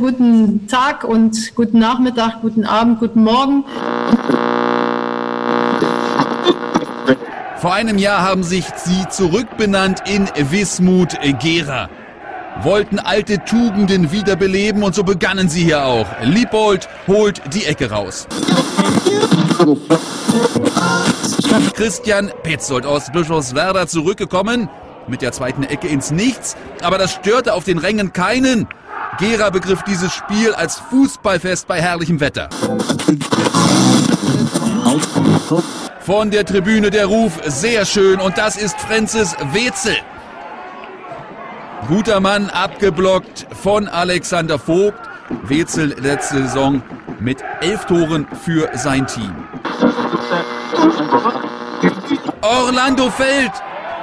Guten Tag und guten Nachmittag, guten Abend, guten Morgen. Vor einem Jahr haben sich sie zurückbenannt in Wismut Gera. Wollten alte Tugenden wiederbeleben und so begannen sie hier auch. Liebold holt die Ecke raus. Christian Petzold aus Bischofswerda zurückgekommen. Mit der zweiten Ecke ins Nichts. Aber das störte auf den Rängen keinen. Gera begriff dieses Spiel als Fußballfest bei herrlichem Wetter. Von der Tribüne der Ruf, sehr schön. Und das ist Francis Wetzel. Guter Mann, abgeblockt von Alexander Vogt. Wetzel letzte Saison mit elf Toren für sein Team. Orlando fällt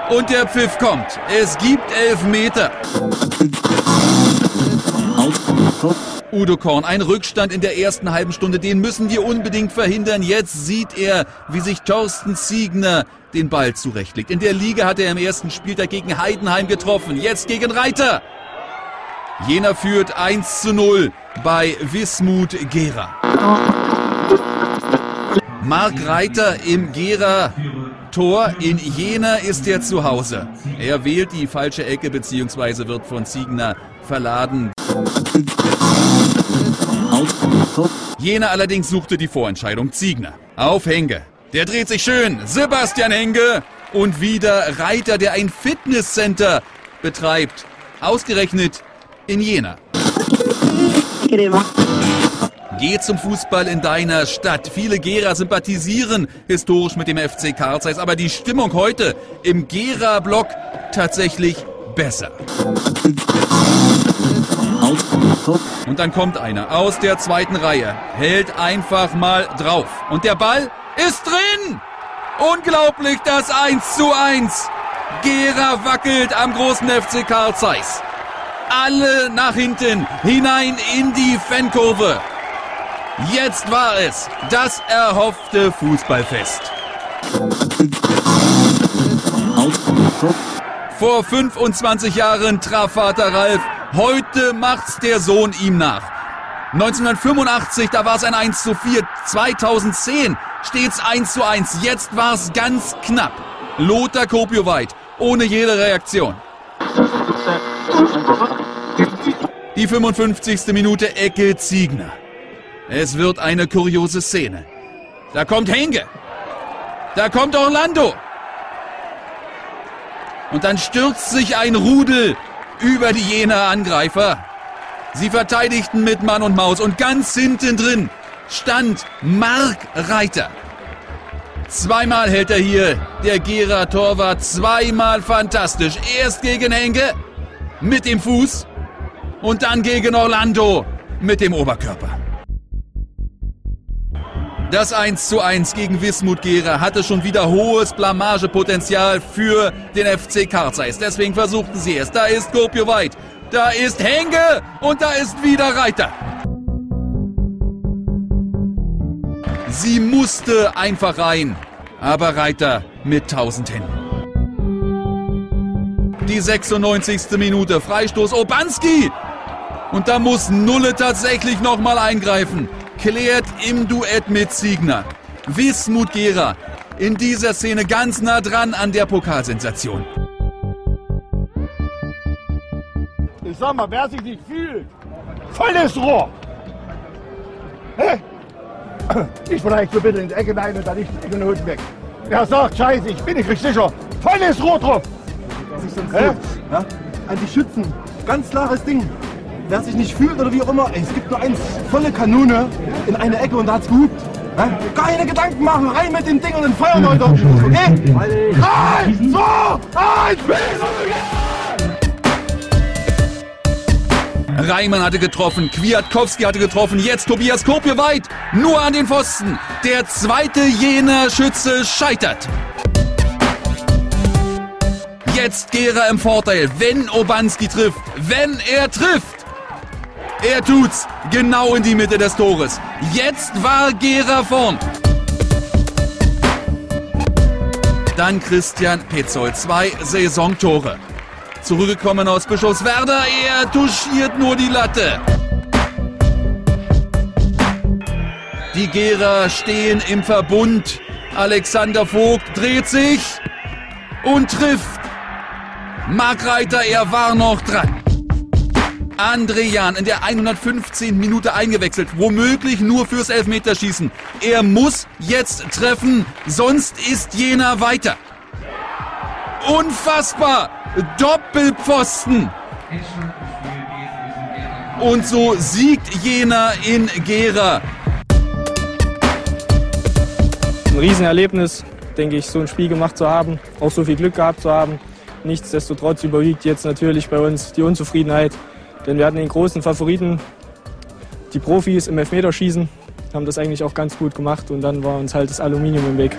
und der Pfiff kommt. Es gibt elf Meter. Udo Korn, ein Rückstand in der ersten halben Stunde, den müssen wir unbedingt verhindern. Jetzt sieht er, wie sich Thorsten Ziegner den Ball zurechtlegt. In der Liga hat er im ersten Spieltag gegen Heidenheim getroffen, jetzt gegen Reiter. Jener führt 1 zu 0 bei Wismut Gera. Mark Reiter im Gera Tor. In Jena ist er zu Hause. Er wählt die falsche Ecke bzw. wird von Ziegner verladen. Jena allerdings suchte die Vorentscheidung. Ziegner auf Henge. Der dreht sich schön. Sebastian Henge. Und wieder Reiter, der ein Fitnesscenter betreibt. Ausgerechnet in Jena. Geh zum Fußball in deiner Stadt. Viele Gera sympathisieren historisch mit dem FC Karl aber die Stimmung heute im Gera-Block tatsächlich besser. Und dann kommt einer aus der zweiten Reihe, hält einfach mal drauf. Und der Ball ist drin! Unglaublich, das 1 zu 1. Gera wackelt am großen FC Karl Zeiss. Alle nach hinten, hinein in die Fankurve. Jetzt war es das erhoffte Fußballfest. Vor 25 Jahren traf Vater Ralf. Heute macht's der Sohn ihm nach. 1985, da war es ein 1 zu 4. 2010 steht's 1 zu 1. Jetzt war's ganz knapp. Lothar Kopioweit, ohne jede Reaktion. Die 55. Minute Ecke Ziegner. Es wird eine kuriose Szene. Da kommt Henge. Da kommt Orlando. Und dann stürzt sich ein Rudel über die Jener Angreifer. Sie verteidigten mit Mann und Maus und ganz hinten drin stand Mark Reiter. Zweimal hält er hier, der Gera Torwart, zweimal fantastisch. Erst gegen Henke mit dem Fuß und dann gegen Orlando mit dem Oberkörper. Das 1 zu 1 gegen Wismut Gera hatte schon wieder hohes Blamagepotenzial für den FC Karl Zeiss. Deswegen versuchten sie es. Da ist Gopio Weit, da ist Henge und da ist wieder Reiter. Sie musste einfach rein, aber Reiter mit 1000 Händen. Die 96. Minute, Freistoß Obanski. Und da muss Nulle tatsächlich nochmal eingreifen klärt im Duett mit Ziegner. Wismut Gera in dieser Szene ganz nah dran an der Pokalsensation. Ich sag mal, wer sich nicht fühlt, volles Rohr. Hä? Ich vielleicht so bitte in die Ecke rein und dann nicht in den Hut weg. Wer sagt, scheiße, ich bin nicht richtig sicher. Volles Rohr drauf. Sich sonst ja? An die Schützen. Ganz klares Ding wer sich nicht fühlt oder wie auch immer, ey, es gibt nur eins, volle Kanone in eine Ecke und da hat's gehupt. Ja? Keine Gedanken machen, rein mit dem Ding und dann feuern Leute. Okay? Drei, zwei, eins, Reimann hatte getroffen, Kwiatkowski hatte getroffen, jetzt Tobias Kopje weit, nur an den Pfosten. Der zweite jener Schütze scheitert. Jetzt Gera im Vorteil, wenn Obanski trifft, wenn er trifft. Er tut's. Genau in die Mitte des Tores. Jetzt war Gera vorn. Dann Christian Petzold. Zwei Saisontore. Zurückgekommen aus Bischofswerda. Er touchiert nur die Latte. Die Gera stehen im Verbund. Alexander Vogt dreht sich und trifft. Mark Reiter, er war noch dran. Andrejan in der 115 Minute eingewechselt, womöglich nur fürs Elfmeterschießen. Er muss jetzt treffen, sonst ist Jena weiter. Unfassbar! Doppelpfosten! Und so siegt Jena in Gera. Ein Riesenerlebnis, denke ich, so ein Spiel gemacht zu haben, auch so viel Glück gehabt zu haben. Nichtsdestotrotz überwiegt jetzt natürlich bei uns die Unzufriedenheit, denn wir hatten den großen Favoriten, die Profis im Elfmeterschießen, haben das eigentlich auch ganz gut gemacht und dann war uns halt das Aluminium im Weg.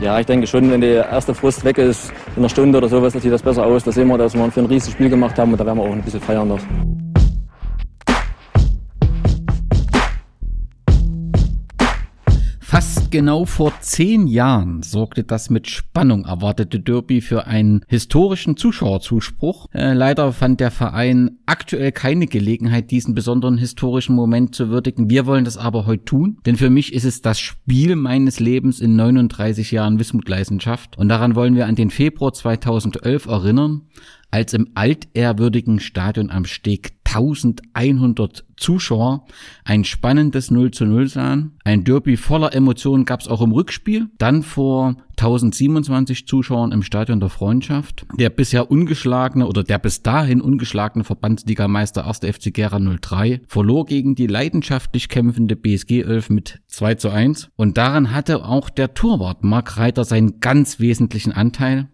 Ja, ich denke schon, wenn der erste Frust weg ist, in einer Stunde oder sowas, dann sieht das besser aus. Da sehen wir, dass wir für ein riesiges Spiel gemacht haben und da werden wir auch ein bisschen feiern noch. Fast genau vor zehn Jahren sorgte das mit Spannung erwartete Derby für einen historischen Zuschauerzuspruch. Äh, leider fand der Verein aktuell keine Gelegenheit, diesen besonderen historischen Moment zu würdigen. Wir wollen das aber heute tun, denn für mich ist es das Spiel meines Lebens in 39 Jahren Wismut-Leidenschaft. Und daran wollen wir an den Februar 2011 erinnern, als im altehrwürdigen Stadion am Steg 1100 Zuschauer ein spannendes 0 zu 0 sahen. Ein Derby voller Emotionen gab es auch im Rückspiel. Dann vor 1027 Zuschauern im Stadion der Freundschaft. Der bisher ungeschlagene oder der bis dahin ungeschlagene Verbandsligameister 1. FC Gera 03 verlor gegen die leidenschaftlich kämpfende BSG 11 mit 2 zu 1. Und daran hatte auch der Torwart Mark Reiter seinen ganz wesentlichen Anteil.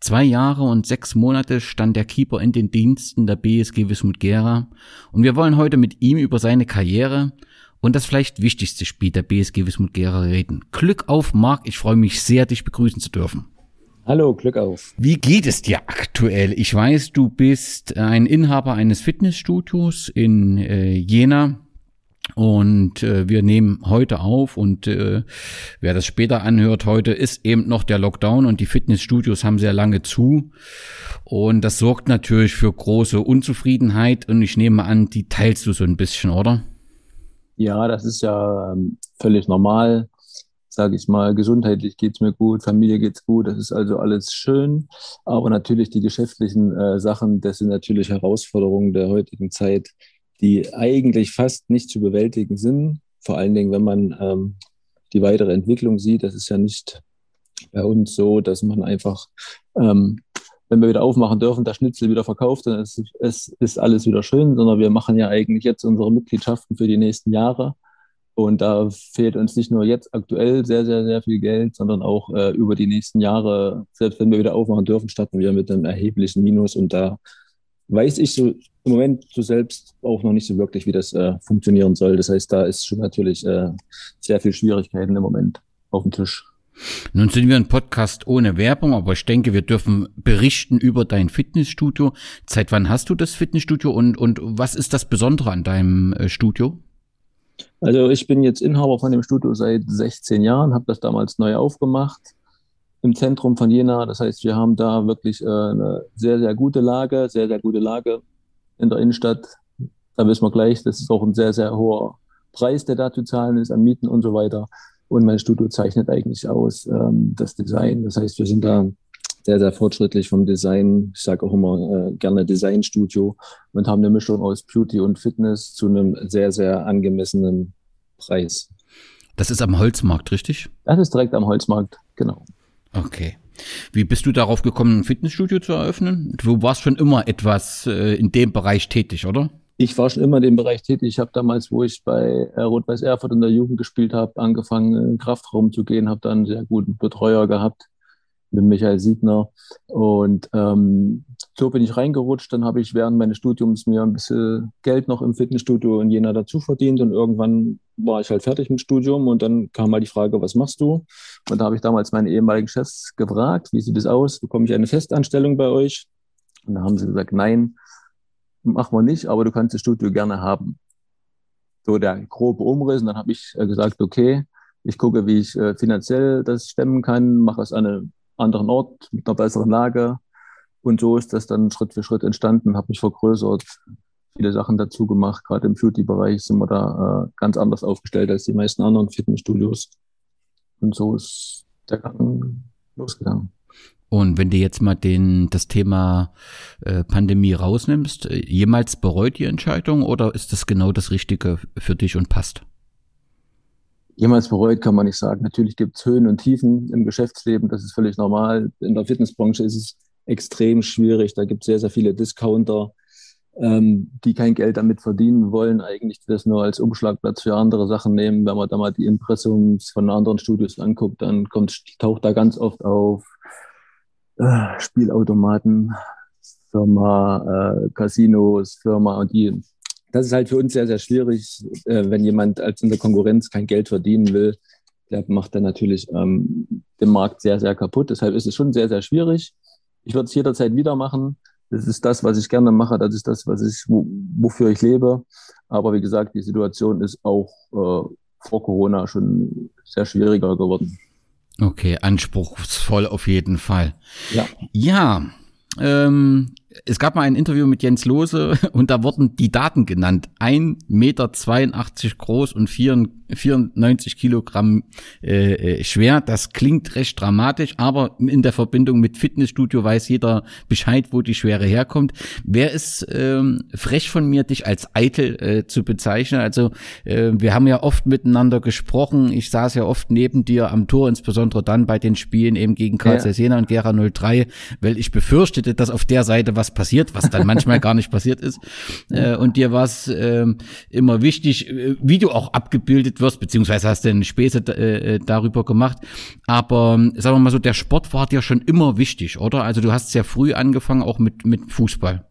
Zwei Jahre und sechs Monate stand der Keeper in den Diensten der BSG Wismut Gera und wir wollen heute mit ihm über seine Karriere und das vielleicht wichtigste Spiel der BSG Wismut Gera reden. Glück auf, Marc, ich freue mich sehr, dich begrüßen zu dürfen. Hallo, Glück auf. Wie geht es dir aktuell? Ich weiß, du bist ein Inhaber eines Fitnessstudios in äh, Jena. Und äh, wir nehmen heute auf und äh, wer das später anhört, heute ist eben noch der Lockdown und die Fitnessstudios haben sehr lange zu. Und das sorgt natürlich für große Unzufriedenheit und ich nehme an, die teilst du so ein bisschen, oder? Ja, das ist ja ähm, völlig normal. Sage ich mal, gesundheitlich geht's mir gut, Familie geht's gut, das ist also alles schön. Aber natürlich die geschäftlichen äh, Sachen, das sind natürlich Herausforderungen der heutigen Zeit die eigentlich fast nicht zu bewältigen sind. Vor allen Dingen, wenn man ähm, die weitere Entwicklung sieht. Das ist ja nicht bei uns so, dass man einfach, ähm, wenn wir wieder aufmachen dürfen, das Schnitzel wieder verkauft, dann ist es ist alles wieder schön, sondern wir machen ja eigentlich jetzt unsere Mitgliedschaften für die nächsten Jahre. Und da fehlt uns nicht nur jetzt aktuell sehr, sehr, sehr viel Geld, sondern auch äh, über die nächsten Jahre, selbst wenn wir wieder aufmachen dürfen, starten wir mit einem erheblichen Minus. Und da weiß ich so im Moment so selbst auch noch nicht so wirklich, wie das äh, funktionieren soll. Das heißt, da ist schon natürlich äh, sehr viel Schwierigkeiten im Moment auf dem Tisch. Nun sind wir ein Podcast ohne Werbung, aber ich denke, wir dürfen berichten über dein Fitnessstudio. Seit wann hast du das Fitnessstudio und, und was ist das Besondere an deinem äh, Studio? Also ich bin jetzt Inhaber von dem Studio seit 16 Jahren, habe das damals neu aufgemacht im Zentrum von Jena. Das heißt, wir haben da wirklich äh, eine sehr, sehr gute Lage, sehr, sehr gute Lage in der Innenstadt. Da wissen wir gleich, das ist auch ein sehr, sehr hoher Preis, der da zu zahlen ist an Mieten und so weiter. Und mein Studio zeichnet eigentlich aus ähm, das Design. Das heißt, wir sind da sehr, sehr fortschrittlich vom Design. Ich sage auch immer äh, gerne Designstudio und haben eine Mischung aus Beauty und Fitness zu einem sehr, sehr angemessenen Preis. Das ist am Holzmarkt, richtig? Das ist direkt am Holzmarkt, genau. Okay. Wie bist du darauf gekommen, ein Fitnessstudio zu eröffnen? Du warst schon immer etwas äh, in dem Bereich tätig, oder? Ich war schon immer in dem Bereich tätig. Ich habe damals, wo ich bei äh, Rot-Weiß Erfurt in der Jugend gespielt habe, angefangen, in den Kraftraum zu gehen, habe dann einen sehr guten Betreuer gehabt mit Michael Siegner. Und ähm, so bin ich reingerutscht. Dann habe ich während meines Studiums mir ein bisschen Geld noch im Fitnessstudio in Jena dazu verdient. Und irgendwann war ich halt fertig mit Studium. Und dann kam mal die Frage, was machst du? Und da habe ich damals meine ehemaligen Chefs gefragt, wie sieht es aus? Bekomme ich eine Festanstellung bei euch? Und da haben sie gesagt, nein, machen wir nicht, aber du kannst das Studio gerne haben. So der grobe Umriss. Und dann habe ich äh, gesagt, okay, ich gucke, wie ich äh, finanziell das stemmen kann, mache es an einem anderen Ort mit einer besseren Lage. Und so ist das dann Schritt für Schritt entstanden, habe mich vergrößert, viele Sachen dazu gemacht. Gerade im Beauty-Bereich sind wir da äh, ganz anders aufgestellt als die meisten anderen Fitnessstudios. Und so ist der Gang losgegangen. Und wenn du jetzt mal den, das Thema äh, Pandemie rausnimmst, äh, jemals bereut die Entscheidung oder ist das genau das Richtige für dich und passt? Jemals bereut kann man nicht sagen. Natürlich gibt es Höhen und Tiefen im Geschäftsleben, das ist völlig normal. In der Fitnessbranche ist es extrem schwierig. Da gibt es sehr, sehr viele Discounter, ähm, die kein Geld damit verdienen wollen, eigentlich das nur als Umschlagplatz für andere Sachen nehmen. Wenn man da mal die Impressums von anderen Studios anguckt, dann kommt, taucht da ganz oft auf äh, Spielautomaten, Firma, äh, Casinos, Firma und die. Das ist halt für uns sehr, sehr schwierig, äh, wenn jemand als in der Konkurrenz kein Geld verdienen will. Der macht dann natürlich ähm, den Markt sehr, sehr kaputt. Deshalb ist es schon sehr, sehr schwierig. Ich würde es jederzeit wieder machen. Das ist das, was ich gerne mache. Das ist das, was ich, wo, wofür ich lebe. Aber wie gesagt, die Situation ist auch äh, vor Corona schon sehr schwieriger geworden. Okay, anspruchsvoll auf jeden Fall. Ja. Ja, ähm, es gab mal ein Interview mit Jens Lose und da wurden die Daten genannt. 1,82 Meter groß und 94 Kilogramm äh, äh, schwer. Das klingt recht dramatisch, aber in der Verbindung mit Fitnessstudio weiß jeder Bescheid, wo die Schwere herkommt. Wer ist ähm, frech von mir, dich als eitel äh, zu bezeichnen? Also äh, wir haben ja oft miteinander gesprochen. Ich saß ja oft neben dir am Tor, insbesondere dann bei den Spielen eben gegen Karl ja. Jena und Gera 03, weil ich befürchtete, dass auf der Seite was passiert, was dann manchmal gar nicht passiert ist. Äh, und dir war es äh, immer wichtig, äh, wie du auch abgebildet wirst, beziehungsweise hast du eine Späße äh, äh, darüber gemacht. Aber sagen wir mal so, der Sport war dir schon immer wichtig, oder? Also du hast sehr früh angefangen, auch mit, mit Fußball.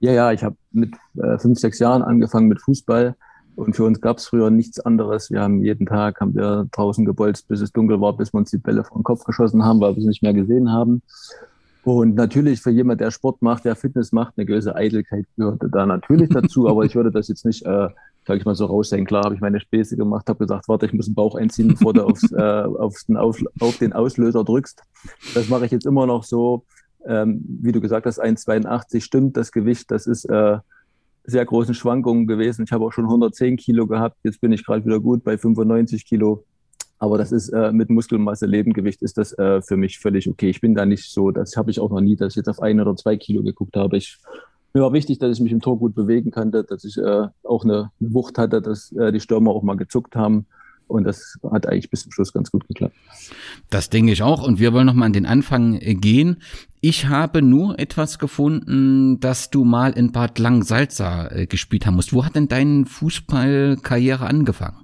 Ja, ja, ich habe mit äh, fünf, sechs Jahren angefangen mit Fußball. Und für uns gab es früher nichts anderes. Wir haben jeden Tag haben wir draußen gebolzt, bis es dunkel war, bis wir uns die Bälle vom Kopf geschossen haben, weil wir es nicht mehr gesehen haben. Und natürlich für jemand, der Sport macht, der Fitness macht, eine gewisse Eitelkeit gehörte da natürlich dazu. aber ich würde das jetzt nicht, äh, sage ich mal, so raushängen. Klar habe ich meine Späße gemacht, habe gesagt, warte, ich muss den Bauch einziehen, bevor du aufs, äh, aufs den auf, auf den Auslöser drückst. Das mache ich jetzt immer noch so. Ähm, wie du gesagt hast, 1,82 stimmt das Gewicht. Das ist äh, sehr großen Schwankungen gewesen. Ich habe auch schon 110 Kilo gehabt. Jetzt bin ich gerade wieder gut bei 95 Kilo. Aber das ist äh, mit Muskelmasse, Lebengewicht ist das äh, für mich völlig okay. Ich bin da nicht so, das habe ich auch noch nie, dass ich jetzt auf ein oder zwei Kilo geguckt habe. Ich, mir war wichtig, dass ich mich im Tor gut bewegen konnte, dass ich äh, auch eine Wucht hatte, dass äh, die Stürmer auch mal gezuckt haben. Und das hat eigentlich bis zum Schluss ganz gut geklappt. Das denke ich auch. Und wir wollen nochmal an den Anfang äh, gehen. Ich habe nur etwas gefunden, dass du mal in Bad Langsalza äh, gespielt haben musst. Wo hat denn deine Fußballkarriere angefangen?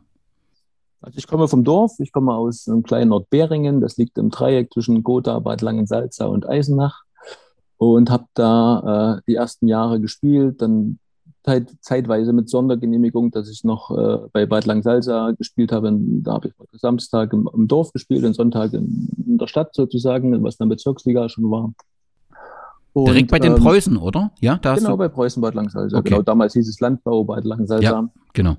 Also ich komme vom Dorf, ich komme aus einem kleinen Ort Beringen, das liegt im Dreieck zwischen Gotha, Bad Langensalza und Eisenach und habe da äh, die ersten Jahre gespielt, dann zeitweise mit Sondergenehmigung, dass ich noch äh, bei Bad Langsalza gespielt habe. Da habe ich Samstag im, im, Dorf gespielt und Sonntag in, in, der Stadt sozusagen, was dann Bezirksliga schon war. Und, Direkt bei den ähm, Preußen, oder? Ja, da genau, bei Preußen Bad Langsalza. Okay. Genau, damals hieß es Landbau Bad Langsalza. Ja, genau.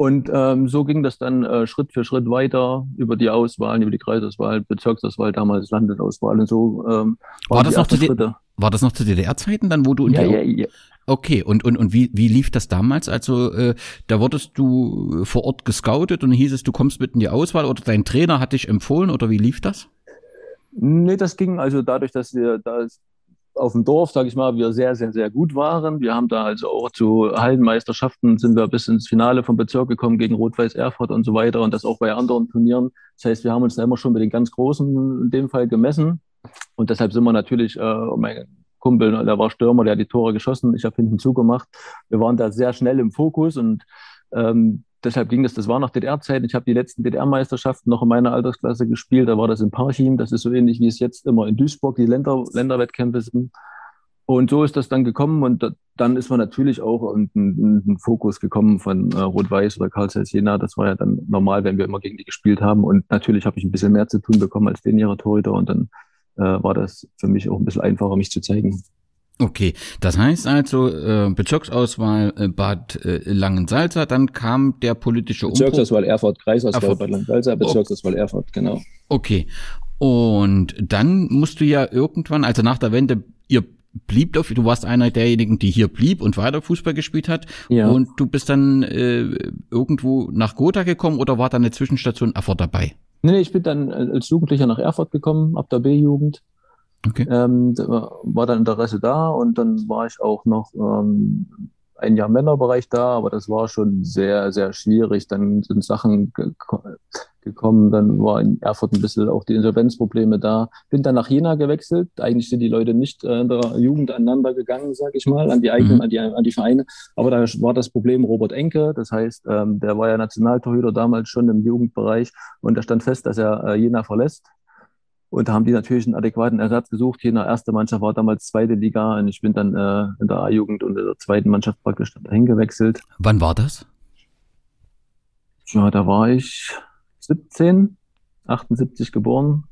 Und ähm, so ging das dann äh, Schritt für Schritt weiter über die Auswahlen, über die Kreisauswahl, Bezirksauswahl, damals Landesauswahl und so. Ähm, war, das noch zu war das noch zu DDR-Zeiten dann, wo du in ja, der... Ja, ja. Okay, und, und, und wie, wie lief das damals? Also äh, da wurdest du vor Ort gescoutet und hieß es, du kommst mit in die Auswahl oder dein Trainer hat dich empfohlen oder wie lief das? Nee, das ging also dadurch, dass wir da auf dem Dorf, sage ich mal, wir sehr, sehr, sehr gut waren. Wir haben da also auch zu Hallenmeisterschaften sind wir bis ins Finale vom Bezirk gekommen gegen Rot-Weiß Erfurt und so weiter und das auch bei anderen Turnieren. Das heißt, wir haben uns da immer schon mit den ganz Großen in dem Fall gemessen und deshalb sind wir natürlich, äh, mein Kumpel, der war Stürmer, der hat die Tore geschossen, ich habe hinten zugemacht. Wir waren da sehr schnell im Fokus und ähm, deshalb ging das, das war nach DDR-Zeiten. Ich habe die letzten DDR-Meisterschaften noch in meiner Altersklasse gespielt. Da war das in Parchim. Das ist so ähnlich, wie es jetzt immer in Duisburg die Länder, Länderwettkämpfe sind. Und so ist das dann gekommen und dann ist man natürlich auch in den Fokus gekommen von äh, Rot-Weiß oder Karl Zeiss Jena. Das war ja dann normal, wenn wir immer gegen die gespielt haben. Und natürlich habe ich ein bisschen mehr zu tun bekommen als den ihrer Torhüter und dann äh, war das für mich auch ein bisschen einfacher, mich zu zeigen. Okay, das heißt also äh, Bezirksauswahl äh, Bad äh, Langensalza, dann kam der politische Umbruch. Bezirksauswahl Erfurt, Kreisauswahl Erfurt. Bad Langensalza, Bezirksauswahl Erfurt, genau. Okay. Und dann musst du ja irgendwann, also nach der Wende, ihr blieb auf, du warst einer derjenigen, die hier blieb und weiter Fußball gespielt hat. Ja. Und du bist dann äh, irgendwo nach Gotha gekommen oder war da eine Zwischenstation Erfurt dabei? Nee, nee, ich bin dann als Jugendlicher nach Erfurt gekommen, ab der B-Jugend. Okay. Ähm, war dann Interesse da und dann war ich auch noch ähm, ein Jahr Männerbereich da, aber das war schon sehr, sehr schwierig. Dann sind Sachen ge gekommen, dann war in Erfurt ein bisschen auch die Insolvenzprobleme da. Bin dann nach Jena gewechselt. Eigentlich sind die Leute nicht äh, in der Jugend aneinander gegangen, sage ich mal, an die eigenen, mhm. an, die, an die Vereine. Aber da war das Problem Robert Enke. Das heißt, ähm, der war ja Nationaltorhüter damals schon im Jugendbereich und da stand fest, dass er äh, Jena verlässt. Und da haben die natürlich einen adäquaten Ersatz gesucht. Jena erste Mannschaft war damals zweite Liga und ich bin dann äh, in der A-Jugend und in der zweiten Mannschaft praktisch dahin gewechselt. Wann war das? Ja, da war ich 17, 78 geboren.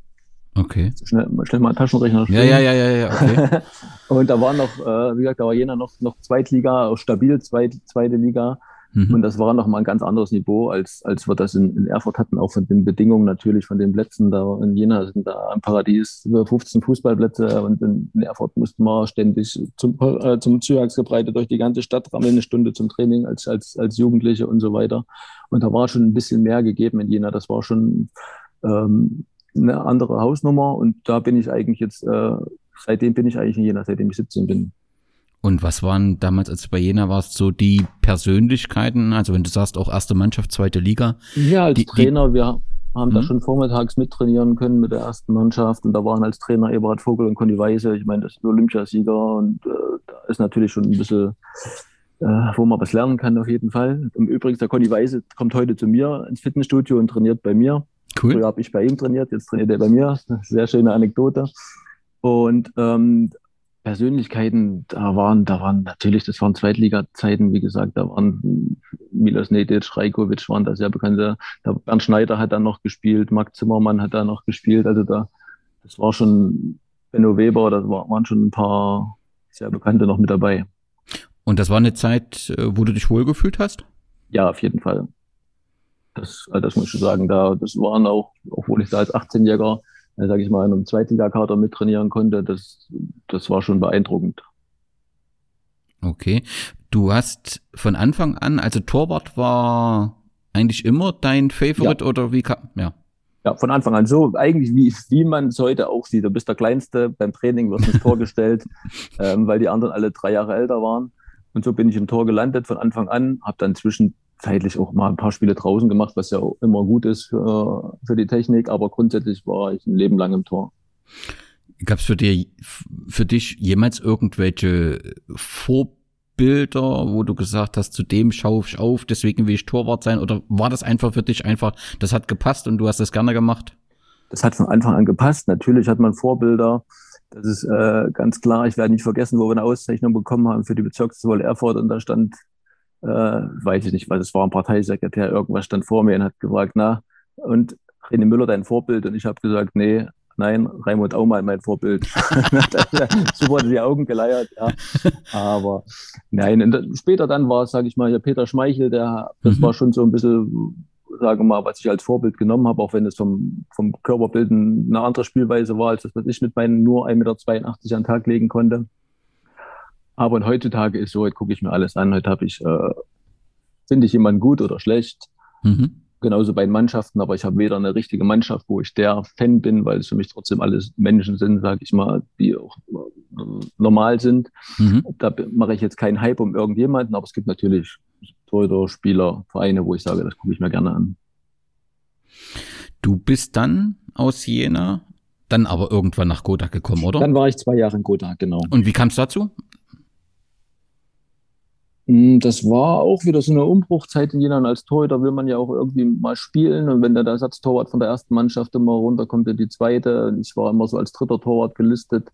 Okay. Schnell, schnell mal Taschenrechner spielen. Ja, ja, ja, ja, ja. Okay. und da war noch, äh, wie gesagt, da war Jena noch, noch Zweitliga, stabil zweit, zweite Liga. Mhm. Und das war noch mal ein ganz anderes Niveau, als, als wir das in, in Erfurt hatten, auch von den Bedingungen natürlich, von den Plätzen. Da in Jena sind da im Paradies über 15 Fußballplätze und in, in Erfurt mussten wir ständig zum, äh, zum Zugangsgebreite durch die ganze Stadt rammeln, eine Stunde zum Training als, als, als Jugendliche und so weiter. Und da war schon ein bisschen mehr gegeben in Jena. Das war schon ähm, eine andere Hausnummer und da bin ich eigentlich jetzt, äh, seitdem bin ich eigentlich in Jena, seitdem ich 17 bin. Und was waren damals, als du bei Jena warst, so die Persönlichkeiten? Also wenn du sagst, auch erste Mannschaft, zweite Liga. Ja, als die, Trainer, die, wir haben da mhm. schon vormittags mittrainieren können mit der ersten Mannschaft und da waren als Trainer Eberhard Vogel und Conny Weise. Ich meine, das ist Olympiasieger und äh, da ist natürlich schon ein bisschen, äh, wo man was lernen kann auf jeden Fall. Im Übrigen, der Conny Weise kommt heute zu mir ins Fitnessstudio und trainiert bei mir. Cool. Früher habe ich bei ihm trainiert, jetzt trainiert er bei mir. Sehr schöne Anekdote. Und ähm, Persönlichkeiten, da waren, da waren natürlich, das waren Zweitliga-Zeiten, wie gesagt, da waren Milos Nedic, Rajkovic waren da sehr bekannte. Da Bernd Schneider hat da noch gespielt, Marc Zimmermann hat da noch gespielt. Also da, das war schon Benno Weber, da waren schon ein paar sehr bekannte noch mit dabei. Und das war eine Zeit, äh, wo du dich wohlgefühlt hast? Ja, auf jeden Fall. Das, das muss ich schon sagen. Da, das waren auch, obwohl ich da als 18-Jähriger äh, sage ich mal, in einem Zweitligakader mittrainieren konnte, das, das war schon beeindruckend. Okay. Du hast von Anfang an, also Torwart war eigentlich immer dein Favorite ja. oder wie kam, ja. Ja, von Anfang an so, eigentlich wie, wie man es heute auch sieht. Du bist der Kleinste, beim Training wirst ins Tor gestellt, ähm, weil die anderen alle drei Jahre älter waren. Und so bin ich im Tor gelandet von Anfang an, habe dann zwischen zeitlich auch mal ein paar Spiele draußen gemacht, was ja immer gut ist für, für die Technik, aber grundsätzlich war ich ein Leben lang im Tor. Gab es für, dir, für dich jemals irgendwelche Vorbilder, wo du gesagt hast, zu dem schaue ich auf, deswegen will ich Torwart sein? Oder war das einfach für dich einfach, das hat gepasst und du hast das gerne gemacht? Das hat von Anfang an gepasst. Natürlich hat man Vorbilder. Das ist äh, ganz klar. Ich werde nicht vergessen, wo wir eine Auszeichnung bekommen haben für die Bezirkswahl Erfurt und da stand äh, weiß ich nicht, weil es war ein Parteisekretär, irgendwas stand vor mir und hat gefragt, na, und René Müller dein Vorbild? Und ich habe gesagt, nee, nein, Raimund Aumann mein Vorbild. so wurde die Augen geleiert, ja. Aber nein, später dann war es, sage ich mal, ja, Peter Schmeichel, der, das mhm. war schon so ein bisschen, sagen wir mal, was ich als Vorbild genommen habe, auch wenn es vom, vom Körperbild eine andere Spielweise war, als das, was ich mit meinen nur 1,82 Meter an den Tag legen konnte. Aber heutzutage ist so, heute gucke ich mir alles an. Heute habe ich, äh, finde ich jemanden gut oder schlecht. Mhm. Genauso bei den Mannschaften, aber ich habe weder eine richtige Mannschaft, wo ich der Fan bin, weil es für mich trotzdem alles Menschen sind, sage ich mal, die auch äh, normal sind. Mhm. Da mache ich jetzt keinen Hype um irgendjemanden, aber es gibt natürlich Torhüter, Spieler, Vereine, wo ich sage, das gucke ich mir gerne an. Du bist dann aus Jena, dann aber irgendwann nach Gotha gekommen, oder? Dann war ich zwei Jahre in Gotha, genau. Und wie kam es dazu? Hm, das war auch wieder so eine Umbruchzeit in Jena. Und als Torhüter will man ja auch irgendwie mal spielen. Und wenn der Ersatztorwart von der ersten Mannschaft immer runterkommt in die zweite, ich war immer so als dritter Torwart gelistet,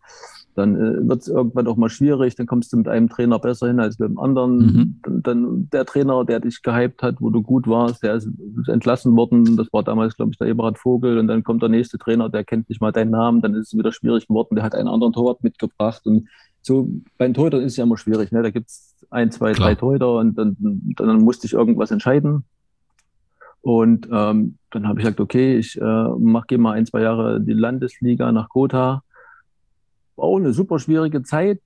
dann äh, wird es irgendwann auch mal schwierig. Dann kommst du mit einem Trainer besser hin als mit dem anderen. Mhm. Dann, dann, der Trainer, der dich gehypt hat, wo du gut warst, der ist entlassen worden. Das war damals, glaube ich, der Eberhard Vogel. Und dann kommt der nächste Trainer, der kennt nicht mal deinen Namen. Dann ist es wieder schwierig geworden. Der hat einen anderen Torwart mitgebracht. Und so beim Torhüter ist es ja immer schwierig. Ne? Da gibt es ein, zwei, Klar. drei Torhüter und dann, dann musste ich irgendwas entscheiden. Und ähm, dann habe ich gesagt, okay, ich äh, mache gehe mal ein, zwei Jahre die Landesliga nach Gotha. war auch eine super schwierige Zeit.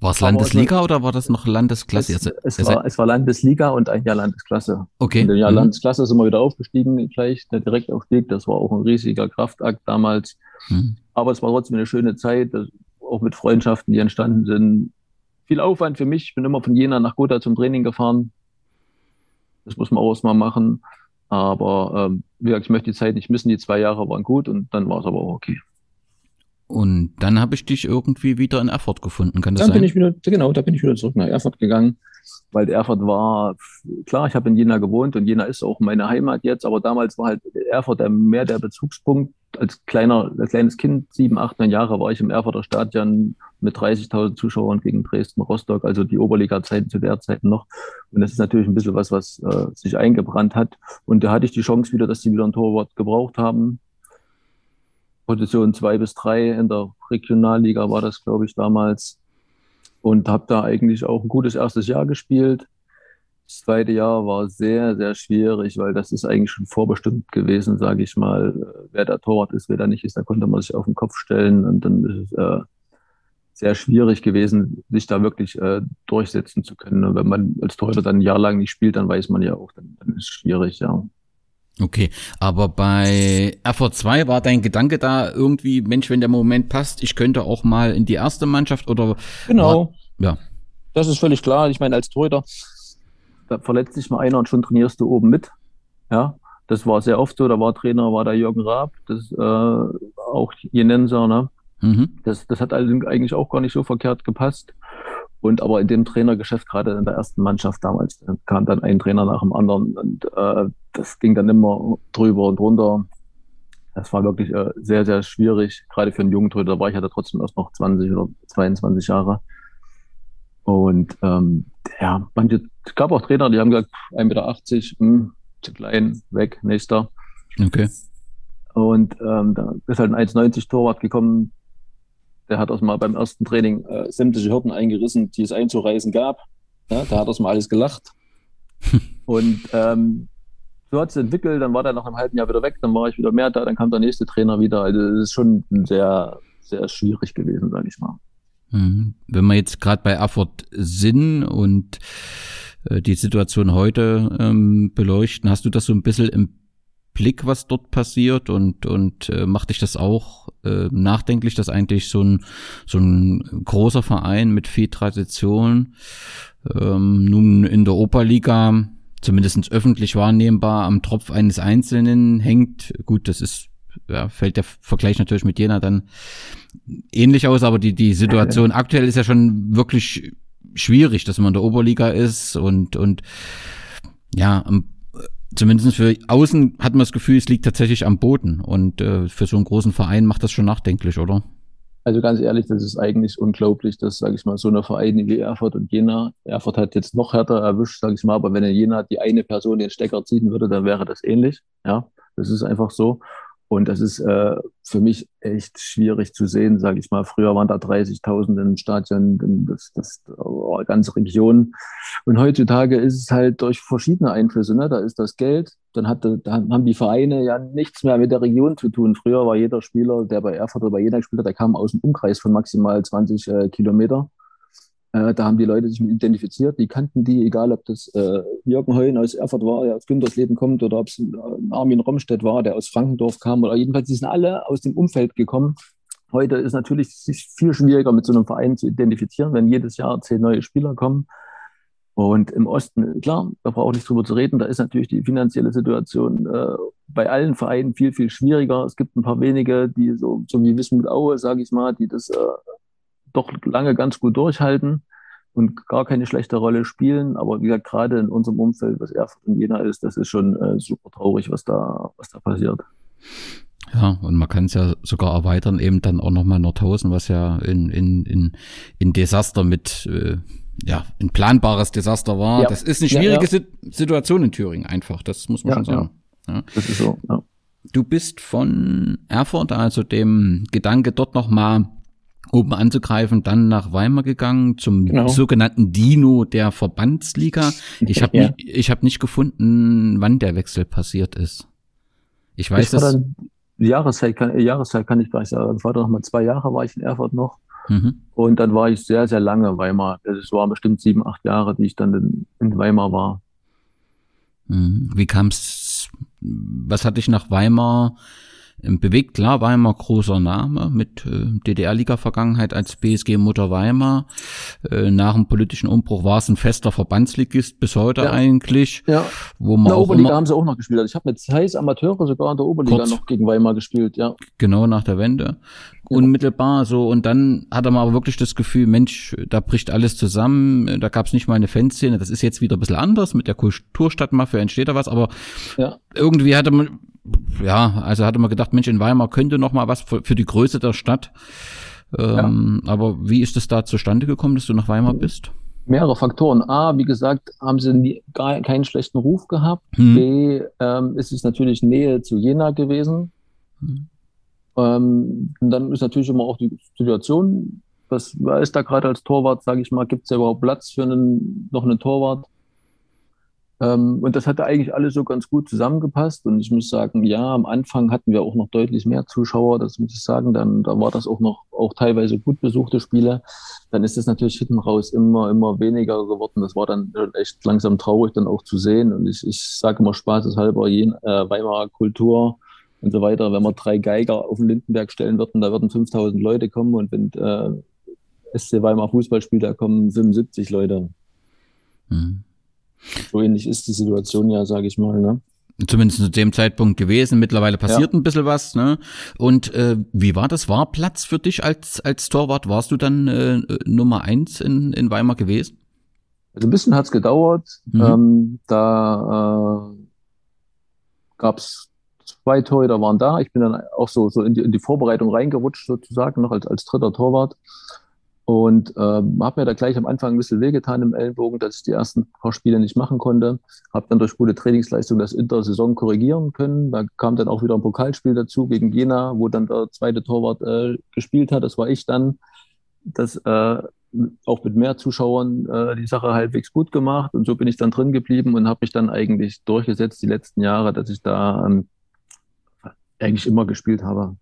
War es Landesliga oder war das noch Landesklasse? Es, Also, es, war, es war Landesliga und ein Jahr Landesklasse. okay. In dem Jahr Mhm. Landesklasse sind wir wieder aufgestiegen, gleich der Direktaufstieg. Das war auch ein riesiger Kraftakt damals. Mhm. Aber es war trotzdem eine schöne Zeit, auch mit Freundschaften, die entstanden sind. Viel Aufwand für mich. Ich bin immer von Jena nach Gotha zum Training gefahren. Das muss man auch erstmal machen. Aber ähm, wie gesagt, ich möchte die Zeit nicht missen. Die zwei Jahre waren gut und dann war es aber auch okay. Und dann habe ich dich irgendwie wieder in Erfurt gefunden, kann das Dann sein? bin ich wieder, genau, da bin ich wieder zurück nach Erfurt gegangen, weil Erfurt war, klar, ich habe in Jena gewohnt und Jena ist auch meine Heimat jetzt, aber damals war halt Erfurt mehr der Bezugspunkt. Als kleiner, als kleines Kind, sieben, acht, neun Jahre, war ich im Erfurter Stadion mit 30.000 Zuschauern gegen Dresden, Rostock, also die Oberliga-Zeiten zu der Zeit noch. Und das ist natürlich ein bisschen was, was äh, sich eingebrannt hat. Und da hatte ich die Chance wieder, dass sie wieder ein Torwart gebraucht haben. Position zwei bis drei in der Regionalliga war das, glaube ich, damals. Und habe da eigentlich auch ein gutes erstes Jahr gespielt. Das zweite Jahr war sehr, sehr schwierig, weil das ist eigentlich schon vorbestimmt gewesen, sage ich mal. Äh, Wer der Torwart ist, wer da nicht ist, da konnte man sich auf den Kopf stellen. Und dann ist es äh, sehr schwierig gewesen, sich da wirklich äh, durchsetzen zu können. Und wenn man als Torhüter dann ein Jahr lang nicht spielt, dann weiß man ja auch, dann, dann ist es schwierig, ja. Okay, aber bei Erfurt 2 war dein Gedanke da irgendwie, Mensch, wenn der Moment passt, ich könnte auch mal in die erste Mannschaft oder Genau. ja. Das ist völlig klar. Ich meine, als Torhüter, da verletzt sich mal einer und schon trainierst du oben mit. Ja, das war sehr oft so. Da war Trainer, war der Jürgen Raab, das äh, auch Jenenser, ne? Mhm. Das, das hat also eigentlich auch gar nicht so verkehrt gepasst. Und aber in dem Trainergeschäft, gerade in der ersten Mannschaft damals, da kam dann ein Trainer nach dem anderen und äh, das ging dann immer drüber und drunter. Das war wirklich äh, sehr, sehr schwierig, gerade für einen jungen Torhüter. Da war ich ja da trotzdem erst noch 20 oder 22 Jahre. Und ähm, ja, manche, es gab auch Trainer, die haben gesagt, 1,80 Meter, hm, zu klein, weg, nächster. Okay. Und ähm, da ist halt ein 1,90 Torwart gekommen. Der hat das mal beim ersten Training äh, sämtliche Hürden eingerissen, die es einzureißen gab. Ja, da hat das mal alles gelacht. Und ähm, so hat es entwickelt. Dann war der nach einem halben Jahr wieder weg. Dann war ich wieder mehr da. Dann kam der nächste Trainer wieder. Also es ist schon sehr, sehr schwierig gewesen, sage ich mal. Mhm. Wenn wir jetzt gerade bei Erfurt sind und äh, die Situation heute ähm, beleuchten, hast du das so ein bisschen im Blick, was dort passiert und und äh, macht dich das auch äh, nachdenklich, dass eigentlich so ein so ein großer Verein mit viel Tradition ähm, nun in der Oberliga zumindest öffentlich wahrnehmbar am Tropf eines Einzelnen hängt. Gut, das ist ja, fällt der Vergleich natürlich mit Jena dann ähnlich aus, aber die, die Situation aktuell ist ja schon wirklich schwierig, dass man in der Oberliga ist und, und ja, zumindest für außen hat man das Gefühl, es liegt tatsächlich am Boden und äh, für so einen großen Verein macht das schon nachdenklich, oder? Also ganz ehrlich, das ist eigentlich unglaublich, dass, sage ich mal, so eine Vereine wie Erfurt und Jena, Erfurt hat jetzt noch härter erwischt, sage ich mal, aber wenn in Jena die eine Person den Stecker ziehen würde, dann wäre das ähnlich. Ja, das ist einfach so. Und das ist äh, für mich echt schwierig zu sehen, sage ich mal. Früher waren da 30.000 im Stadion, das, das oh, ganze Region. Und heutzutage ist es halt durch verschiedene Einflüsse. Ne? Da ist das Geld, dann hat, da haben die Vereine ja nichts mehr mit der Region zu tun. Früher war jeder Spieler, der bei Erfurt oder bei Jena gespielt hat, der kam aus dem Umkreis von maximal 20 äh, Kilometer. Äh, da haben die Leute sich mit identifiziert, die kannten die, egal ob das äh, Jürgen Heun aus Erfurt war, der aus Güntersleben kommt, oder ob es äh, Armin Romstedt war, der aus Frankendorf kam, oder jedenfalls, die sind alle aus dem Umfeld gekommen. Heute ist natürlich viel schwieriger, mit so einem Verein zu identifizieren, wenn jedes Jahr zehn neue Spieler kommen. Und im Osten, klar, da braucht auch nicht drüber zu reden, da ist natürlich die finanzielle Situation äh, bei allen Vereinen viel, viel schwieriger. Es gibt ein paar wenige, die so, so wie Wismut Aue, sage ich mal, die das äh, doch lange ganz gut durchhalten und gar keine schlechte Rolle spielen. Aber wie gesagt, gerade in unserem Umfeld, was Erfurt und Jena ist, das ist schon äh, super traurig, was da, was da passiert. Ja, und man kann es ja sogar erweitern, eben dann auch nochmal Nordhausen, was ja in, in, in, in Desaster mit, äh, ja, ein planbares Desaster war. Ja. Das ist eine Ja, schwierige ja. Sit- Situation in Thüringen einfach, das muss man Ja, schon sagen. Ja. Das ist so, ja. Du bist von Erfurt, also dem Gedanke dort nochmal oben anzugreifen, dann nach Weimar gegangen zum Genau. sogenannten Dino der Verbandsliga. Ich habe Ja. nicht, ich habe nicht gefunden, wann der Wechsel passiert ist. Ich weiß, ich war dass dann, die Jahreszeit kann, Jahreszeit kann ich gar nicht sagen. Ich war da noch mal zwei Jahre, war ich in Erfurt noch. Mhm. Und dann war ich sehr, sehr lange in Weimar. Es waren bestimmt sieben, acht Jahre, die ich dann in, Weimar war. Mhm. Wie kam es, was hat dich nach Weimar bewegt. Klar, Weimar großer Name mit äh, DDR-Liga-Vergangenheit als BSG Mutter Weimar. Äh, nach dem politischen Umbruch war es ein fester Verbandsligist bis heute ja. eigentlich. Ja. Wo man in der Oberliga haben sie auch noch gespielt. Also ich habe mit Zeiss Amateure sogar in der Oberliga kurz, noch gegen Weimar gespielt, ja. Genau nach der Wende. Unmittelbar so. Und dann hat er mal aber wirklich das Gefühl, Mensch, da bricht alles zusammen. Da gab es nicht mal eine Fanszene. Das ist jetzt wieder ein bisschen anders. Mit der Kulturstadtmafia entsteht da was. Aber ja. irgendwie hatte man, ja, also hatte man gedacht, Mensch, in Weimar könnte noch mal was für, für die Größe der Stadt. Ähm, ja. Aber wie ist es da zustande gekommen, dass du nach Weimar bist? Mehrere Faktoren. A, wie gesagt, haben sie nie, gar keinen schlechten Ruf gehabt. Hm. B, ähm, ist es natürlich Nähe zu Jena gewesen. Hm. Ähm, und dann ist natürlich immer auch die Situation, was, was ist da gerade als Torwart, sage ich mal, gibt es ja überhaupt Platz für einen, noch einen Torwart? Ähm, und das hatte eigentlich alles so ganz gut zusammengepasst. Und ich muss sagen, ja, am Anfang hatten wir auch noch deutlich mehr Zuschauer, das muss ich sagen. Dann, da war das auch noch auch teilweise gut besuchte Spiele. Dann ist es natürlich hinten raus immer, immer weniger geworden. Das war dann echt langsam traurig dann auch zu sehen. Und ich, ich sage immer spaßeshalber, je, äh, Weimarer Kultur und so weiter. Wenn wir drei Geiger auf den Lindenberg stellen würden, da würden 5000 Leute kommen. Und wenn äh, SC Weimar Fußball spielt, da kommen 75 Leute. Mhm. So ähnlich ist die Situation ja, sage ich mal. Ne? Zumindest zu dem Zeitpunkt gewesen. Mittlerweile passiert ja. ein bisschen was. Ne? Und äh, wie war das? War Platz für dich als, als Torwart? Warst du dann äh, Nummer eins in, in Weimar gewesen? Also ein bisschen hat's gedauert. Mhm. Ähm, da äh, gab zwei Torhüter waren da. Ich bin dann auch so, so in, die, in die Vorbereitung reingerutscht sozusagen, noch als, als dritter Torwart. Und äh, habe mir da gleich am Anfang ein bisschen wehgetan im Ellenbogen, dass ich die ersten paar Spiele nicht machen konnte. Habe dann durch gute Trainingsleistung das Intersaison korrigieren können. Da kam dann auch wieder ein Pokalspiel dazu gegen Jena, wo dann der zweite Torwart äh, gespielt hat. Das war ich dann. Das äh, auch mit mehr Zuschauern äh, die Sache halbwegs gut gemacht. Und so bin ich dann drin geblieben und habe mich dann eigentlich durchgesetzt die letzten Jahre, dass ich da ähm, eigentlich immer gespielt habe.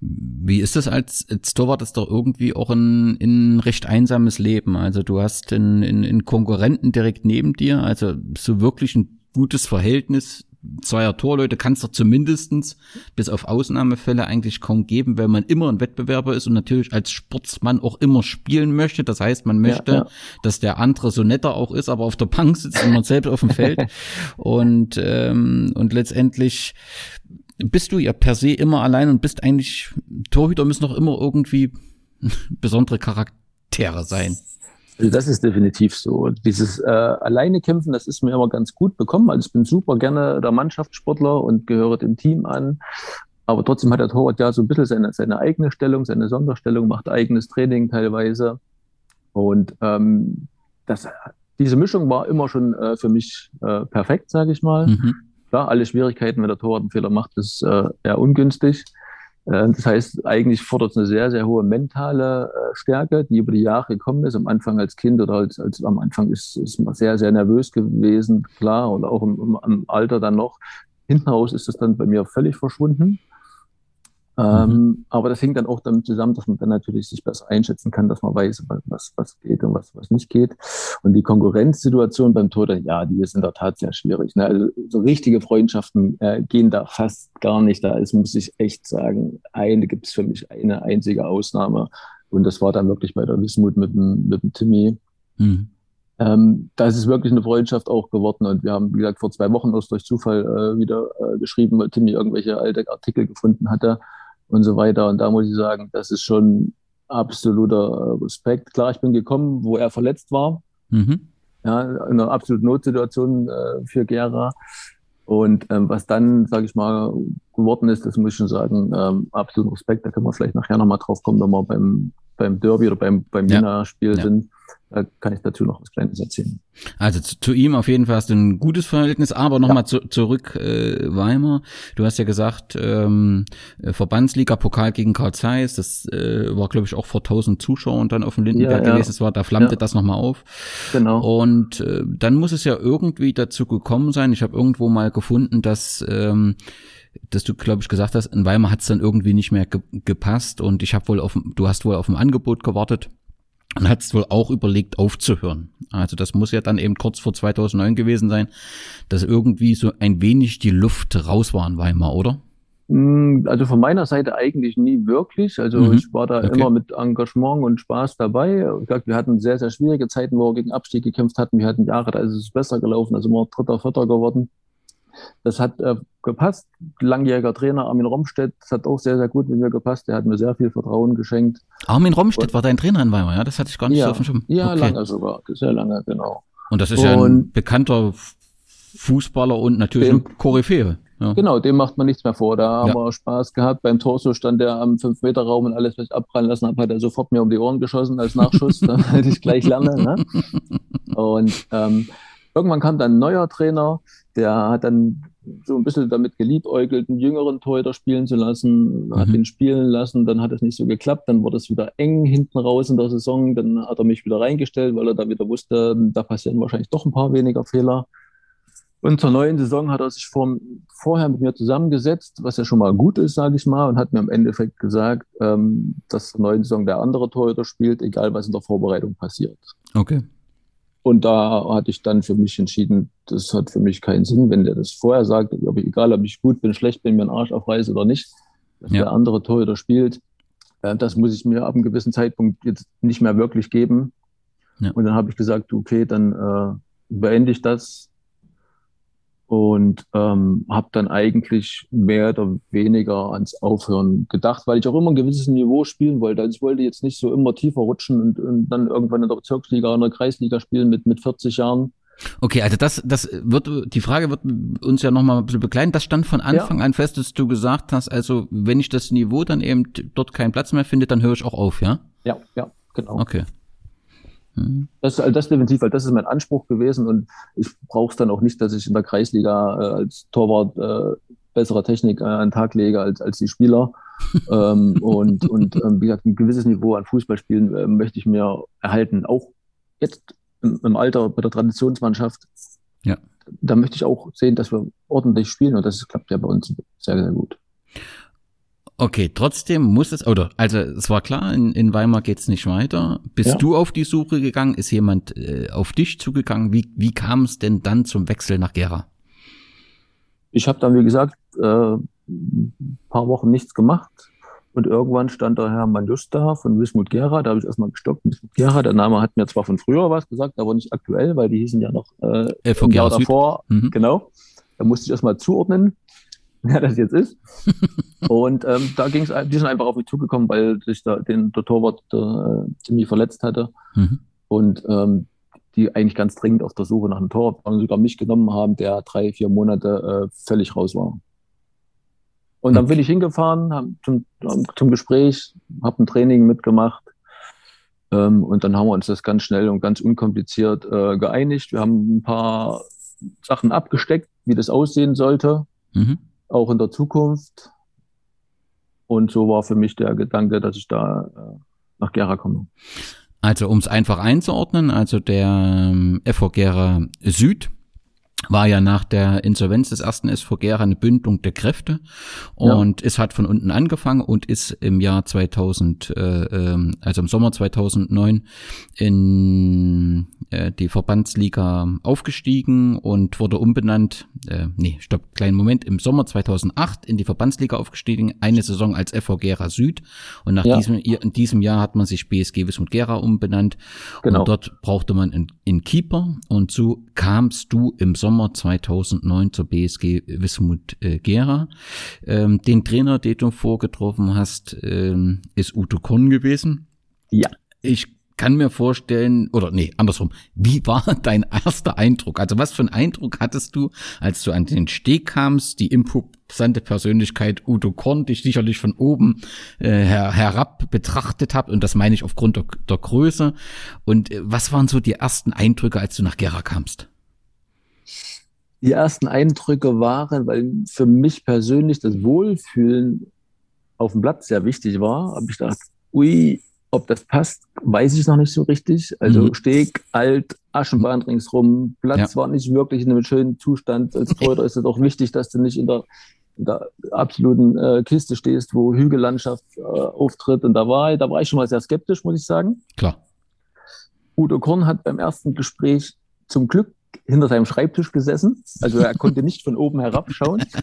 Wie ist das als, als Torwart? ist doch irgendwie auch ein, ein recht einsames Leben. Also du hast einen, einen Konkurrenten direkt neben dir, also so wirklich ein gutes Verhältnis zweier Torleute kann es doch zumindestens bis auf Ausnahmefälle eigentlich kaum geben, weil man immer ein Wettbewerber ist und natürlich als Sportsmann auch immer spielen möchte. Das heißt, man möchte, ja, ja. dass der andere so netter auch ist, aber auf der Bank sitzt und man selbst auf dem Feld. Und, ähm, und letztendlich bist du ja per se immer allein und bist eigentlich, Torhüter müssen doch immer irgendwie besondere Charaktere sein. Also das ist definitiv so. Dieses äh, alleine kämpfen, das ist mir immer ganz gut bekommen. Also ich bin super gerne der Mannschaftssportler und gehöre dem Team an. Aber trotzdem hat der Torwart ja so ein bisschen seine, seine eigene Stellung, seine Sonderstellung, macht eigenes Training teilweise. Und ähm, das, diese Mischung war immer schon äh, für mich äh, perfekt, sage ich mal. Mhm. Klar, alle Schwierigkeiten, wenn der Torwart einen Fehler macht, ist äh, eher ungünstig. Äh, das heißt, eigentlich fordert es eine sehr, sehr hohe mentale äh, Stärke, die über die Jahre gekommen ist. Am Anfang als Kind oder als, als am Anfang ist, ist man sehr, sehr nervös gewesen, klar, oder auch im, im Alter dann noch. Hinten raus ist das dann bei mir völlig verschwunden. Ähm, mhm. aber das hängt dann auch damit zusammen, dass man dann natürlich sich besser einschätzen kann, dass man weiß, was, was geht und was, was nicht geht. Und die Konkurrenzsituation beim Tod, ja, die ist in der Tat sehr schwierig. Ne? Also so richtige Freundschaften äh, gehen da fast gar nicht. Da ist, muss ich echt sagen, eine gibt es für mich eine einzige Ausnahme. Und das war dann wirklich bei der Wismut mit dem, mit dem Timmy. Mhm. Ähm, da ist es wirklich eine Freundschaft auch geworden. Und wir haben, wie gesagt, vor zwei Wochen aus durch Zufall äh, wieder äh, geschrieben, weil Timmy irgendwelche alte Artikel gefunden hatte und so weiter. Und da muss ich sagen, das ist schon absoluter Respekt. Klar, ich bin gekommen, wo er verletzt war. Mhm. Ja, in einer absoluten Notsituation äh, für Gera. Und ähm, was dann, sage ich mal, geworden ist, das muss ich schon sagen, ähm, absoluten Respekt. Da können wir vielleicht nachher nochmal drauf kommen, wenn wir beim, beim Derby oder beim, beim Jena-Spiel ja. sind. Da kann ich dazu noch was Kleines erzählen. Also zu, zu ihm auf jeden Fall hast du ein gutes Verhältnis, aber nochmal ja. zu, zurück äh, Weimar. Du hast ja gesagt, ähm, Verbandsliga Pokal gegen Karl Zeiss, das äh, war glaube ich auch vor 1000 Zuschauern dann auf dem Lindenberg ja, ja. gewesen. Das war, da flammte ja. das nochmal auf. Genau. Und äh, dann muss es ja irgendwie dazu gekommen sein. Ich habe irgendwo mal gefunden, dass ähm, dass du, glaube ich, gesagt hast, in Weimar hat es dann irgendwie nicht mehr ge gepasst und ich habe wohl auf, du hast wohl auf ein Angebot gewartet und hast wohl auch überlegt aufzuhören. Also das muss ja dann eben kurz vor 2009 gewesen sein, dass irgendwie so ein wenig die Luft raus war in Weimar, oder? Mm, also von meiner Seite eigentlich nie wirklich. Also Mhm. ich war da Okay. immer mit Engagement und Spaß dabei. Ich glaub, wir hatten sehr, sehr schwierige Zeiten, wo wir gegen Abstieg gekämpft hatten. Wir hatten Jahre, da ist es besser gelaufen, also immer Dritter, Vierter geworden. Das hat äh, gepasst. Langjähriger Trainer Armin Romstedt, das hat auch sehr, sehr gut mit mir gepasst. Der hat mir sehr viel Vertrauen geschenkt. Armin Romstedt war dein Trainer in Weimar, ja? Das hatte ich gar nicht so Ja, auf dem Schirm. ja Okay. lange sogar, sehr lange, genau. Und das ist ja ein Und- bekannter Fußballer und natürlich Dem- ein Koryphäe. Ja. Genau, dem macht man nichts mehr vor. Da haben Ja. wir Spaß gehabt. Beim Torso stand der am 5-Meter-Raum und alles, was ich abprallen lassen habe, hat er sofort mir um die Ohren geschossen als Nachschuss, damit ich gleich lerne. Ne? Und ähm, irgendwann kam dann ein neuer Trainer, der hat dann so ein bisschen damit geliebäugelt, einen jüngeren Torhüter spielen zu lassen, hat Mhm. ihn spielen lassen, dann hat es nicht so geklappt, dann wurde es wieder eng hinten raus in der Saison, dann hat er mich wieder reingestellt, weil er da wieder wusste, da passieren wahrscheinlich doch ein paar weniger Fehler. Und zur neuen Saison hat er sich vor, vorher mit mir zusammengesetzt, was ja schon mal gut ist, sage ich mal, und hat mir im Endeffekt gesagt, ähm, dass zur neuen Saison der andere Torhüter spielt, egal was in der Vorbereitung passiert. Okay. Und da hatte ich dann für mich entschieden, das hat für mich keinen Sinn, wenn der das vorher sagt, ob ich, egal ob ich gut bin, schlecht bin, mir einen Arsch aufreiße oder nicht, dass Ja. der andere Torhüter spielt. Äh, das muss ich mir ab einem gewissen Zeitpunkt jetzt nicht mehr wirklich geben. Ja. Und dann habe ich gesagt, okay, dann äh, beende ich das und ähm, habe dann eigentlich mehr oder weniger ans Aufhören gedacht, weil ich auch immer ein gewisses Niveau spielen wollte. Also ich wollte jetzt nicht so immer tiefer rutschen und, und dann irgendwann in der Bezirksliga oder in der Kreisliga spielen mit, mit 40 Jahren. Okay, also das, das wird, die Frage wird uns ja nochmal ein bisschen begleiten. Das stand von Anfang an fest, dass du gesagt hast, also wenn ich das Niveau dann eben dort keinen Platz mehr finde, dann höre ich auch auf, ja? Ja, ja, genau. Okay. Hm. Das, also das definitiv, weil das ist mein Anspruch gewesen und ich brauche es dann auch nicht, dass ich in der Kreisliga äh, als Torwart äh, bessere Technik äh, an den Tag lege als, als die Spieler. ähm, und und ähm, wie gesagt, ein gewisses Niveau an Fußballspielen äh, möchte ich mir erhalten. Auch jetzt im, im Alter bei der Traditionsmannschaft. Ja. Da möchte ich auch sehen, dass wir ordentlich spielen und das klappt ja bei uns sehr, sehr gut. Okay, trotzdem muss es, oder, also es war klar, in, in Weimar geht's nicht weiter. Bist Ja. du auf die Suche gegangen? Ist jemand äh, auf dich zugegangen? Wie, wie kam es denn dann zum Wechsel nach Gera? Ich habe dann, wie gesagt, äh, ein paar Wochen nichts gemacht. Und irgendwann stand der Herr Manjus da von Wismut Gera. Da habe ich erstmal gestockt. Wismut Gera, der Name hat mir zwar von früher was gesagt, aber nicht aktuell, weil die hießen ja noch äh, Süd. davor. Mhm. Genau. Da musste ich erstmal zuordnen, wer das jetzt ist. Und ähm, da ging es, die sind einfach auf mich zugekommen, weil sich da den der Torwart äh, ziemlich verletzt hatte. Mhm. Und ähm, die eigentlich ganz dringend auf der Suche nach einem Torwart waren sogar mich genommen haben, der drei, vier Monate äh, völlig raus war. Und dann bin ich hingefahren hab zum, zum Gespräch, habe ein Training mitgemacht ähm, und dann haben wir uns das ganz schnell und ganz unkompliziert äh, geeinigt. Wir haben ein paar Sachen abgesteckt, wie das aussehen sollte, Mhm. Auch in der Zukunft. Und so war für mich der Gedanke, dass ich da äh, nach Gera komme. Also um es einfach einzuordnen, also der ähm, FV Gera Süd war ja nach der Insolvenz des ersten SV Gera eine Bündung der Kräfte. Und es hat von unten angefangen und ist im Jahr 2000, äh, ähm, also im Sommer 2009 in äh, die Verbandsliga aufgestiegen und wurde umbenannt, äh, nee, stopp, kleinen Moment, im Sommer 2008 in die Verbandsliga aufgestiegen, eine Saison als FV Gera Süd. Und nach Ja. diesem, in diesem Jahr hat man sich BSG Wismut Gera umbenannt. Genau. und dort brauchte man einen, einen Keeper. Und so kamst du im Sommer 2009 zur BSG Wismut äh, Gera. Ähm, den Trainer, den du vorgetroffen hast, ähm, ist Udo Korn gewesen. Ja. Ich kann mir vorstellen, oder nee, andersrum, wie war dein erster Eindruck? Also was für einen Eindruck hattest du, als du an den Steg kamst, die imposante Persönlichkeit Udo Korn dich sicherlich von oben äh, her, herab betrachtet hat und das meine ich aufgrund der, der Größe. Und äh, was waren so die ersten Eindrücke, als du nach Gera kamst? Die ersten Eindrücke waren, weil für mich persönlich das Wohlfühlen auf dem Platz sehr wichtig war, habe ich gedacht, ui, ob das passt, weiß ich noch nicht so richtig. Also Mhm. Steg, alt, Aschenbahn ringsrum, Platz Ja. war nicht wirklich in einem schönen Zustand. Als Torhüter ist es auch wichtig, dass du nicht in der in der absoluten äh, Kiste stehst, wo Hügellandschaft äh, auftritt. Und da war, da war ich schon mal sehr skeptisch, muss ich sagen. Klar. Udo Korn hat beim ersten Gespräch zum Glück hinter seinem Schreibtisch gesessen. Also er konnte nicht von oben herabschauen.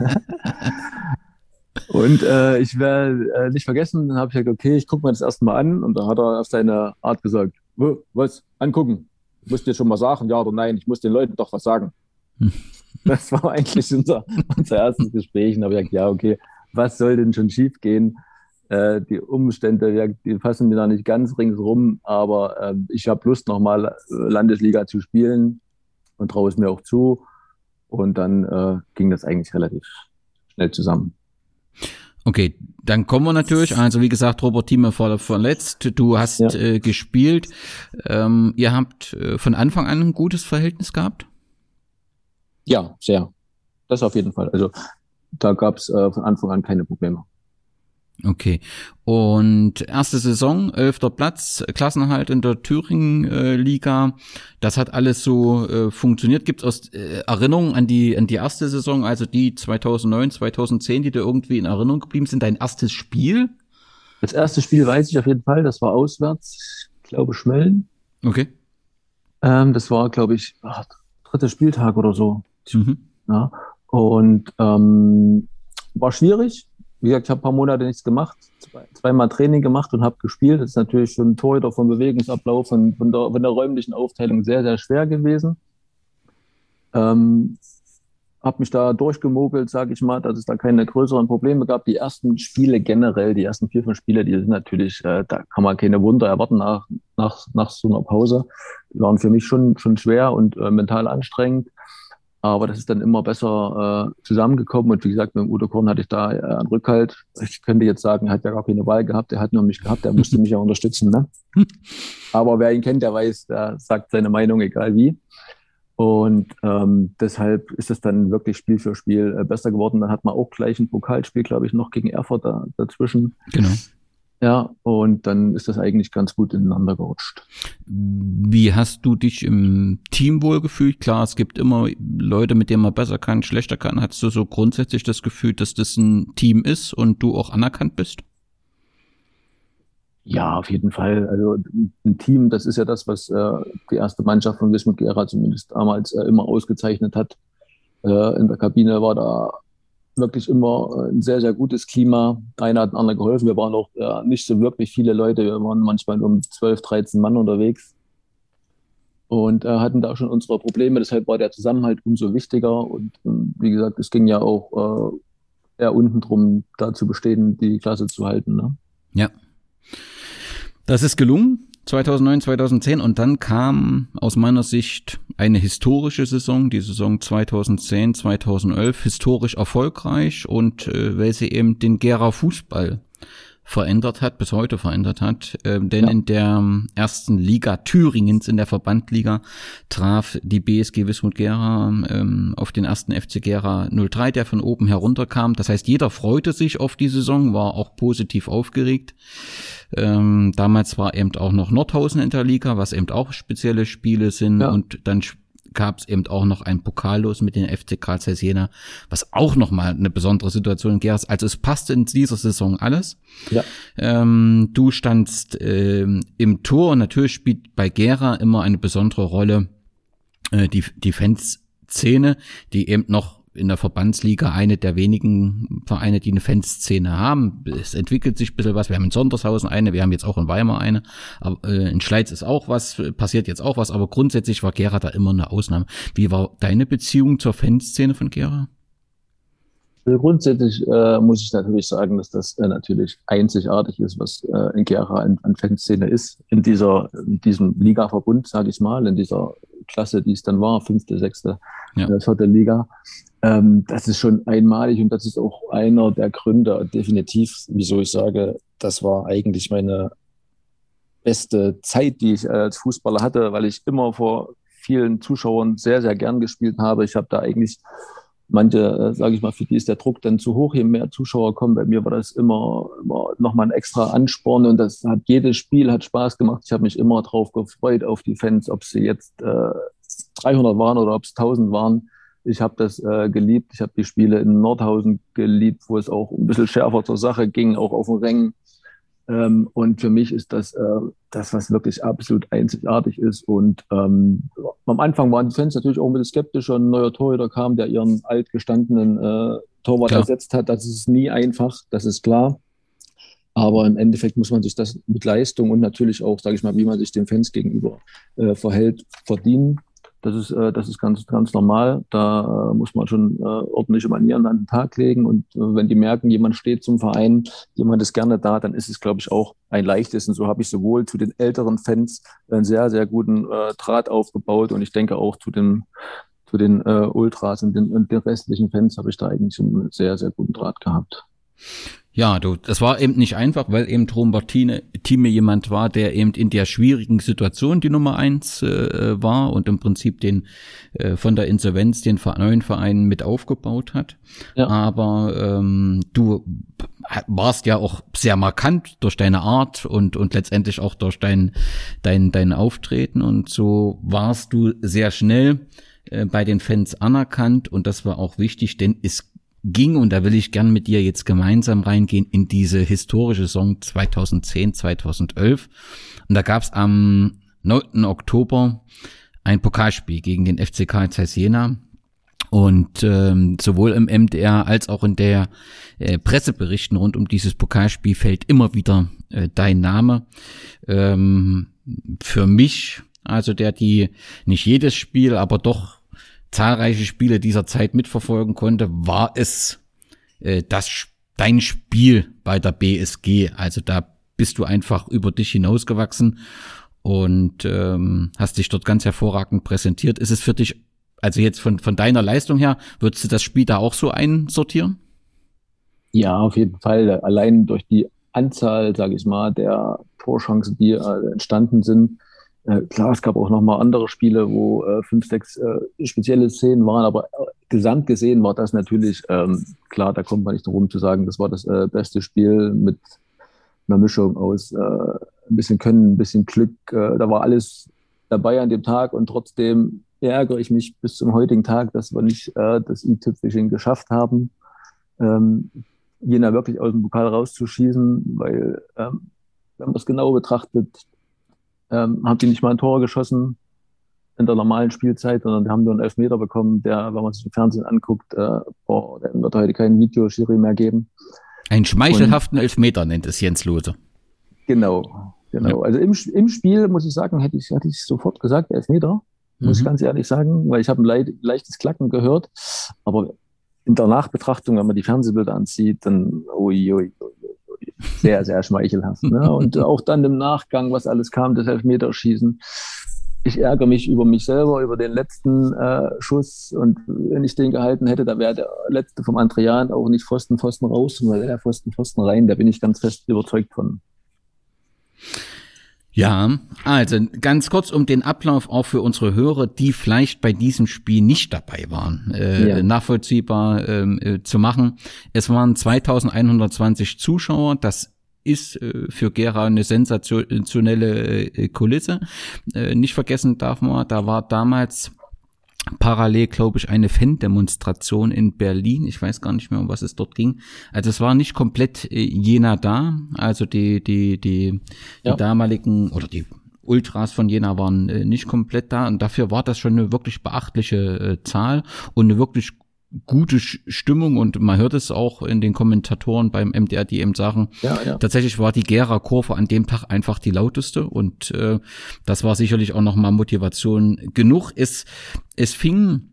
Und äh, ich werde äh, nicht vergessen, dann habe ich gesagt, okay, ich gucke mir das erstmal an. Und da hat er auf seine Art gesagt, was, angucken? Musst du jetzt schon mal sagen, ja oder nein? Ich muss den Leuten doch was sagen. Das war eigentlich unser, unser erstes Gespräch. Und habe gesagt, ja, okay, was soll denn schon schief gehen? Äh, die Umstände, die passen mir da nicht ganz ringsrum, aber äh, ich habe Lust, nochmal Landesliga zu spielen und traue es mir auch zu. Und dann äh, ging das eigentlich relativ schnell zusammen. Okay, dann kommen wir natürlich. Also wie gesagt, Robert Thieme war verletzt. Du hast ja. äh, gespielt. Ähm, ihr habt äh, von Anfang an ein gutes Verhältnis gehabt? Ja, sehr. Das auf jeden Fall. Also da gab es äh, von Anfang an keine Probleme. Okay. Und erste Saison, elfter Platz, Klassenhalt in der Thüringen-Liga. Das hat alles so äh, funktioniert. Gibt es aus äh, Erinnerungen an die, an die erste Saison, also die 2009, 2010, die dir irgendwie in Erinnerung geblieben sind? Dein erstes Spiel? Das erste Spiel weiß ich auf jeden Fall. Das war auswärts, ich glaube Schmellen. Okay. Ähm, das war, glaube ich, ach, dritter Spieltag oder so. Mhm. Ja. Und ähm, war schwierig. Wie gesagt, ich habe ein paar Monate nichts gemacht, zwei, zweimal Training gemacht und habe gespielt. Das ist natürlich für einen Torhüter vom Bewegungsablauf und von der, von der räumlichen Aufteilung sehr, sehr schwer gewesen. Ähm, habe mich da durchgemogelt, sage ich mal, dass es da keine größeren Probleme gab. Die ersten Spiele generell, die ersten vier, fünf Spiele, die sind natürlich, äh, da kann man keine Wunder erwarten nach, nach, nach so einer Pause. Die waren für mich schon, schon schwer und äh, mental anstrengend. Aber das ist dann immer besser äh, zusammengekommen. Und wie gesagt, mit dem Udo Korn hatte ich da äh, einen Rückhalt. Ich könnte jetzt sagen, er hat ja gar keine Wahl gehabt. Er hat nur mich gehabt. Er musste mich ja unterstützen. Ne? Aber wer ihn kennt, der weiß, der sagt seine Meinung, egal wie. Und ähm, deshalb ist es dann wirklich Spiel für Spiel äh, besser geworden. Dann hat man auch gleich ein Pokalspiel, glaube ich, noch gegen Erfurt da, dazwischen. Genau. Ja, und dann ist das eigentlich ganz gut ineinander gerutscht. Wie hast du dich im Team wohl gefühlt? Klar, es gibt immer Leute, mit denen man besser kann, schlechter kann. Hattest du so grundsätzlich das Gefühl, dass das ein Team ist und du auch anerkannt bist? Ja, auf jeden Fall. Also ein Team, das ist ja das, was äh, die erste Mannschaft von Wismut Gera zumindest damals äh, immer ausgezeichnet hat. Äh, in der Kabine war da wirklich immer äh, ein sehr, sehr gutes Klima. Einer hat anderen geholfen. Wir waren auch ja, nicht so wirklich viele Leute. Wir waren manchmal um 12, 13 Mann unterwegs und äh, hatten da schon unsere Probleme. Deshalb war der Zusammenhalt umso wichtiger. Und ähm, wie gesagt, es ging ja auch äh, eher unten drum, da zu bestehen, die Klasse zu halten. Ne? Ja. Das ist gelungen. 2009, 2010 und dann kam aus meiner Sicht eine historische Saison, die Saison 2010, 2011, historisch erfolgreich und äh, weil sie eben den Gera Fußball verändert hat, bis heute verändert hat. Äh, denn ja. in der ähm, ersten Liga Thüringens, in der Verbandliga, traf die BSG Wismut Gera ähm, auf den ersten FC Gera 03, der von oben herunterkam. Das heißt, jeder freute sich auf die Saison, war auch positiv aufgeregt. Ähm, damals war eben auch noch Nordhausen in der Liga, was eben auch spezielle Spiele sind. Ja. Und dann gab es eben auch noch ein Pokallos mit den FC Karl Zeiss Jena, was auch nochmal eine besondere Situation in Geras. Also es passt in dieser Saison alles. Ja. Ähm, du standst ähm, im Tor und natürlich spielt bei Gera immer eine besondere Rolle äh, die, die Fanszene, die eben noch in der Verbandsliga eine der wenigen Vereine, die eine Fanszene haben. Es entwickelt sich ein bisschen was. Wir haben in Sondershausen eine, wir haben jetzt auch in Weimar eine. Aber, äh, in Schleiz ist auch was, passiert jetzt auch was, aber grundsätzlich war Gera da immer eine Ausnahme. Wie war deine Beziehung zur Fanszene von Gera? Also grundsätzlich äh, muss ich natürlich sagen, dass das äh, natürlich einzigartig ist, was äh, in Gera an, an Fanszene ist. In dieser, in diesem Liga-Verbund, sage ich mal, in dieser Klasse, die es dann war, fünfte, sechste, ja. äh, vierte Liga. Ähm, das ist schon einmalig und das ist auch einer der Gründe, definitiv, wieso ich sage, das war eigentlich meine beste Zeit, die ich als Fußballer hatte, weil ich immer vor vielen Zuschauern sehr, sehr gern gespielt habe. Ich habe da eigentlich manche, äh, sage ich mal, für die ist der Druck dann zu hoch, je mehr Zuschauer kommen. Bei mir war das immer, immer nochmal ein extra Ansporn und das hat jedes Spiel hat Spaß gemacht. Ich habe mich immer drauf gefreut auf die Fans, ob sie jetzt äh, 300 waren oder ob es 1000 waren Ich habe das äh, geliebt. Ich habe die Spiele in Nordhausen geliebt, wo es auch ein bisschen schärfer zur Sache ging, auch auf dem Rängen. Ähm, und für mich ist das äh, das, was wirklich absolut einzigartig ist. Und ähm, am Anfang waren die Fans natürlich auch ein bisschen skeptisch. Ein neuer Torhüter kam, der ihren altgestandenen äh, Torwart klar. ersetzt hat. Das ist nie einfach, das ist klar. Aber im Endeffekt muss man sich das mit Leistung und natürlich auch, sage ich mal, wie man sich den Fans gegenüber äh, verhält, verdienen. Das ist, äh, das ist ganz, ganz normal. Da äh, muss man schon äh, ordentliche Manieren an den Tag legen. Und äh, wenn die merken, jemand steht zum Verein, jemand ist gerne da, dann ist es, glaube ich, auch ein leichtes. Und so habe ich sowohl zu den älteren Fans einen sehr, sehr guten äh, Draht aufgebaut. Und ich denke auch zu den, zu den äh, Ultras und den, und den restlichen Fans habe ich da eigentlich einen sehr, sehr guten Draht gehabt. Ja, du, das war eben nicht einfach, weil eben Trombertine Time jemand war, der eben in der schwierigen Situation die Nummer eins äh, war und im Prinzip den äh, von der Insolvenz den neuen Verein mit aufgebaut hat. Ja. Aber ähm, du warst ja auch sehr markant durch deine Art und und letztendlich auch durch dein dein dein Auftreten und so warst du sehr schnell äh, bei den Fans anerkannt und das war auch wichtig, denn es ging, und da will ich gern mit dir jetzt gemeinsam reingehen, in diese historische Saison 2010, 2011. Und da gab es am 9. Oktober ein Pokalspiel gegen den FC Karl Zeiss Jena. Und ähm, sowohl im MDR als auch in der äh, Presseberichten rund um dieses Pokalspiel fällt immer wieder äh, dein Name. Ähm, für mich, also der die nicht jedes Spiel, aber doch zahlreiche Spiele dieser Zeit mitverfolgen konnte, war es äh, das dein Spiel bei der BSG. Also da bist du einfach über dich hinausgewachsen und ähm, hast dich dort ganz hervorragend präsentiert. Ist es für dich, also jetzt von, von deiner Leistung her, würdest du das Spiel da auch so einsortieren? Ja, auf jeden Fall. Allein durch die Anzahl, sage ich mal, der Torchancen, die äh, entstanden sind, äh, klar, es gab auch noch mal andere Spiele, wo äh, fünf, sechs äh, spezielle Szenen waren, aber äh, gesamt gesehen war das natürlich, ähm, klar, da kommt man nicht drum zu sagen, das war das äh, beste Spiel mit einer Mischung aus äh, ein bisschen Können, ein bisschen Glück. Da war alles dabei an dem Tag und trotzdem ärgere ich mich bis zum heutigen Tag, dass wir nicht das i-Tüpfelchen geschafft haben, ähm, Jena wirklich aus dem Pokal rauszuschießen, weil ähm, wenn man es genau betrachtet, ähm, haben die nicht mal ein Tor geschossen in der normalen Spielzeit, sondern haben nur einen Elfmeter bekommen, der, wenn man sich im Fernsehen anguckt, äh, boah, der wird heute keinen Videoschiri mehr geben. Einen schmeichelhaften Und, Elfmeter nennt es Jens Lose. Genau, genau. Ja. Also im, im Spiel, muss ich sagen, hätte ich, hätte ich sofort gesagt, Elfmeter. Muss ich mhm. ganz ehrlich sagen, weil ich habe ein leicht, leichtes Klacken gehört. Aber in der Nachbetrachtung, wenn man die Fernsehbilder ansieht, dann ui, ui, ui, sehr, sehr schmeichelhaft. Ne? Und auch dann im Nachgang, was alles kam, das Elfmeterschießen. Ich ärgere mich über mich selber, über den letzten äh, Schuss. Und wenn ich den gehalten hätte, da wäre der letzte vom Andrian auch nicht Pfosten, Pfosten raus, sondern der Pfosten, Pfosten rein. Da bin ich ganz fest überzeugt von. Ja, also ganz kurz um den Ablauf auch für unsere Hörer, die vielleicht bei diesem Spiel nicht dabei waren, äh, ja. nachvollziehbar ähm, äh, zu machen. Es waren 2120 Zuschauer, das ist äh, für Gera eine sensationelle äh, Kulisse. Äh, nicht vergessen darf man, da war damals parallel, glaube ich, eine Fan-Demonstration in Berlin. Ich weiß gar nicht mehr, um was es dort ging. Also es war nicht komplett äh, Jena da. Also die, die, die, ja. die damaligen oder die Ultras von Jena waren äh, nicht komplett da und dafür war das schon eine wirklich beachtliche äh, Zahl und eine wirklich gute Stimmung und man hört es auch in den Kommentatoren beim MDR, die eben sagen, ja, ja. tatsächlich war die Gera-Kurve an dem Tag einfach die lauteste und äh, das war sicherlich auch nochmal Motivation genug. Es, es fing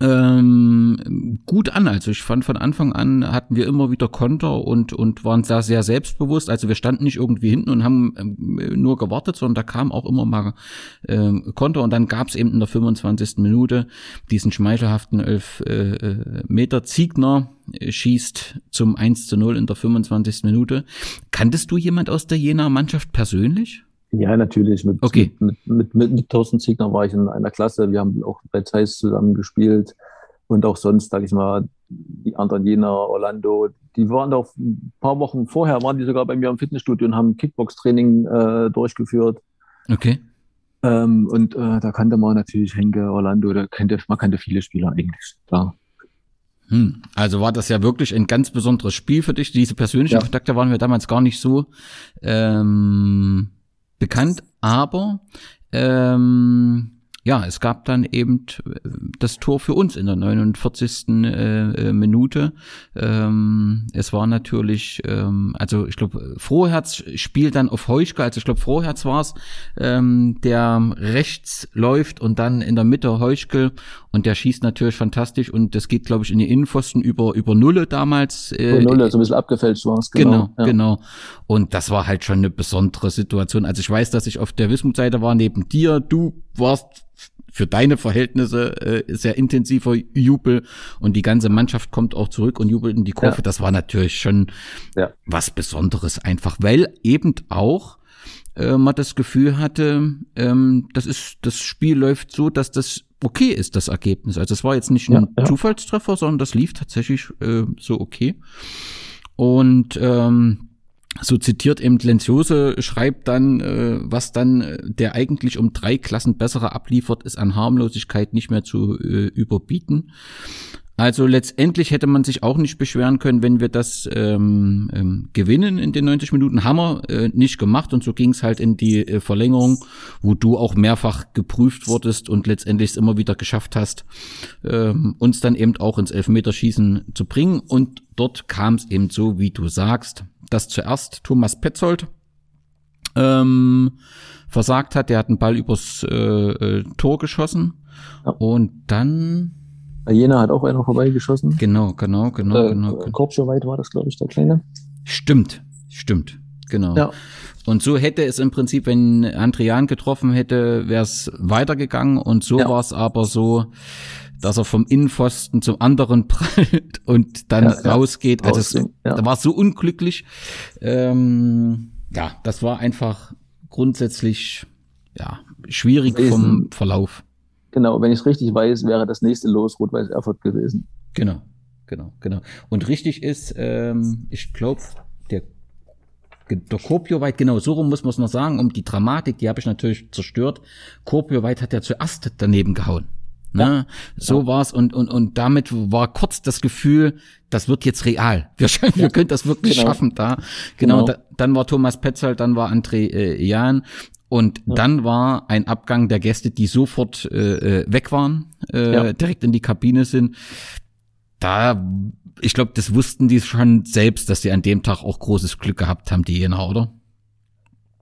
ähm, gut an. Also ich fand von Anfang an hatten wir immer wieder Konter und und waren da sehr selbstbewusst. Also wir standen nicht irgendwie hinten und haben ähm, nur gewartet, sondern da kam auch immer mal ähm, Konter und dann gab es eben in der 25. Minute diesen schmeichelhaften 11 äh, äh, Meter Ziegner äh, schießt zum 1 zu 0 in der 25. Minute. Kanntest du jemand aus der Jena Mannschaft persönlich? Ja, natürlich. Mit, okay. mit, mit, mit, mit Thorsten Ziegner war ich in einer Klasse. Wir haben auch bei Zeiss zusammen gespielt. Und auch sonst, sage ich mal, die anderen Jena, Orlando, die waren doch ein paar Wochen vorher, waren die sogar bei mir im Fitnessstudio und haben Kickbox-Training äh, durchgeführt. Okay. Ähm, und äh, da kannte man natürlich Henke, Orlando, da kannte, man kannte viele Spieler eigentlich, klar. Hm. Also war das ja wirklich ein ganz besonderes Spiel für dich. Diese persönlichen Ja. Kontakte waren mir damals gar nicht so ähm, bekannt, aber ähm, ja, es gab dann eben äh, das Tor für uns in der 49. Äh, äh, Minute. Ähm, es war natürlich, ähm, also ich glaube, Froherz spielt dann auf Heuschke, also ich glaube, Froherz war es, ähm, der rechts läuft und dann in der Mitte Heuschke und der schießt natürlich fantastisch und das geht, glaube ich, in die Innenpfosten über, über Nulle damals. Äh, Null, so ein bisschen abgefälscht war es, Genau, genau. genau, ja. Und das war halt schon eine besondere Situation. Also ich weiß, dass ich auf der Wismut-Seite war neben dir. Du warst für deine Verhältnisse äh, sehr intensiver Jubel und die ganze Mannschaft kommt auch zurück und jubelt in die Kurve. Ja. Das war natürlich schon Ja. was Besonderes einfach, weil eben auch äh, man das Gefühl hatte, ähm, das ist, das Spiel läuft so, dass das okay ist, das Ergebnis. Also es war jetzt nicht ein Ja. Zufallstreffer, sondern das lief tatsächlich äh, so okay. Und ähm, so zitiert eben Lenziose, schreibt dann, äh, was dann äh, der eigentlich um drei Klassen bessere abliefert, ist an Harmlosigkeit nicht mehr zu äh, überbieten. Also letztendlich hätte man sich auch nicht beschweren können, wenn wir das ähm, ähm, gewinnen in den 90 Minuten. Wir äh, nicht gemacht und so ging es halt in die äh, Verlängerung, wo du auch mehrfach geprüft wurdest und letztendlich es immer wieder geschafft hast, ähm, uns dann eben auch ins Elfmeterschießen zu bringen. Und dort kam es eben so, wie du sagst, dass zuerst Thomas Petzold ähm, versagt hat. Der hat einen Ball übers äh, äh, Tor geschossen. Ja. Und dann Jena hat auch einer vorbeigeschossen. Genau, genau, genau, äh, genau. äh, Korbschoweit war das, glaube ich, der Kleine. Stimmt, stimmt, genau. Ja. Und so hätte es im Prinzip, wenn Andrian getroffen hätte, wäre es weitergegangen. Und so Ja. war es aber so, dass er vom Innenpfosten zum anderen prallt und dann Ja, rausgeht. Also es, ja. da war es so unglücklich. Ähm, ja, das war einfach grundsätzlich ja schwierig Gewesen. vom Verlauf. Genau, wenn ich es richtig weiß, wäre das nächste Los Rot-Weiß Erfurt gewesen. Genau, genau, genau. Und richtig ist, ähm, ich glaube, der, der Kopioweit, genau, so rum muss man es noch sagen, um die Dramatik, die habe ich natürlich zerstört. Kopioweit hat ja zuerst daneben gehauen. Ne? So war's und, und, und damit war kurz das Gefühl, das wird jetzt real. Wir, schaffen, wir können das wirklich Genau. schaffen da. Genau, Genau. Da, dann war Thomas Petzold, dann war André äh, Jan und dann war ein Abgang der Gäste, die sofort äh, äh, weg waren, äh, Ja. direkt in die Kabine sind. Da, ich glaube, das wussten die schon selbst, dass sie an dem Tag auch großes Glück gehabt haben, die Jena, oder?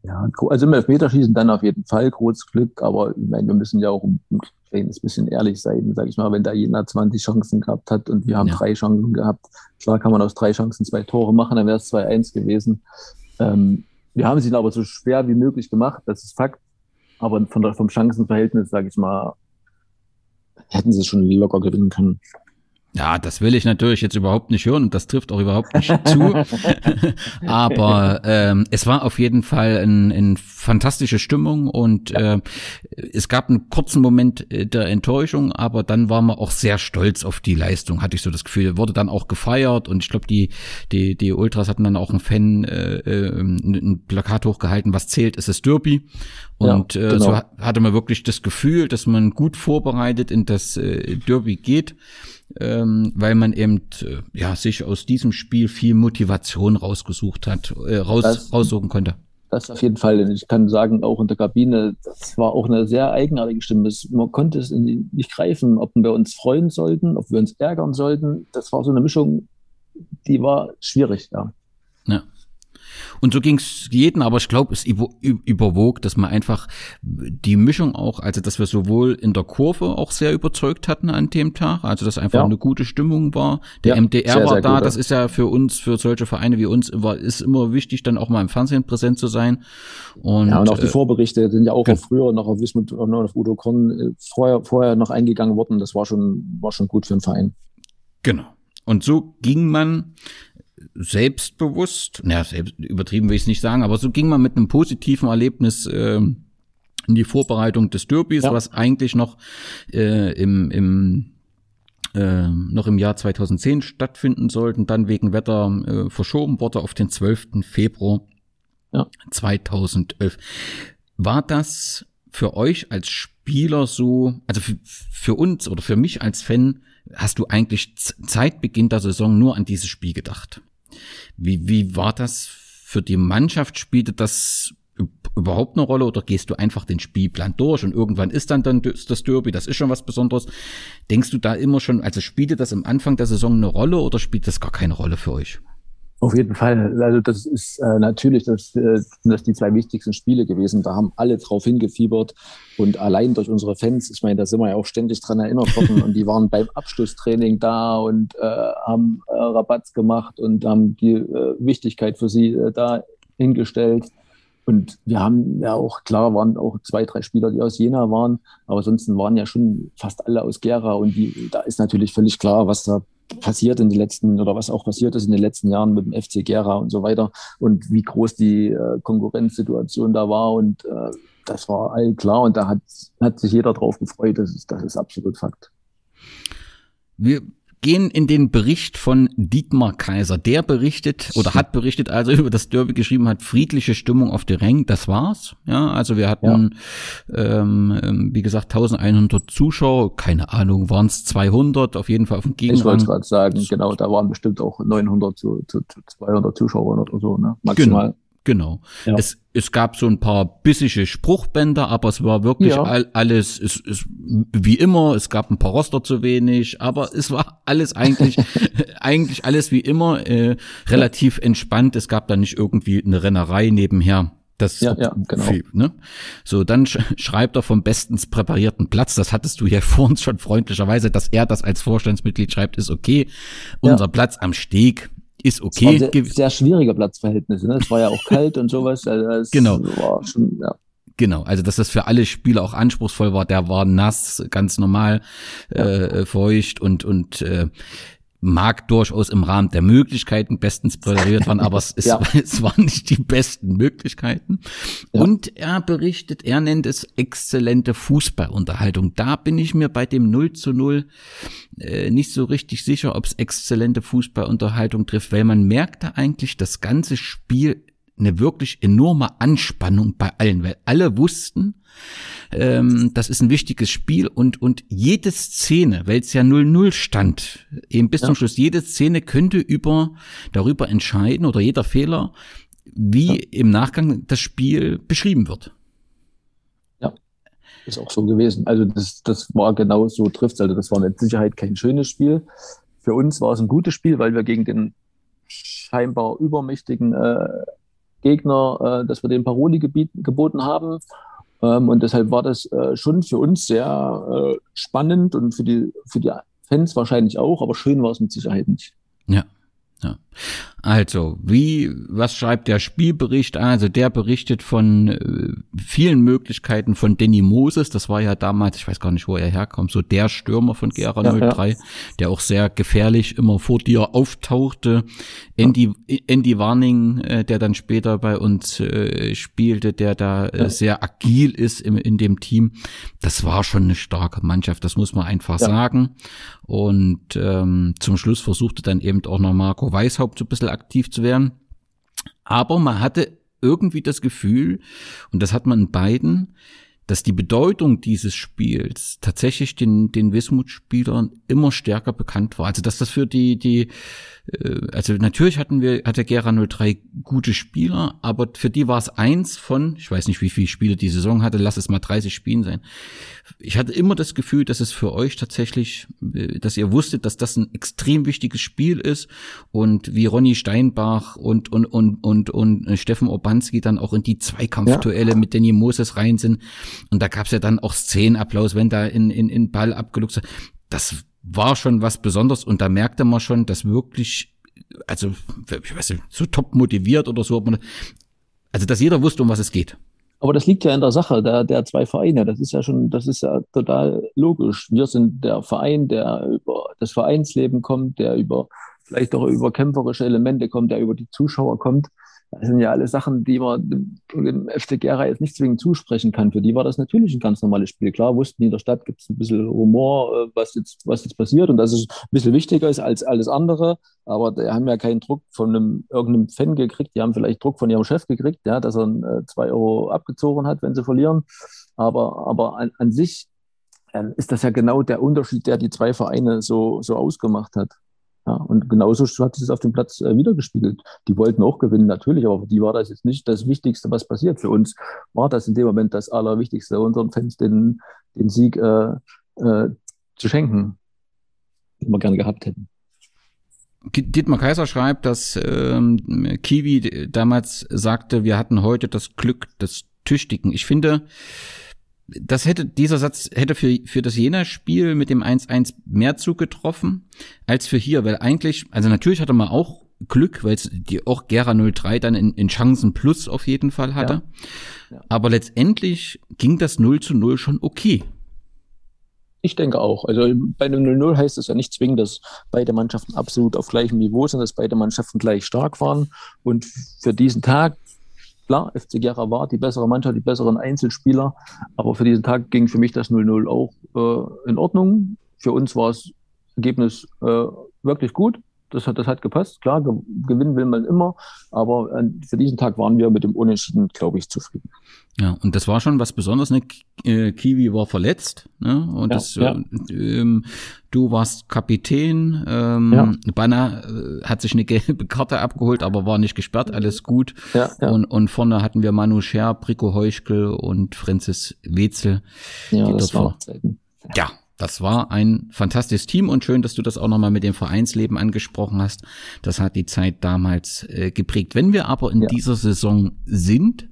Ja, also im Elfmeterschießen dann auf jeden Fall großes Glück, aber ich meine, wir müssen ja auch ein kleines bisschen ehrlich sein, sage ich mal, wenn da Jena 20 Chancen gehabt hat und wir haben Ja. drei Chancen gehabt. Klar kann man aus drei Chancen zwei Tore machen, dann wäre es 2-1 gewesen. Ähm, wir haben es ihnen aber so schwer wie möglich gemacht, das ist Fakt. Aber von der, vom Chancenverhältnis, sage ich mal, hätten sie es schon locker gewinnen können. Ja, das will ich natürlich jetzt überhaupt nicht hören und das trifft auch überhaupt nicht zu. Aber ähm, es war auf jeden Fall eine ein fantastische Stimmung und äh, es gab einen kurzen Moment äh, der Enttäuschung, aber dann waren wir auch sehr stolz auf die Leistung, hatte ich so das Gefühl. Wurde dann auch gefeiert und ich glaube, die, die, die Ultras hatten dann auch einen Fan äh, äh, ein ein Plakat hochgehalten, was zählt, ist das Derby. Und Ja, äh, genau. so hat, hatte man wirklich das Gefühl, dass man gut vorbereitet in das äh, Derby geht ähm, weil man eben äh, ja sich aus diesem Spiel viel Motivation rausgesucht hat, äh, raus, Das- raussuchen konnte. Das auf jeden Fall. Ich kann sagen, auch in der Kabine, das war auch eine sehr eigenartige Stimme. Man konnte es nicht greifen, ob wir uns freuen sollten, ob wir uns ärgern sollten. Das war so eine Mischung, die war schwierig. Ja. Und so ging's jeden, aber ich glaube, es überwog, dass man einfach die Mischung auch, also dass wir sowohl in der Kurve auch sehr überzeugt hatten an dem Tag, also dass einfach Ja. eine gute Stimmung war. Der Ja, MDR sehr, war sehr da, gut, das ist ja für uns, für solche Vereine wie uns, war, ist immer wichtig, dann auch mal im Fernsehen präsent zu sein. Und, ja, und auch die äh, Vorberichte sind ja auch auf früher noch auf Wismut, noch auf Udo Korn äh, vorher, vorher noch eingegangen worden. Das war schon, war schon gut für den Verein. Genau. Und so ging man selbstbewusst, naja, selbst, übertrieben will ich es nicht sagen, aber so ging man mit einem positiven Erlebnis ähm, in die Vorbereitung des Derbys, Ja. was eigentlich noch äh, im, im äh, noch im Jahr 2010 stattfinden sollten, dann wegen Wetter äh, verschoben wurde auf den 12. Februar Ja. 2011. War das für euch als Spieler so, also für, für uns oder für mich als Fan, hast du eigentlich seit Beginn der Saison nur an dieses Spiel gedacht? Wie, wie war das für die Mannschaft? Spielte das überhaupt eine Rolle oder gehst du einfach den Spielplan durch und irgendwann ist dann dann das Derby, das ist schon was Besonderes. Denkst du da immer schon, also spielte das am Anfang der Saison eine Rolle oder spielt das gar keine Rolle für euch? Auf jeden Fall. Also das ist äh, natürlich das, äh, das die zwei wichtigsten Spiele gewesen. Da haben alle drauf hingefiebert und allein durch unsere Fans, ich meine, da sind wir ja auch ständig dran erinnert worden und die waren beim Abschlusstraining da und äh, haben äh, Rabatz gemacht und haben die äh, Wichtigkeit für sie äh, da hingestellt. Und wir haben ja auch, klar, waren auch zwei, drei Spieler, die aus Jena waren, aber sonst waren ja schon fast alle aus Gera und die, da ist natürlich völlig klar, was da passiert in den letzten oder was auch passiert ist in den letzten Jahren mit dem FC Gera und so weiter und wie groß die äh, Konkurrenzsituation da war und äh, das war all klar und da hat, hat sich jeder drauf gefreut, das ist, das ist absolut Fakt. Wir gehen in den Bericht von Dietmar Kaiser. Der berichtet oder hat berichtet also über das Derby geschrieben, hat friedliche Stimmung auf der Rängen. Das war's. Ja, also wir hatten, ja. ähm, ähm wie gesagt, 1100 Zuschauer. Keine Ahnung, waren es 200? Auf jeden Fall auf dem Gegenrang. Ich wollte gerade sagen, genau, da waren bestimmt auch 900 zu, zu, zu 200 Zuschauer oder so, ne? Maximal. Genau. Genau. Ja. Es, es gab so ein paar bissige Spruchbänder, aber es war wirklich ja. all, alles es, es, wie immer. Es gab ein paar Roster zu wenig, aber es war alles eigentlich, eigentlich alles wie immer, äh, relativ entspannt. Es gab da nicht irgendwie eine Rennerei nebenher. Das ja, ja, genau. Viel, ne? So, dann sch schreibt er vom bestens präparierten Platz. Das hattest du ja vor uns schon freundlicherweise, dass er das als Vorstandsmitglied schreibt, ist okay. Unser ja. Platz am Steg ist okay. sehr, sehr schwierige Platzverhältnisse. Ne? Es war ja auch kalt und sowas. Also genau. Schon, ja. Genau, also dass das für alle Spieler auch anspruchsvoll war, der war nass, ganz normal, ja. äh, feucht und und äh, mag durchaus im Rahmen der Möglichkeiten bestens präpariert waren, aber es, es, ja. es waren nicht die besten Möglichkeiten. Ja. Und er berichtet, er nennt es exzellente Fußballunterhaltung. Da bin ich mir bei dem 0 zu 0 äh, nicht so richtig sicher, ob es exzellente Fußballunterhaltung trifft, weil man merkte eigentlich das ganze Spiel eine wirklich enorme Anspannung bei allen, weil alle wussten, ähm, das ist ein wichtiges Spiel und, und jede Szene, weil es ja 0-0 stand, eben bis ja. zum Schluss, jede Szene könnte über, darüber entscheiden oder jeder Fehler, wie ja. im Nachgang das Spiel beschrieben wird. Ja, ist auch so gewesen. Also das, das war genau so trifft Also das war mit Sicherheit kein schönes Spiel. Für uns war es ein gutes Spiel, weil wir gegen den scheinbar übermächtigen äh, Gegner, äh, dass wir den Paroli geboten haben. Ähm, und deshalb war das äh, schon für uns sehr äh, spannend und für die, für die Fans wahrscheinlich auch, aber schön war es mit Sicherheit nicht. Ja. Ja. Also, wie, was schreibt der Spielbericht? Also, der berichtet von äh, vielen Möglichkeiten von Danny Moses. Das war ja damals, ich weiß gar nicht, wo er herkommt, so der Stürmer von Gera ja, 03, ja. der auch sehr gefährlich immer vor dir auftauchte. Andy, ja. Andy Warning, äh, der dann später bei uns äh, spielte, der da äh, sehr agil ist im, in dem Team. Das war schon eine starke Mannschaft, das muss man einfach sagen. Und ähm, zum Schluss versuchte dann eben auch noch Marco Weishaupt so ein bisschen aktiv zu werden. Aber man hatte irgendwie das Gefühl, und das hat man beiden, dass die Bedeutung dieses Spiels tatsächlich den, den Wismut-Spielern immer stärker bekannt war. Also dass das für die, die, also natürlich hatten wir, hatte Gera 03 gute Spieler, aber für die war es eins von, ich weiß nicht, wie viele Spiele die Saison hatte, lass es mal 30 Spielen sein. Ich hatte immer das Gefühl, dass es für euch tatsächlich, äh, dass ihr wusstet, dass das ein extrem wichtiges Spiel ist und wie Ronny Steinbach und, und, und, und, und Steffen Obanski dann auch in die Zweikampfduelle ja. mit Danny Moses rein sind und da gab's ja dann auch Szenenapplaus, wenn da in, in, in Ball abgeluchst hat. Das war schon was Besonderes und da merkte man schon, dass wirklich, also, ich weiß nicht, so top motiviert oder so, also, dass jeder wusste, um was es geht. Aber das liegt ja in der Sache der, der zwei Vereine. Das ist ja schon, das ist ja total logisch. Wir sind der Verein, der über das Vereinsleben kommt, der über vielleicht auch über kämpferische Elemente kommt, der über die Zuschauer kommt. Das sind ja alle Sachen, die man dem FC Gera jetzt nicht zwingend zusprechen kann. Für die war das natürlich ein ganz normales Spiel. Klar wussten, in der Stadt gibt es ein bisschen Humor, äh, was jetzt, was jetzt passiert und dass es ein bisschen wichtiger ist als alles andere. Aber die haben ja keinen Druck von einem, irgendeinem Fan gekriegt. Die haben vielleicht Druck von ihrem Chef gekriegt, ja, dass er äh, zwei Euro abgezogen hat, wenn sie verlieren. Aber, aber an, an sich ähm, ist das ja genau der Unterschied, der die zwei Vereine so, so ausgemacht hat. Ja, und genauso hat sich das auf dem Platz äh, wiedergespiegelt. Die wollten auch gewinnen, natürlich, aber für die war das jetzt nicht das Wichtigste, was passiert. Für uns war das in dem Moment das Allerwichtigste, unseren Fans den, den Sieg äh, äh, zu schenken, den wir gerne gehabt hätten. Dietmar Kaiser schreibt, dass ähm, Kiwi damals sagte, wir hatten heute das Glück des Tüchtigen. Ich finde, das hätte, dieser Satz hätte für, für das Jena-Spiel mit dem 1-1 mehr zugetroffen als für hier, weil eigentlich, also natürlich hatte man auch Glück, weil es die auch Gera 03 dann in, in Chancen plus auf jeden Fall hatte. Ja. Ja. Aber letztendlich ging das 0 zu 0 schon okay. Ich denke auch. Also bei einem 0-0 heißt es ja nicht zwingend, dass beide Mannschaften absolut auf gleichem Niveau sind, dass beide Mannschaften gleich stark waren. Und für diesen Tag Klar, FC Gera war die bessere Mannschaft, die besseren Einzelspieler, aber für diesen Tag ging für mich das 0-0 auch äh, in Ordnung. Für uns war das Ergebnis äh, wirklich gut. Das hat, das hat gepasst. Klar, gewinnen will man immer, aber äh, für diesen Tag waren wir mit dem Unentschieden, glaube ich, zufrieden. Ja, und das war schon was Besonderes. Ne? Äh, Kiwi war verletzt, ne? Und ja, das, ja. Äh, ähm, du warst Kapitän. Ähm, ja. Banner äh, hat sich eine gelbe Karte abgeholt, aber war nicht gesperrt. Alles gut. Ja, ja. Und, und vorne hatten wir Manu Scher, Brico Heuschkel und Francis Wetzel. Ja, das war Ja, das war ein fantastisches Team und schön, dass du das auch nochmal mit dem Vereinsleben angesprochen hast. Das hat die Zeit damals äh, geprägt. Wenn wir aber in ja. dieser Saison sind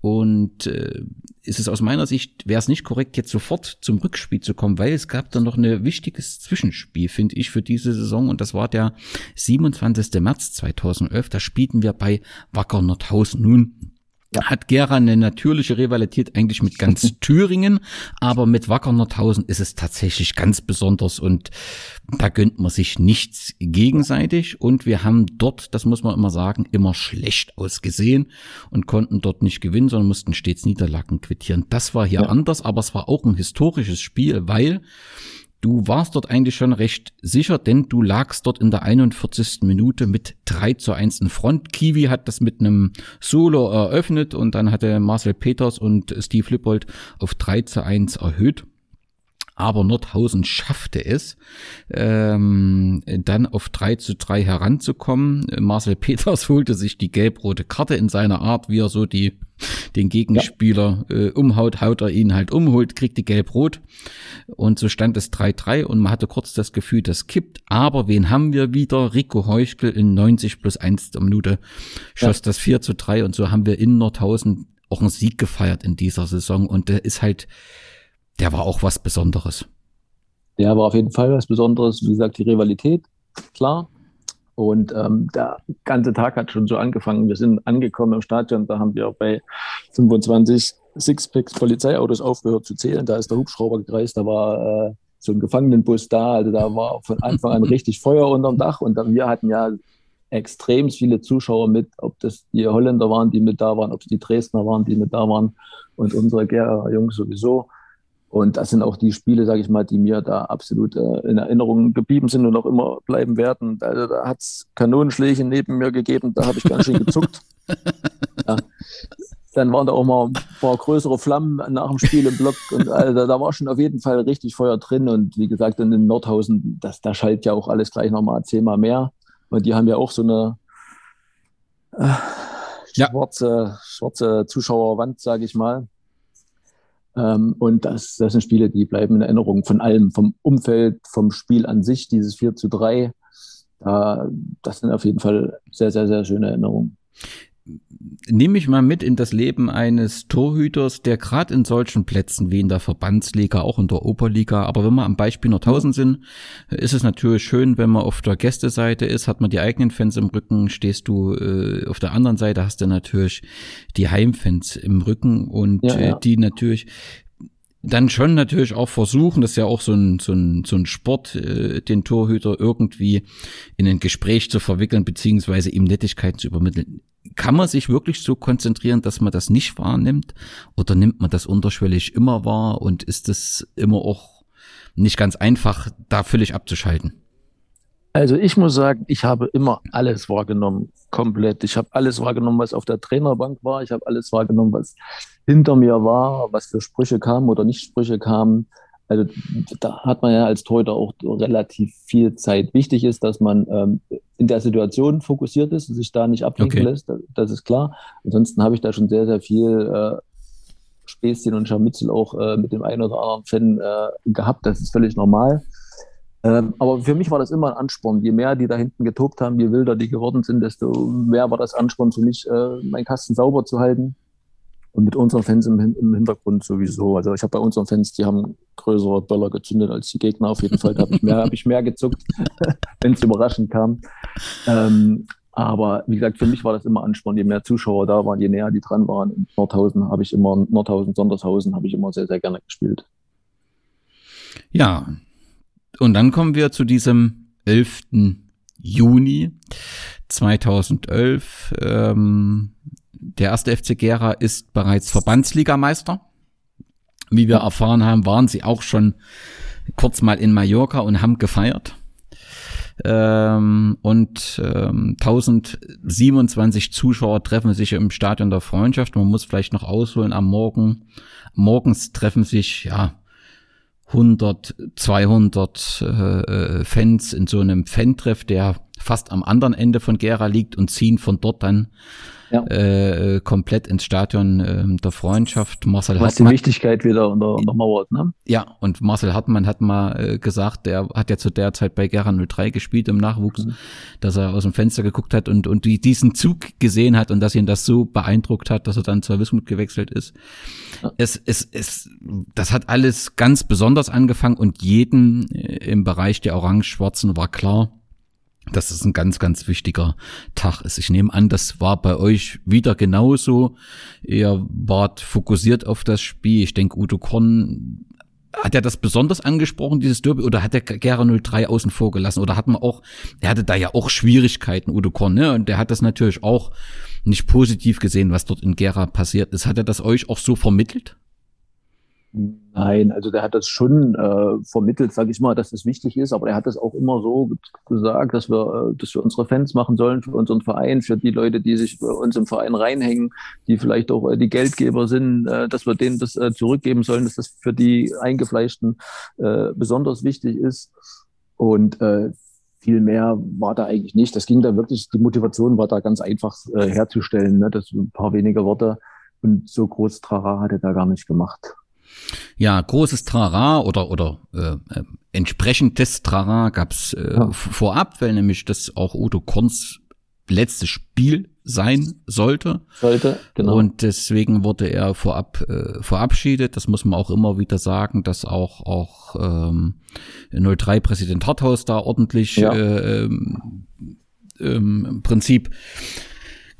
und äh, ist es aus meiner Sicht, wäre es nicht korrekt, jetzt sofort zum Rückspiel zu kommen, weil es gab dann noch ein wichtiges Zwischenspiel, finde ich, für diese Saison und das war der 27. März 2011. Da spielten wir bei Wacker Nordhausen. Nun ja. hat Gera eine natürliche Rivalität eigentlich mit ganz Thüringen, aber mit Wacker Nordhausen ist es tatsächlich ganz besonders und da gönnt man sich nichts gegenseitig und wir haben dort, das muss man immer sagen, immer schlecht ausgesehen und konnten dort nicht gewinnen, sondern mussten stets Niederlagen quittieren. Das war hier ja. anders, aber es war auch ein historisches Spiel, weil Du warst dort eigentlich schon recht sicher, denn du lagst dort in der 41. Minute mit 3 zu 1 in Front. Kiwi hat das mit einem Solo eröffnet und dann hatte Marcel Peters und Steve Lippold auf 3 zu 1 erhöht aber Nordhausen schaffte es, ähm, dann auf 3 zu 3 heranzukommen. Marcel Peters holte sich die gelb-rote Karte in seiner Art, wie er so die, den Gegenspieler ja. äh, umhaut, haut er ihn halt umholt, kriegt die gelb-rot und so stand es 3-3 und man hatte kurz das Gefühl, das kippt, aber wen haben wir wieder? Rico Heuchkel in 90 plus 1 der Minute schoss ja. das 4 zu 3 und so haben wir in Nordhausen auch einen Sieg gefeiert in dieser Saison und der ist halt der war auch was Besonderes. Der war auf jeden Fall was Besonderes. Wie gesagt, die Rivalität, klar. Und ähm, der ganze Tag hat schon so angefangen. Wir sind angekommen im Stadion, da haben wir bei 25 Sixpacks Polizeiautos aufgehört zu zählen. Da ist der Hubschrauber gekreist, da war äh, so ein Gefangenenbus da. Also da war von Anfang an richtig Feuer unterm Dach. Und dann, wir hatten ja extrem viele Zuschauer mit, ob das die Holländer waren, die mit da waren, ob es die Dresdner waren, die mit da waren und unsere Jungs sowieso. Und das sind auch die Spiele, sage ich mal, die mir da absolut äh, in Erinnerung geblieben sind und auch immer bleiben werden. Also, da hat es Kanonenschläge neben mir gegeben, da habe ich ganz schön gezuckt. ja. Dann waren da auch mal ein paar größere Flammen nach dem Spiel im Block. Und also, da war schon auf jeden Fall richtig Feuer drin. Und wie gesagt, in Nordhausen, das, da schallt ja auch alles gleich nochmal zehnmal mehr. Und die haben ja auch so eine äh, schwarze, ja. schwarze Zuschauerwand, sage ich mal. Ähm, und das, das sind Spiele, die bleiben in Erinnerung von allem, vom Umfeld, vom Spiel an sich, dieses 4 zu 3. Da, das sind auf jeden Fall sehr, sehr, sehr schöne Erinnerungen nehme ich mal mit in das Leben eines Torhüters, der gerade in solchen Plätzen wie in der Verbandsliga, auch in der Oberliga, aber wenn wir am Beispiel Nordhausen sind, ist es natürlich schön, wenn man auf der Gästeseite ist, hat man die eigenen Fans im Rücken, stehst du äh, auf der anderen Seite, hast du natürlich die Heimfans im Rücken und ja, ja. Äh, die natürlich dann schon natürlich auch versuchen, das ist ja auch so ein, so ein, so ein Sport, äh, den Torhüter irgendwie in ein Gespräch zu verwickeln, beziehungsweise ihm Nettigkeiten zu übermitteln. Kann man sich wirklich so konzentrieren, dass man das nicht wahrnimmt? Oder nimmt man das unterschwellig immer wahr und ist es immer auch nicht ganz einfach, da völlig abzuschalten? Also ich muss sagen, ich habe immer alles wahrgenommen, komplett. Ich habe alles wahrgenommen, was auf der Trainerbank war. Ich habe alles wahrgenommen, was hinter mir war, was für Sprüche kamen oder nicht Sprüche kamen. Also da hat man ja als Torhüter auch relativ viel Zeit. Wichtig ist, dass man ähm, in der Situation fokussiert ist und sich da nicht ablenken Okay. lässt. Das, das ist klar. Ansonsten habe ich da schon sehr, sehr viel äh, Späßchen und Scharmützel auch äh, mit dem einen oder anderen Fan äh, gehabt. Das ist völlig normal. Ähm, aber für mich war das immer ein Ansporn. Je mehr die da hinten getobt haben, je wilder die geworden sind, desto mehr war das Ansporn für mich, äh, meinen Kasten sauber zu halten. Und mit unseren Fans im, im Hintergrund sowieso. Also ich habe bei unseren Fans, die haben größere Böller gezündet als die Gegner auf jeden Fall. Habe ich mehr, habe ich mehr gezuckt, wenn es überraschend kam. Ähm, aber wie gesagt, für mich war das immer Ansporn. Je mehr Zuschauer da waren, je näher die dran waren. In Nordhausen habe ich immer, Nordhausen, Sondershausen habe ich immer sehr, sehr gerne gespielt. Ja, und dann kommen wir zu diesem 11. Juni 2011. Ähm, der erste FC Gera ist bereits Verbandsligameister. Wie wir erfahren haben, waren sie auch schon kurz mal in Mallorca und haben gefeiert. Ähm, und ähm, 1027 Zuschauer treffen sich im Stadion der Freundschaft. Man muss vielleicht noch ausholen am Morgen. Morgens treffen sich, ja, 100, 200 äh, Fans in so einem Fan-Treff, der fast am anderen Ende von Gera liegt und ziehen von dort dann Ja. äh, komplett ins Stadion äh, der Freundschaft. Marcel Was die Hartmann, Wichtigkeit wieder unter, untermauert, ne? ja, und Marcel Hartmann hat mal äh, gesagt, der hat ja zu der Zeit bei Gera 03 gespielt im Nachwuchs, Mhm. dass er aus dem Fenster geguckt hat und, und die, diesen Zug gesehen hat und dass ihn das so beeindruckt hat, dass er dann zur Wismut gewechselt ist. Es, es, es, das hat alles ganz besonders angefangen und jeden äh, im Bereich der Orange-Schwarzen war klar, dass es ein ganz, ganz wichtiger Tag ist. Ich nehme an, das war bei euch wieder genauso. Ihr wart fokussiert auf das Spiel. Ich denke, Udo Korn, hat er das besonders angesprochen, dieses Derby, oder hat er Gera 03 außen vor gelassen? Oder hat man auch, er hatte da ja auch Schwierigkeiten, Udo Korn, ne? Und der hat das natürlich auch nicht positiv gesehen, was dort in Gera passiert ist. Hat er das euch auch so vermittelt? Nein, also der hat das schon äh, vermittelt, sage ich mal, dass es wichtig ist, aber er hat das auch immer so gesagt, dass wir, äh, dass wir unsere Fans machen sollen, für unseren Verein, für die Leute, die sich bei uns im Verein reinhängen, die vielleicht auch äh, die Geldgeber sind, äh, dass wir denen das äh, zurückgeben sollen, dass das für die Eingefleischten äh, besonders wichtig ist. Und äh, viel mehr war da eigentlich nicht. Das ging da wirklich, die Motivation war da ganz einfach äh, herzustellen, ne? das ein paar wenige Worte und so groß Trara hat er da gar nicht gemacht. Ja, großes Trara oder oder äh, äh, entsprechendes Trara gab's äh, Ja. vorab, weil nämlich das auch Udo Korns letztes Spiel sein sollte. Sollte, genau. Und deswegen wurde er vorab äh, verabschiedet. Das muss man auch immer wieder sagen, dass auch auch ähm, 03 Präsident Harthaus da ordentlich Ja. äh, ähm, im Prinzip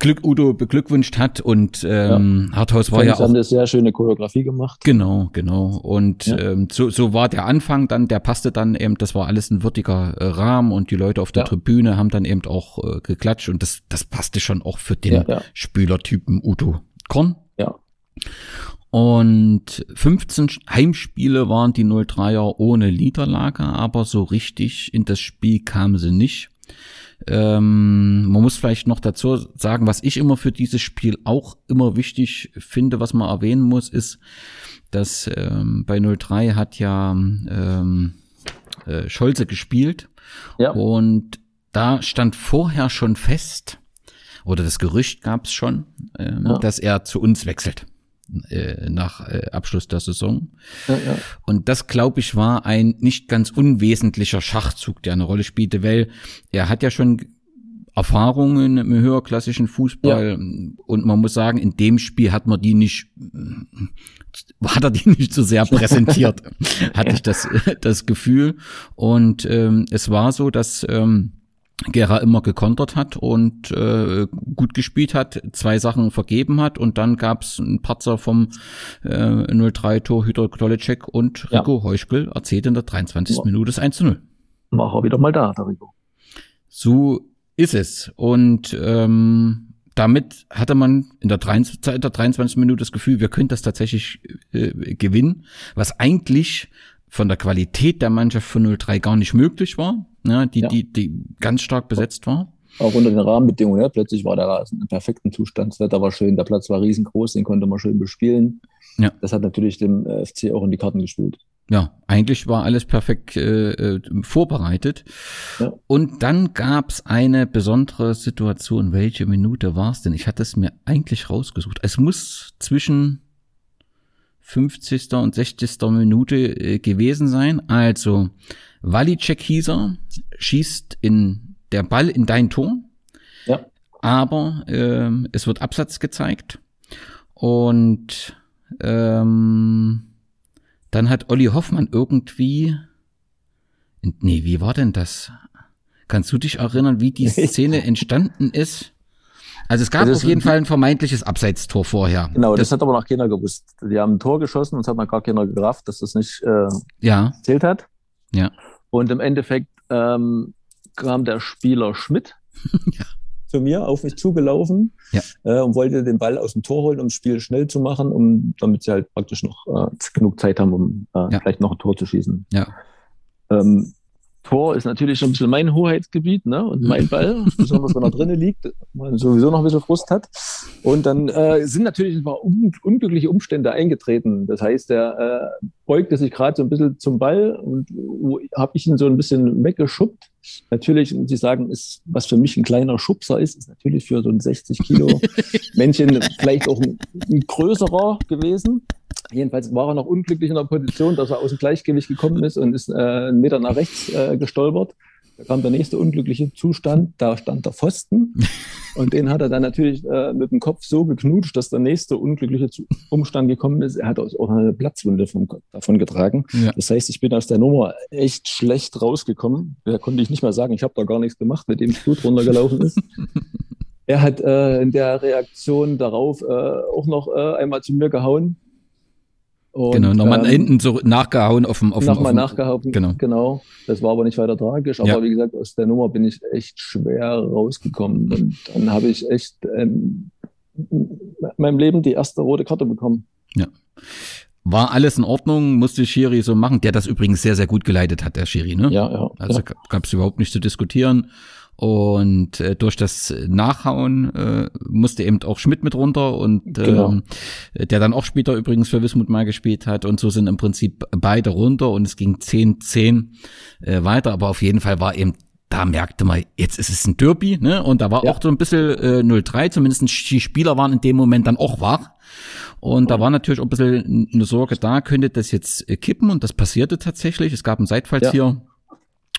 Glück Udo beglückwünscht hat und ähm, Harthaus war ja auch eine sehr schöne Choreografie gemacht. Genau, genau. Und Ja. ähm, so, so war der Anfang dann, der passte dann eben, das war alles ein würdiger äh, Rahmen und die Leute auf der Ja. Tribüne haben dann eben auch äh, geklatscht und das, das passte schon auch für den Ja, ja. Spielertypen Udo Korn. Ja. Und 15 Heimspiele waren die 03er ohne Niederlage, aber so richtig in das Spiel kamen sie nicht. Ähm, man muss vielleicht noch dazu sagen, was ich immer für dieses Spiel auch immer wichtig finde, was man erwähnen muss, ist, dass ähm, bei 03 hat ja ähm, äh, Scholze gespielt Ja. und da stand vorher schon fest, oder das Gerücht gab es schon, ähm, Ja. dass er zu uns wechselt äh, nach äh, Abschluss der Saison. Ja, ja. Und das, glaube ich, war ein nicht ganz unwesentlicher Schachzug, der eine Rolle spielte, weil er hat ja schon Erfahrungen im höherklassischen Fußball und man muss sagen, in dem Spiel hat man die nicht, hat er die nicht so sehr präsentiert, hatte ich das, das Gefühl. Und ähm, es war so, dass ähm, Gera immer gekontert hat und äh, gut gespielt hat, zwei Sachen vergeben hat und dann gab's einen Patzer vom äh, 03-Torhüter Klolicek und Ja. Rico Heuschkel erzählte in der 23. Ja. Minute das 1 zu 0. War er wieder mal da, der Rico. So ist es. Und ähm, damit hatte man in der, 23, in der 23. Minute das Gefühl, wir können das tatsächlich äh, gewinnen, was eigentlich von der Qualität der Mannschaft von 03 gar nicht möglich war. Ne, die, Ja. die, die ganz stark besetzt war. Auch unter den Rahmenbedingungen. Ja. Plötzlich war der Rasen im perfekten Zustand. Das Wetter war schön, der Platz war riesengroß, den konnte man schön bespielen. Ja. Das hat natürlich dem äh, FC auch in die Karten gespielt. Ja, eigentlich war alles perfekt äh, äh, vorbereitet. Ja. Und dann gab's eine besondere Situation. Welche Minute war's denn? Ich hatte es mir eigentlich rausgesucht. Es muss zwischen 50. und 60. Minute äh, gewesen sein. Also Walicek Hieser schießt in der Ball in dein Tor. Ja. Aber ähm, es wird Absatz gezeigt. Und ähm, dann hat Olli Hoffmann irgendwie. Nee, wie war denn das? Kannst du dich erinnern, wie die Szene entstanden ist? Also es gab Also auf jeden Fall ein vermeintliches Abseitstor vorher. Genau, das, das, hat aber noch keiner gewusst. Die haben ein Tor geschossen und es hat noch gar keiner gerafft, dass das nicht äh, ja, zählt hat. Ja. Und im Endeffekt ähm, kam der Spieler Schmidt Ja. zu mir auf mich zugelaufen Ja. äh, und wollte den Ball aus dem Tor holen, um das Spiel schnell zu machen, um damit sie halt praktisch noch äh, genug Zeit haben, um äh, Ja. vielleicht noch ein Tor zu schießen. ja, Ähm, Tor ist natürlich schon ein bisschen mein Hoheitsgebiet ne? und mein Ball, besonders wenn er drinnen liegt, man sowieso noch ein bisschen Frust hat. Und dann äh, sind natürlich ein paar un unglückliche Umstände eingetreten. Das heißt, er äh, beugte sich gerade so ein bisschen zum Ball und habe ich ihn so ein bisschen weggeschubbt. Natürlich, und Sie sagen, ist, was für mich ein kleiner Schubser ist, ist natürlich für so ein 60 Kilo Männchen vielleicht auch ein, ein größerer gewesen. Jedenfalls war er noch unglücklich in der Position, dass er aus dem Gleichgewicht gekommen ist und ist äh, einen Meter nach rechts äh, gestolpert. Da kam der nächste unglückliche Zustand, da stand der Pfosten und den hat er dann natürlich äh, mit dem Kopf so geknutscht, dass der nächste unglückliche Umstand gekommen ist. Er hat auch eine Platzwunde vom, davon getragen. Ja. Das heißt, ich bin aus der Nummer echt schlecht rausgekommen. Da konnte ich nicht mal sagen, ich habe da gar nichts gemacht, mit dem Blut runtergelaufen ist. er hat äh, in der Reaktion darauf äh, auch noch äh, einmal zu mir gehauen. Und, genau. Nochmal ähm, hinten so nachgehauen auf dem, auf Nochmal nachgehauen. Genau. genau. Das war aber nicht weiter tragisch. Aber Ja. wie gesagt, aus der Nummer bin ich echt schwer rausgekommen. Und dann habe ich echt ähm, in meinem Leben die erste rote Karte bekommen. War alles in Ordnung, musste Schiri so machen, der das übrigens sehr, sehr gut geleitet hat, der Schiri, ne? Ja, ja. Also ja. gab es überhaupt nicht zu diskutieren. Und äh, durch das Nachhauen äh, musste eben auch Schmidt mit runter und Genau. ähm, der dann auch später übrigens für Wismut mal gespielt hat. Und so sind im Prinzip beide runter und es ging 10-10 äh, weiter. Aber auf jeden Fall war eben, da merkte man, jetzt ist es ein Derby, ne? Und da war Ja. auch so ein bisschen äh, 0-3, zumindest die Spieler waren in dem Moment dann auch wach. Und da war natürlich auch ein bisschen eine Sorge da, könnte das jetzt äh, kippen und das passierte tatsächlich. Es gab einen Seitfallzieher.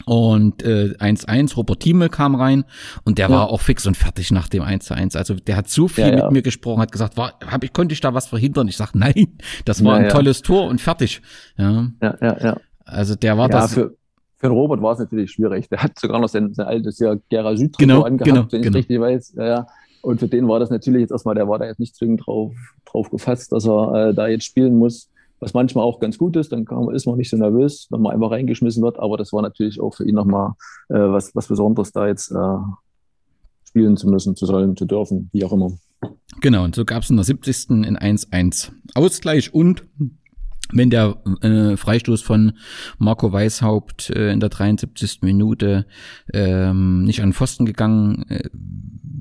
Und äh, 1-1, Robert Thieme kam rein und der Ja. war auch fix und fertig nach dem 1-1. Also der hat so viel Ja, ja. mit mir gesprochen, hat gesagt, war, hab ich, konnte ich da was verhindern? Ich sag, nein, das war ein tolles Tor und fertig. Ja, ja, ja, ja. also der war ja, das. für, für den Robert war es natürlich schwierig. Der hat sogar noch sein, sein altes Jahr Gera Süd Genau, angehabt, genau, wenn ich genau. richtig weiß. Ja, ja. Und für den war das natürlich jetzt erstmal, der war da jetzt nicht zwingend drauf, drauf gefasst, dass er äh, da jetzt spielen muss. Was manchmal auch ganz gut ist, dann kann, ist man nicht so nervös, wenn man einfach reingeschmissen wird. Aber das war natürlich auch für ihn nochmal äh, was, was Besonderes, da jetzt äh, spielen zu müssen, zu sollen, zu dürfen, wie auch immer. Genau, und so gab es in der 70. in 1-1 Ausgleich und wenn der äh, Freistoß von Marco Weishaupt äh, in der 73. Minute ähm, nicht an Pfosten gegangen äh,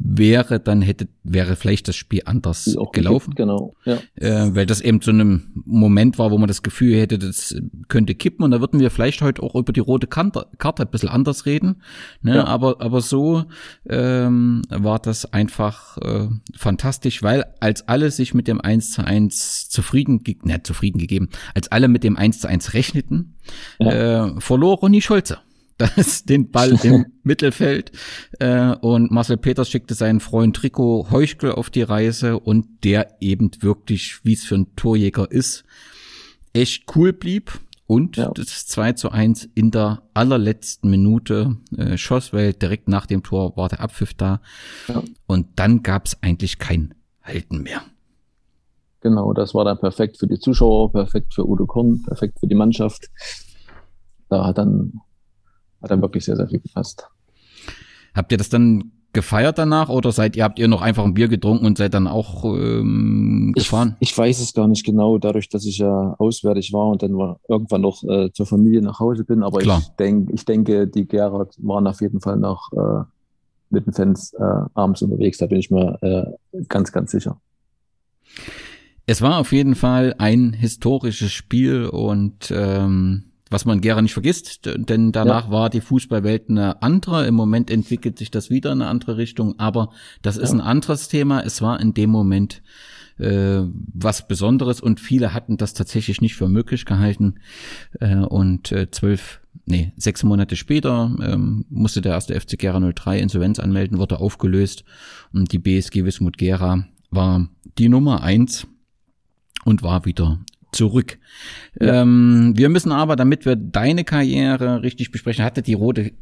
wäre, dann hätte wäre vielleicht das Spiel anders auch gelaufen. gekippt, Genau, ja. äh, weil das eben so ein Moment war, wo man das Gefühl hätte, das könnte kippen und da würden wir vielleicht heute auch über die rote Karte, Karte ein bisschen anders reden. Ne? Ja. Aber, aber so ähm, war das einfach äh, fantastisch, weil als alle sich mit dem 1 zu 1 zufrieden, ge ne, zufrieden gegeben, als alle mit dem 1 zu 1 rechneten, äh, verlor Ronny Scholze. Das, den Ball im Mittelfeld äh, und Marcel Peters schickte seinen Freund Trikot Heuchkel auf die Reise und der eben wirklich, wie es für ein Torjäger ist, echt cool blieb und Ja. das 2 zu 1 in der allerletzten Minute äh, schoss, weil direkt nach dem Tor war der Abpfiff da Ja. und dann gab es eigentlich kein Halten mehr. Genau, das war dann perfekt für die Zuschauer, perfekt für Udo Korn, perfekt für die Mannschaft. Da hat dann, hat dann wirklich sehr, sehr viel gepasst. Habt ihr das dann gefeiert danach oder seid ihr, habt ihr noch einfach ein Bier getrunken und seid dann auch ähm, gefahren? Ich, ich weiß es gar nicht genau, dadurch, dass ich ja auswärtig war und dann war, irgendwann noch äh, zur Familie nach Hause bin. Aber Klar. ich, denk, ich denke, die Gerhard waren auf jeden Fall noch äh, mit den Fans äh, abends unterwegs. Da bin ich mir äh, ganz, ganz sicher. Es war auf jeden Fall ein historisches Spiel und ähm, was man gerne nicht vergisst, denn danach ja. war die Fußballwelt eine andere. Im Moment entwickelt sich das wieder in eine andere Richtung, aber das ist ja. ein anderes Thema. Es war in dem Moment äh, was Besonderes und viele hatten das tatsächlich nicht für möglich gehalten. Äh, und äh, zwölf, nee, sechs Monate später ähm, musste der erste FC Gera 03 Insolvenz anmelden, wurde aufgelöst und die BSG Wismut Gera war die Nummer eins und war wieder zurück. Ja. Ähm, wir müssen aber, damit wir deine Karriere richtig besprechen, hatte die rote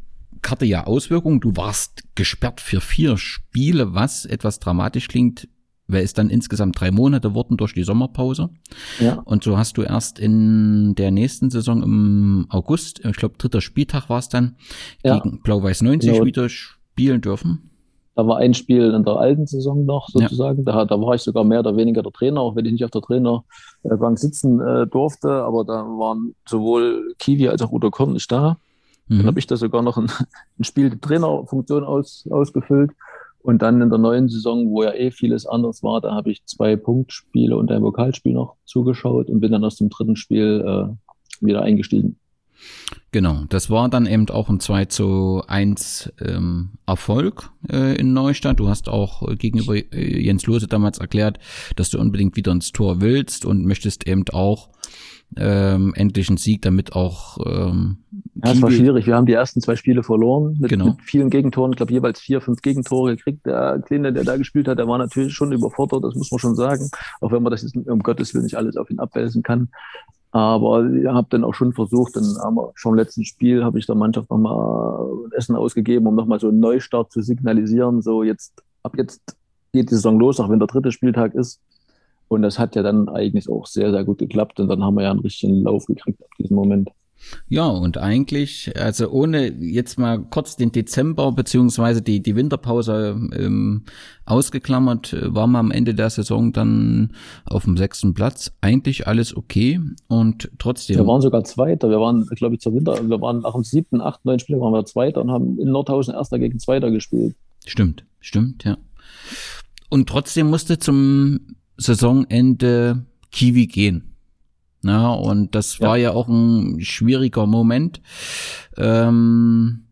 Karte ja Auswirkungen. Du warst gesperrt für vier Spiele, was etwas dramatisch klingt, weil es dann insgesamt drei Monate wurden durch die Sommerpause. Ja. Und so hast du erst in der nächsten Saison im August, ich glaube dritter Spieltag war es dann, ja. gegen Blau-Weiß 90 genau. wieder spielen dürfen. Da war ein Spiel in der alten Saison noch sozusagen. Ja. Da, da war ich sogar mehr oder weniger der Trainer, auch wenn ich nicht auf der Trainerbank sitzen äh, durfte. Aber da waren sowohl Kiwi als auch Udo Korn nicht da. Mhm. Dann habe ich da sogar noch ein, ein Spiel die Trainerfunktion aus, ausgefüllt. Und dann in der neuen Saison, wo ja eh vieles anders war, da habe ich zwei Punktspiele und ein Vokalspiel noch zugeschaut und bin dann aus dem dritten Spiel äh, wieder eingestiegen. Genau, das war dann eben auch ein 2 zu 1 ähm, Erfolg äh, in Neustadt. Du hast auch gegenüber äh, Jens Lose damals erklärt, dass du unbedingt wieder ins Tor willst und möchtest eben auch ähm, endlich einen Sieg, damit auch ähm, Ja, es war schwierig. Wir haben die ersten zwei Spiele verloren mit, genau. mit vielen Gegentoren. Ich glaube, jeweils vier, fünf Gegentore gekriegt. Der Kleine, der da gespielt hat, der war natürlich schon überfordert, das muss man schon sagen. Auch wenn man das jetzt, um Gottes Willen nicht alles auf ihn abwälzen kann. Aber habe dann auch schon versucht, dann haben wir schon im letzten Spiel, habe ich der Mannschaft nochmal Essen ausgegeben, um nochmal so einen Neustart zu signalisieren. So jetzt, ab jetzt geht die Saison los, auch wenn der dritte Spieltag ist. Und das hat ja dann eigentlich auch sehr, sehr gut geklappt. Und dann haben wir ja einen richtigen Lauf gekriegt ab diesem Moment. Ja, und eigentlich, also ohne jetzt mal kurz den Dezember beziehungsweise die, die Winterpause ähm, ausgeklammert, war man am Ende der Saison dann auf dem sechsten Platz. Eigentlich alles okay und trotzdem. Wir waren sogar Zweiter. Wir waren, glaube ich, zur Winter, wir waren nach dem siebten, achten, neunten Spiel waren wir Zweiter und haben in Nordhausen Erster gegen Zweiter gespielt. Stimmt, stimmt, ja. Und trotzdem musste zum Saisonende Kiwi gehen. Na, und das ja. war ja auch ein schwieriger Moment. Ähm,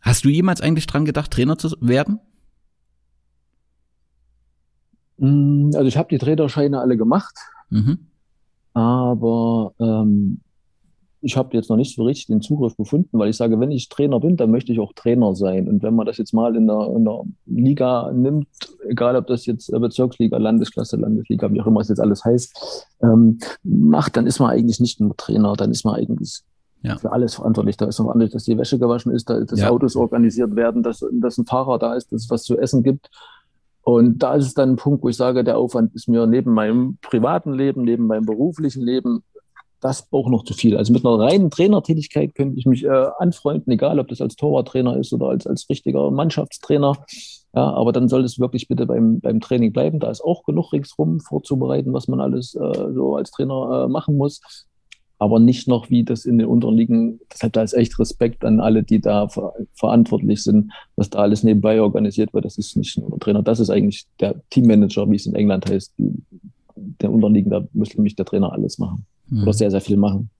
hast du jemals eigentlich dran gedacht, Trainer zu werden? Mm, also ich habe die Trainerscheine alle gemacht, mhm. aber ähm, ich habe jetzt noch nicht so richtig den Zugriff gefunden, weil ich sage, wenn ich Trainer bin, dann möchte ich auch Trainer sein. Und wenn man das jetzt mal in der, in der Liga nimmt, egal ob das jetzt Bezirksliga, Landesklasse, Landesliga, wie auch immer es jetzt alles heißt, ähm, macht, dann ist man eigentlich nicht nur Trainer, dann ist man eigentlich ja. für alles verantwortlich. Da ist noch verantwortlich, dass die Wäsche gewaschen ist, dass ja. Autos organisiert werden, dass, dass ein Fahrer da ist, dass es was zu essen gibt. Und da ist es dann ein Punkt, wo ich sage, der Aufwand ist mir neben meinem privaten Leben, neben meinem beruflichen Leben das auch noch zu viel. Also mit einer reinen Trainertätigkeit könnte ich mich äh, anfreunden, egal ob das als Torwarttrainer ist oder als, als richtiger Mannschaftstrainer. Ja, aber dann soll es wirklich bitte beim, beim Training bleiben. Da ist auch genug ringsrum vorzubereiten, was man alles äh, so als Trainer äh, machen muss. Aber nicht noch wie das in den unteren Ligen. Deshalb da ist echt Respekt an alle, die da ver verantwortlich sind, was da alles nebenbei organisiert wird. Das ist nicht nur Trainer, das ist eigentlich der Teammanager, wie es in England heißt. Der Unterliegen, da muss nämlich der Trainer alles machen mhm. oder sehr, sehr viel machen.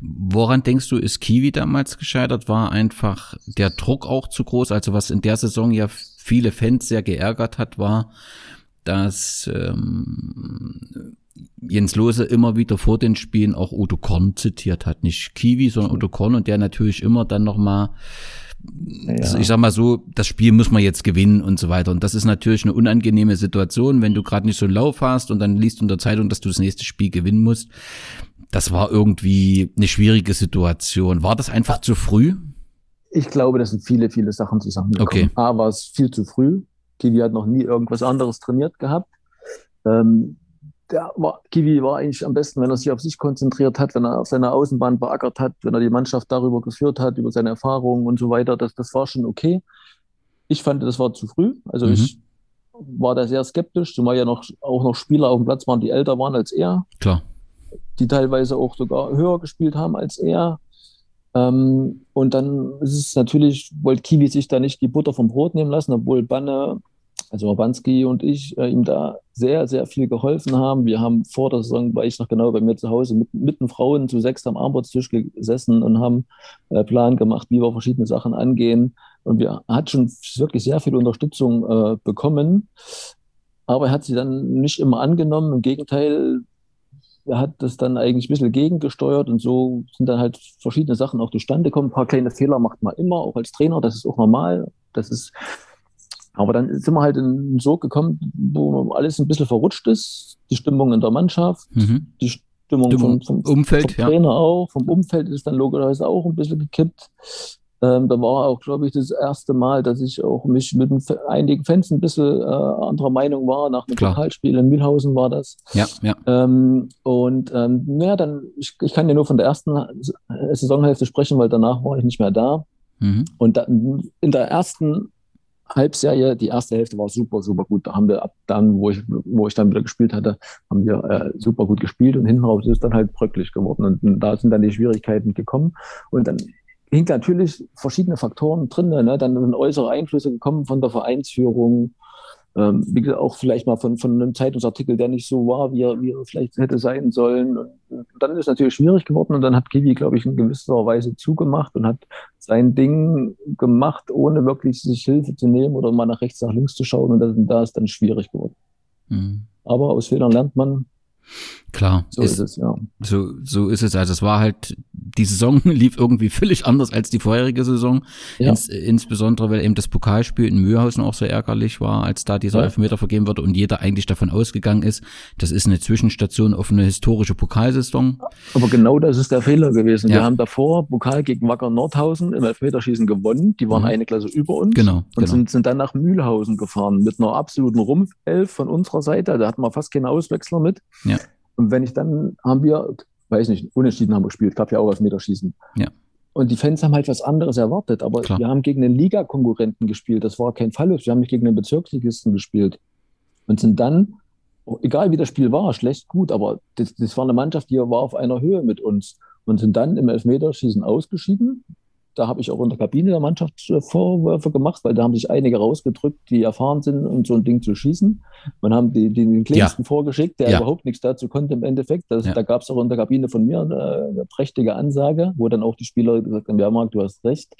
Woran denkst du, ist Kiwi damals gescheitert? War einfach der Druck auch zu groß? Also was in der Saison ja viele Fans sehr geärgert hat, war, dass ähm, Jens Lose immer wieder vor den Spielen auch Udo Korn zitiert hat. Nicht Kiwi, sondern Udo Korn und der natürlich immer dann nochmal ja. ich sag mal so, das Spiel muss man jetzt gewinnen und so weiter. Und das ist natürlich eine unangenehme Situation, wenn du gerade nicht so einen Lauf hast und dann liest du in der Zeitung, dass du das nächste Spiel gewinnen musst. Das war irgendwie eine schwierige Situation. War das einfach zu früh? Ich glaube, das sind viele, viele Sachen zusammengekommen. Okay. A war es viel zu früh. Kiwi hat noch nie irgendwas anderes trainiert gehabt. Ähm, der war, Kiwi war eigentlich am besten, wenn er sich auf sich konzentriert hat, wenn er auf seiner Außenbahn beackert hat, wenn er die Mannschaft darüber geführt hat, über seine Erfahrungen und so weiter. Das, das war schon okay. ich fand, das war zu früh. Also Mhm. ich war da sehr skeptisch, zumal ja noch, auch noch Spieler auf dem Platz waren, die älter waren als er, Klar. die teilweise auch sogar höher gespielt haben als er. Ähm, und dann ist es natürlich, wollte Kiwi sich da nicht die Butter vom Brot nehmen lassen, obwohl Banne, also Wabanski und ich, äh, ihm da sehr, sehr viel geholfen haben. Wir haben vor der Saison, war ich noch genau bei mir zu Hause, mit, mit den Frauen zu sechs am Armbrotstisch gesessen und haben äh, Plan gemacht, wie wir verschiedene Sachen angehen. Und wir hat schon wirklich sehr viel Unterstützung äh, bekommen. Aber er hat sie dann nicht immer angenommen. Im Gegenteil, er hat das dann eigentlich ein bisschen gegengesteuert und so sind dann halt verschiedene Sachen auch zustande gekommen. Ein paar kleine Fehler macht man immer, auch als Trainer, das ist auch normal. Das ist, aber dann sind wir halt in einen Sog gekommen, wo alles ein bisschen verrutscht ist. Die Stimmung in der Mannschaft, Mhm. die Stimmung Stimmung, vom, vom, Umfeld, vom ja. Trainer auch, vom Umfeld ist dann logischerweise auch ein bisschen gekippt. Ähm, da war auch, glaube ich, das erste Mal, dass ich auch mich mit einigen Fans ein bisschen äh, anderer Meinung war. Nach Klar. Pokalspiel in Mühlhausen war das. Ja, ja. Ähm, und ähm, naja, dann, ich, ich kann ja nur von der ersten Saisonhälfte sprechen, weil danach war ich nicht mehr da. Mhm. Und dann in der ersten Halbserie, die erste Hälfte war super, super gut. Da haben wir ab dann, wo ich, wo ich dann wieder gespielt hatte, haben wir äh, super gut gespielt und hinten raus ist dann halt bröcklich geworden. Und da sind dann die Schwierigkeiten gekommen. Und dann hing natürlich verschiedene Faktoren drin, ne? Dann sind äußere Einflüsse gekommen von der Vereinsführung, ähm, wie gesagt, auch vielleicht mal von, von einem Zeitungsartikel, der nicht so war, wie er, wie er vielleicht hätte sein sollen. Und, und dann ist es natürlich schwierig geworden und dann hat Kiwi, glaube ich, in gewisser Weise zugemacht und hat sein Ding gemacht, ohne wirklich sich Hilfe zu nehmen oder mal nach rechts, nach links zu schauen und das, da ist dann schwierig geworden. Mhm. Aber aus Fehlern lernt man, Klar. so ist, es, ja. So, so ist es. Also es war halt, die Saison lief irgendwie völlig anders als die vorherige Saison. Ja. Ins, insbesondere, weil eben das Pokalspiel in Mühlhausen auch so ärgerlich war, als da dieser Ja. Elfmeter vergeben wurde und jeder eigentlich davon ausgegangen ist, das ist eine Zwischenstation auf eine historische Pokalsaison. Aber genau das ist der Fehler gewesen. Ja. Wir haben davor Pokal gegen Wacker Nordhausen im Elfmeterschießen gewonnen. Die waren Mhm. eine Klasse über uns. Genau, Und genau. sind, sind dann nach Mühlhausen gefahren mit einer absoluten Rumpfelf von unserer Seite. Da hatten wir fast keine Auswechsler mit. Ja. Und wenn ich dann, haben wir, weiß nicht, unentschieden haben wir gespielt, gab ja auch Elfmeterschießen. Ja. Und die Fans haben halt was anderes erwartet. Aber Klar. wir haben gegen einen Ligakonkurrenten gespielt. Das war kein Fallus. Wir haben nicht gegen einen Bezirksligisten gespielt. Und sind dann, egal wie das Spiel war, schlecht, gut, aber das, das war eine Mannschaft, die war auf einer Höhe mit uns. Und sind dann im Elfmeterschießen ausgeschieden. Da habe ich auch in der Kabine der Mannschaft äh, Vorwürfe gemacht, weil da haben sich einige rausgedrückt, die erfahren sind, um so ein Ding zu schießen. Man haben die, die, den Kleinsten vorgeschickt, der Ja. überhaupt nichts dazu konnte im Endeffekt. Das, Ja. Da gab es auch in der Kabine von mir eine, eine prächtige Ansage, wo dann auch die Spieler gesagt haben, ja Marc, du hast recht.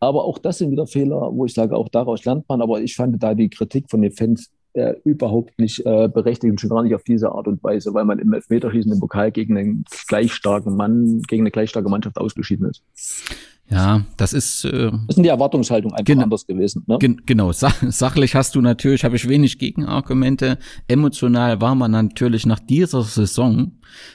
Aber auch das sind wieder Fehler, wo ich sage, auch daraus lernt man. Aber ich fand da die Kritik von den Fans äh, überhaupt nicht äh, berechtigt und schon gar nicht auf diese Art und Weise, weil man im Elfmeterschießen im Pokal gegen einen gleich starken Mann, gegen eine gleich starke Mannschaft ausgeschieden ist. Ja, das ist, äh, Das ist die Erwartungshaltung einfach Genau. anders gewesen. Ne? Gen genau, Sa sachlich hast du natürlich, habe ich wenig Gegenargumente. Emotional war man natürlich nach dieser Saison,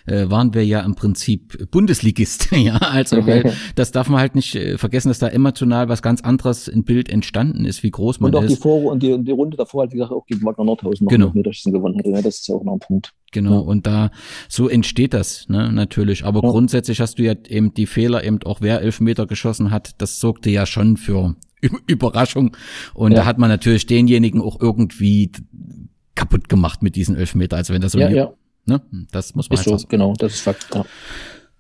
äh, waren wir ja im Prinzip Bundesligist, ja, also weil das darf man halt nicht äh, vergessen, dass da emotional was ganz anderes im Bild entstanden ist, wie groß man Und auch die ist. Vor- und die, die Runde davor hat, wie gesagt, auch gegen Wagner Nordhausen noch Genau. Meterschießen gewonnen hatte. Ne? Das ist ja auch noch ein Punkt. Genau, Ja. und da, so entsteht das, ne, natürlich. Aber Ja. grundsätzlich hast du ja eben die Fehler, eben auch wer Elfmeter geschossen hat, das sorgte ja schon für Überraschung. Und Ja. da hat man natürlich denjenigen auch irgendwie kaputt gemacht mit diesen Elfmeter. Also wenn das so, Ja, ja, ne, das muss man ist halt so, sagen. genau, das ist Fakt. Ja.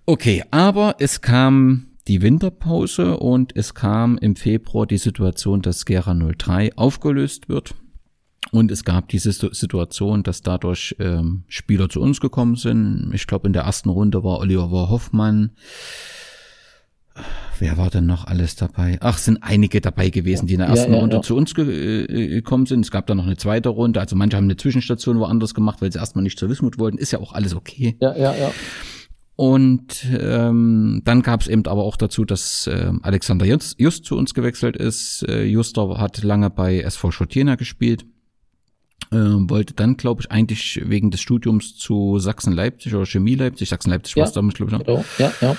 Okay, aber es kam die Winterpause und es kam im Februar die Situation, dass Gera 03 aufgelöst wird. Und es gab diese Situ- Situation, dass dadurch ähm, Spieler zu uns gekommen sind. Ich glaube, in der ersten Runde war Oliver Hoffmann. Wer war denn noch alles dabei? Ach, sind einige dabei gewesen, die in der Ja, ersten ja, Runde ja. zu uns ge äh, gekommen sind. Es gab dann noch eine zweite Runde. Also manche haben eine Zwischenstation woanders gemacht, weil sie erstmal nicht zur Wismut wollten. Ist ja auch alles okay. ja, ja, ja. Und ähm, dann gab es eben aber auch dazu, dass ähm, Alexander Just, Just zu uns gewechselt ist. Äh, Juster hat lange bei SV Schotjena gespielt. Ähm, wollte dann, glaube ich, eigentlich wegen des Studiums zu Sachsen-Leipzig oder Chemie Leipzig, Sachsen-Leipzig Ja. war es damals, glaube ich. noch. Genau. Ja, ja.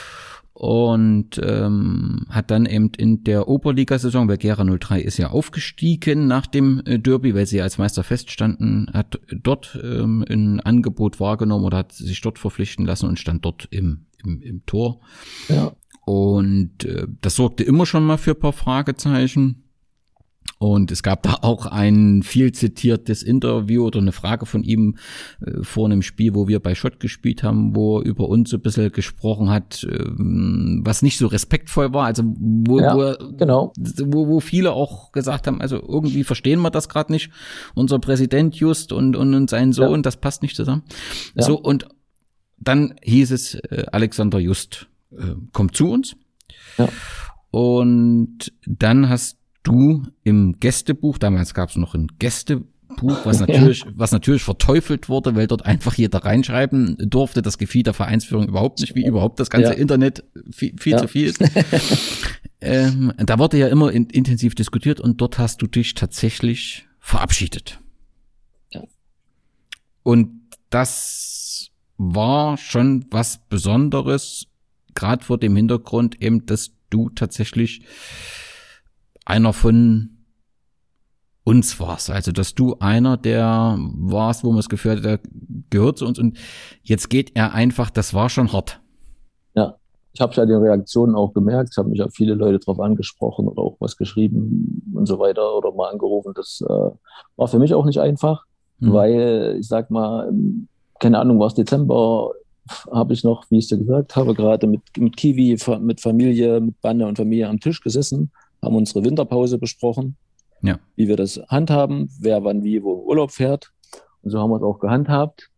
Und ähm, hat dann eben in der Oberligasaison, weil Gera 03 ist ja aufgestiegen nach dem äh, Derby, weil sie als Meister feststanden, hat dort ähm, ein Angebot wahrgenommen oder hat sich dort verpflichten lassen und stand dort im, im, im Tor. ja. Und äh, das sorgte immer schon mal für ein paar Fragezeichen. Und es gab da auch ein viel zitiertes Interview oder eine Frage von ihm äh, vor einem Spiel, wo wir bei Schott gespielt haben, wo er über uns so ein bisschen gesprochen hat, ähm, was nicht so respektvoll war. Also wo, Ja, wo, genau. wo, wo viele auch gesagt haben, also irgendwie verstehen wir das gerade nicht. Unser Präsident Just und, und, und sein Sohn, das passt nicht zusammen. Ja. So, und dann hieß es, äh, Alexander Just äh, kommt zu uns. Ja. Und dann hast du im Gästebuch, damals gab es noch ein Gästebuch, was natürlich, was natürlich verteufelt wurde, weil dort einfach jeder reinschreiben durfte. Das gefiel der Vereinsführung überhaupt nicht, wie überhaupt das ganze Ja. Internet viel, viel Ja. zu viel ist. ähm, da wurde ja immer in, intensiv diskutiert und dort hast du dich tatsächlich verabschiedet. Ja. Und das war schon was Besonderes, gerade vor dem Hintergrund eben, dass du tatsächlich einer von uns warst. Also, dass du einer der warst, wo man das Gefühl hat, der gehört zu uns und jetzt geht er einfach, das war schon hart. Ja, ich habe ja die Reaktionen auch gemerkt. Es haben mich auch viele Leute darauf angesprochen oder auch was geschrieben und so weiter oder mal angerufen. Das äh, war für mich auch nicht einfach, Mhm. weil ich sag mal, keine Ahnung, war es Dezember, habe ich noch, wie ich es dir gesagt habe, gerade mit, mit Kiwi, mit Familie, mit Banne und Familie am Tisch gesessen, haben unsere Winterpause besprochen, Ja. wie wir das handhaben, wer wann wie wo Urlaub fährt. Und so haben wir es auch gehandhabt.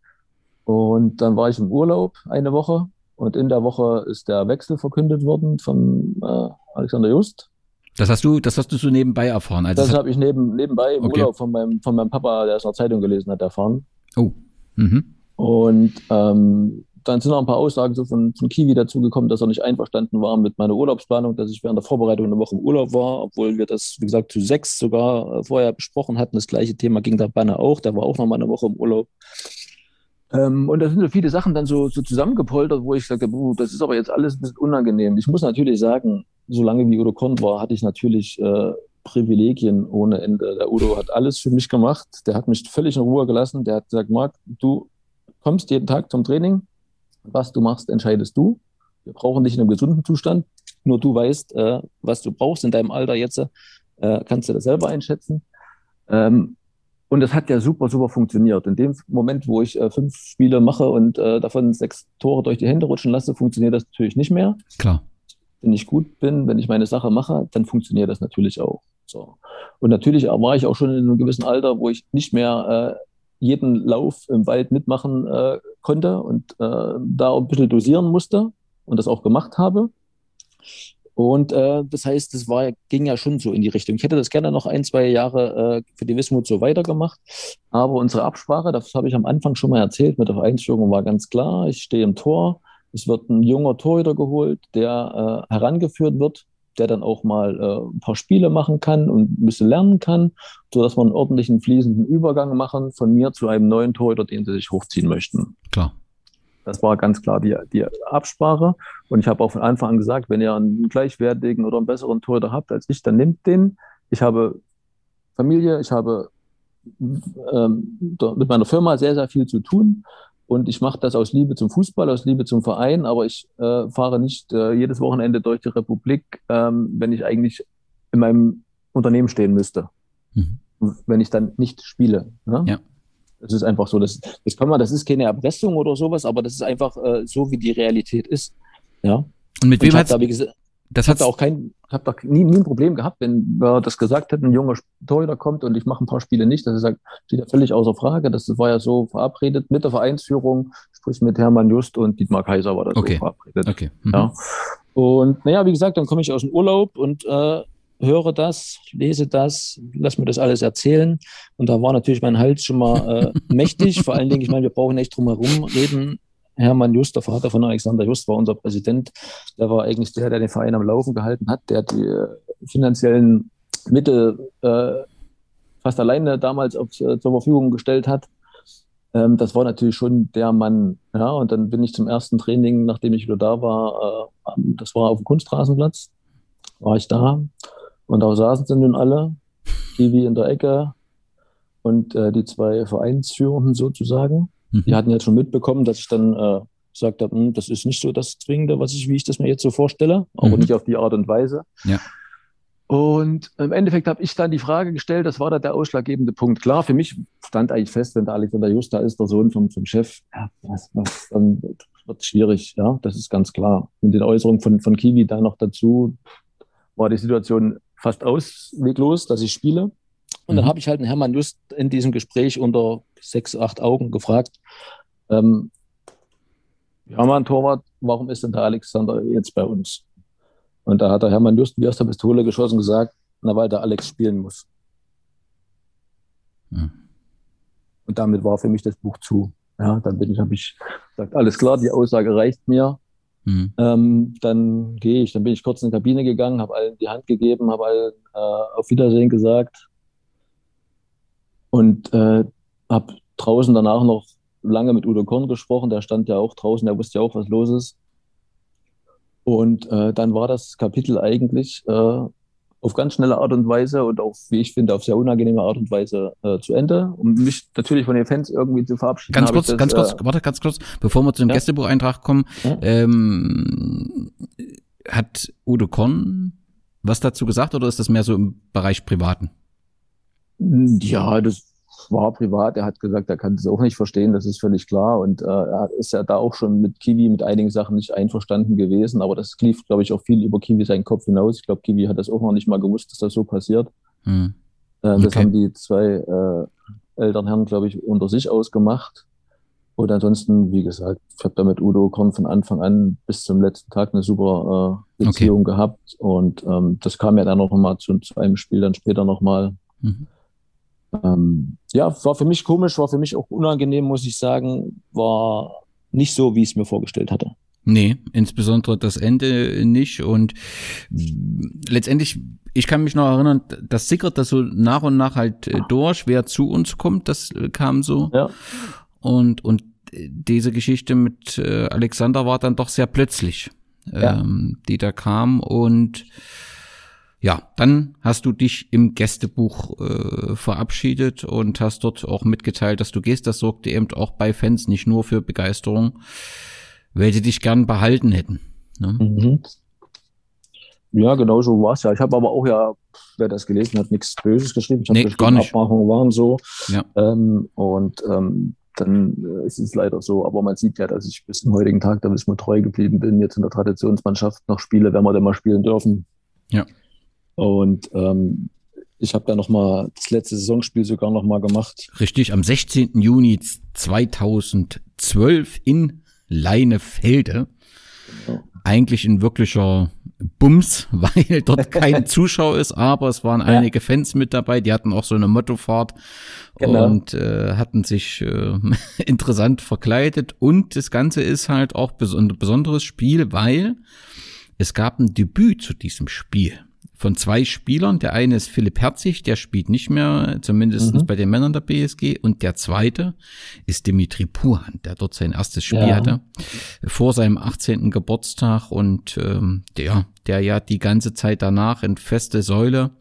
Und dann war ich im Urlaub eine Woche und in der Woche ist der Wechsel verkündet worden von äh, Alexander Just. Das hast du, das hast du so nebenbei erfahren. Also Das habe ich neben, nebenbei im Okay. Urlaub von meinem, von meinem Papa, der es in der Zeitung gelesen hat, erfahren. oh. Mhm. Und ähm, dann sind noch ein paar Aussagen so von, von Kiwi dazugekommen, dass er nicht einverstanden war mit meiner Urlaubsplanung, dass ich während der Vorbereitung eine Woche im Urlaub war, obwohl wir das, wie gesagt, zu sechs sogar äh, vorher besprochen hatten. Das gleiche Thema ging der Banner auch, der war auch noch mal eine Woche im Urlaub. Ähm, und da sind so viele Sachen dann so, so zusammengepoltert, wo ich sage, "Buh, das ist aber jetzt alles ein bisschen unangenehm. Ich muss natürlich sagen, solange wie Udo Korn war, hatte ich natürlich äh, Privilegien ohne Ende. Der Udo hat alles für mich gemacht. Der hat mich völlig in Ruhe gelassen. Der hat gesagt, Marc, du kommst jeden Tag zum Training. Was du machst, entscheidest du. Wir brauchen dich in einem gesunden Zustand. Nur du weißt, äh, was du brauchst in deinem Alter jetzt. Äh, kannst du das selber einschätzen. Ähm, und es hat ja super, super funktioniert. In dem Moment, wo ich äh, fünf Spiele mache und äh, davon sechs Tore durch die Hände rutschen lasse, funktioniert das natürlich nicht mehr. Klar. Wenn ich gut bin, wenn ich meine Sache mache, dann funktioniert das natürlich auch. So. Und natürlich war ich auch schon in einem gewissen Alter, wo ich nicht mehr äh, jeden Lauf im Wald mitmachen äh, konnte und äh, da ein bisschen dosieren musste und das auch gemacht habe. Und äh, das heißt, es ging ja schon so in die Richtung. Ich hätte das gerne noch ein, zwei Jahre äh, für die Wismut so weitergemacht. Aber unsere Absprache, das habe ich am Anfang schon mal erzählt, mit der Vereinsführung war ganz klar. Ich stehe im Tor. Es wird ein junger Torhüter geholt, der äh, herangeführt wird, der dann auch mal äh, ein paar Spiele machen kann und ein bisschen lernen kann, sodass wir einen ordentlichen fließenden Übergang machen von mir zu einem neuen Torhüter, den sie sich hochziehen möchten. Klar. Das war ganz klar die, die Absprache. Und ich habe auch von Anfang an gesagt, wenn ihr einen gleichwertigen oder einen besseren Torhüter habt als ich, dann nehmt den. Ich habe Familie, ich habe ähm, mit meiner Firma sehr, sehr viel zu tun. Und ich mache das aus Liebe zum Fußball, aus Liebe zum Verein, aber ich äh, fahre nicht äh, jedes Wochenende durch die Republik, ähm, wenn ich eigentlich in meinem Unternehmen stehen müsste, Mhm. wenn ich dann nicht spiele. Ne? Ja. Das ist einfach so. Das, das kann man, das ist keine Erpressung oder sowas, aber das ist einfach äh, so, wie die Realität ist. Ja. Und mit wem hat's, gesagt, das ich da auch kein, ich habe da nie, nie ein Problem gehabt, wenn wir das gesagt hätten, ein junger Torhüter kommt und ich mache ein paar Spiele nicht. Das ist ja, steht ja völlig außer Frage. Das war ja so verabredet mit der Vereinsführung, sprich mit Hermann Just und Dietmar Kaiser war das Okay. so verabredet. okay. Mhm. Ja. Und naja, wie gesagt, dann komme ich aus dem Urlaub und äh, höre das, lese das, lass mir das alles erzählen. Und da war natürlich mein Hals schon mal äh, mächtig. Vor allen Dingen, ich meine, wir brauchen nicht drum herum reden. Hermann Just, der Vater von Alexander Just, war unser Präsident. Der war eigentlich der, der den Verein am Laufen gehalten hat, der die äh, finanziellen Mittel äh, fast alleine damals auf, äh, zur Verfügung gestellt hat. Ähm, das war natürlich schon der Mann. Ja, und dann bin ich zum ersten Training, nachdem ich wieder da war, äh, das war auf dem Kunstrasenplatz, war ich da. Und da saßen sie nun alle, Kiwi in der Ecke und äh, die zwei Vereinsführenden sozusagen. Mhm. Die hatten jetzt schon mitbekommen, dass ich dann äh, gesagt habe, hm, das ist nicht so das Zwingende, was ich, wie ich das mir jetzt so vorstelle, aber Mhm. nicht auf die Art und Weise. Ja. Und im Endeffekt habe ich dann die Frage gestellt, das war da der ausschlaggebende Punkt. Klar, für mich stand eigentlich fest, wenn der Alexander Just da ist, der Sohn vom, vom Chef, ja, was, was, dann wird schwierig, ja, das ist ganz klar. Und den Äußerungen von, von Kiwi da noch dazu war die Situation fast ausweglos, dass ich spiele. Und dann Mhm. habe ich halt einen Hermann Just in diesem Gespräch unter sechs, acht Augen gefragt, ähm, Hermann Torwart, warum ist denn der Alexander jetzt bei uns? Und da hat der Hermann Just wie aus der Pistole geschossen und gesagt, na, weil der Alex spielen muss. Hm. Und damit war für mich das Buch zu. Ja, dann bin ich, habe ich gesagt, alles klar, die Aussage reicht mir. Hm. Ähm, dann gehe ich, dann bin ich kurz in die Kabine gegangen, habe allen die Hand gegeben, habe allen äh, auf Wiedersehen gesagt und äh, habe draußen danach noch lange mit Udo Korn gesprochen. Der stand ja auch draußen, der wusste ja auch, was los ist. Und äh, dann war das Kapitel eigentlich äh, auf ganz schnelle Art und Weise und auch, wie ich finde, auf sehr unangenehme Art und Weise äh, zu Ende. Um mich natürlich von den Fans irgendwie zu verabschieden. Ganz kurz, das, ganz kurz, äh, warte, ganz kurz, bevor wir zu dem Ja. Gästebucheintrag kommen. Ja. Ähm, hat Udo Korn was dazu gesagt oder ist das mehr so im Bereich Privaten? Ja, das war privat. Er hat gesagt, er kann das auch nicht verstehen, das ist völlig klar. Und äh, er ist ja da auch schon mit Kiwi mit einigen Sachen nicht einverstanden gewesen. Aber das lief, glaube ich, auch viel über Kiwi seinen Kopf hinaus. Ich glaube, Kiwi hat das auch noch nicht mal gewusst, dass das so passiert. Hm. Äh, Das Okay. haben die zwei äh, Elternherren, glaube ich, unter sich ausgemacht. Und ansonsten, wie gesagt, ich habe da mit Udo Korn von Anfang an bis zum letzten Tag eine super äh, Beziehung gehabt. Und ähm, das kam ja dann noch mal zu, zu einem Spiel dann später nochmal. Mhm. Ähm, ja, war für mich komisch, war für mich auch unangenehm, muss ich sagen. War nicht so, wie ich es mir vorgestellt hatte. Nee, insbesondere das Ende nicht. Und letztendlich, ich kann mich noch erinnern, das sickert das so nach und nach halt äh, durch, wer zu uns kommt, das äh, kam so. Ja. Und, und diese Geschichte mit äh, Alexander war dann doch sehr plötzlich, Ja. ähm, die da kam. Und ja, dann hast du dich im Gästebuch äh, verabschiedet und hast dort auch mitgeteilt, dass du gehst. Das sorgte eben auch bei Fans nicht nur für Begeisterung, weil sie dich gern behalten hätten. Ne? Mhm. Ja, genau so war es ja. Ich habe aber auch ja, wer das gelesen hat, nichts Böses geschrieben. Ich habe Nee, geschrieben, gar nicht. Abmachungen waren so. Ja. Ähm, und ähm, dann äh, ist es leider so. Aber man sieht ja, dass ich bis zum heutigen Tag da bis mal treu geblieben bin, jetzt in der Traditionsmannschaft noch spiele, wenn wir denn mal spielen dürfen. Ja. Und ähm, ich habe da noch mal das letzte Saisonspiel sogar noch mal gemacht. Richtig, am 16. Juni 2012 in Leinefelde. Genau. Eigentlich ein wirklicher Bums, weil dort kein Zuschauer ist, aber es waren einige Fans mit dabei, die hatten auch so eine Mottofahrt Genau. und äh, hatten sich äh, interessant verkleidet. Und das Ganze ist halt auch ein besonderes Spiel, weil es gab ein Debüt zu diesem Spiel von zwei Spielern. Der eine ist Philipp Herzig, der spielt nicht mehr, zumindest Mhm. bei den Männern der BSG. Und der zweite ist Dimitri Puhan, der dort sein erstes Spiel Ja. hatte, vor seinem 18. Geburtstag. Und ähm, der, der ja die ganze Zeit danach in feste Säule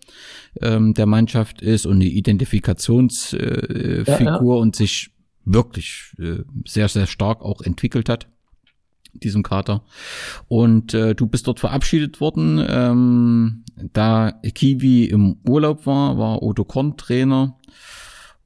ähm, der Mannschaft ist und eine Identifikationsfigur äh, Ja, ja. Und sich wirklich äh, sehr, sehr stark auch entwickelt hat diesem Kater. Und äh, du bist dort verabschiedet worden. Ähm, da Kiwi im Urlaub war, war Odo Korn Trainer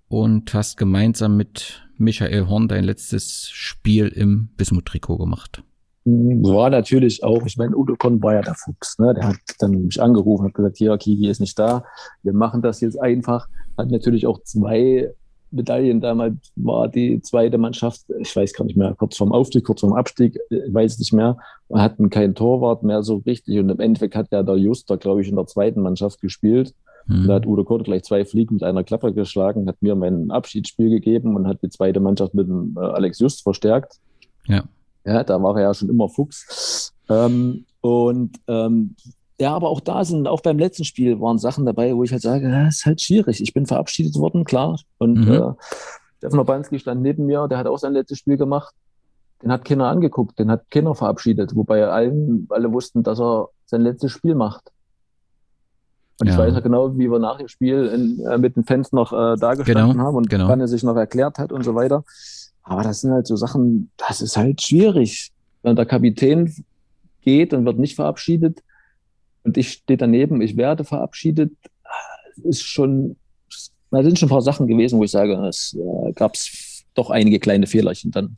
und hast gemeinsam mit Michael Horn dein letztes Spiel im Bismut-Trikot gemacht. War natürlich auch, ich meine, Udo Korn war ja der Fuchs, ne? Der hat dann mich angerufen, hat gesagt, hier, Kiwi ist nicht da, wir machen das jetzt einfach. Hat natürlich auch zwei Medaillen damals, war die zweite Mannschaft, ich weiß gar nicht mehr, kurz vorm Aufstieg, kurz vorm Abstieg, weiß nicht mehr. Wir hatten keinen Torwart mehr so richtig und im Endeffekt hat ja der Juster, glaube ich, in der zweiten Mannschaft gespielt. Hm. Da hat Udo Korn gleich zwei Fliegen mit einer Klappe geschlagen, hat mir mein Abschiedsspiel gegeben und hat die zweite Mannschaft mit dem äh, Alex Just verstärkt. Ja. Ja, da war er ja schon immer Fuchs. Ähm, und ähm, ja, aber auch da sind, auch beim letzten Spiel waren Sachen dabei, wo ich halt sage, das ist halt schwierig. Ich bin verabschiedet worden, klar. Und Mhm. äh, Steffen Obanski stand neben mir, der hat auch sein letztes Spiel gemacht. Den hat keiner angeguckt, den hat keiner verabschiedet, wobei allen, alle wussten, dass er sein letztes Spiel macht. Und ich Ja. weiß noch genau, wie wir nach dem Spiel in, äh, mit den Fans noch äh, da gestanden Genau, haben und genau. wann er sich noch erklärt hat und so weiter. Aber das sind halt so Sachen, das ist halt schwierig. Wenn der Kapitän geht und wird nicht verabschiedet, und ich stehe daneben, ich werde verabschiedet, ist schon, da sind schon ein paar Sachen gewesen, wo ich sage, es äh, gab es doch einige kleine Fehlerchen dann.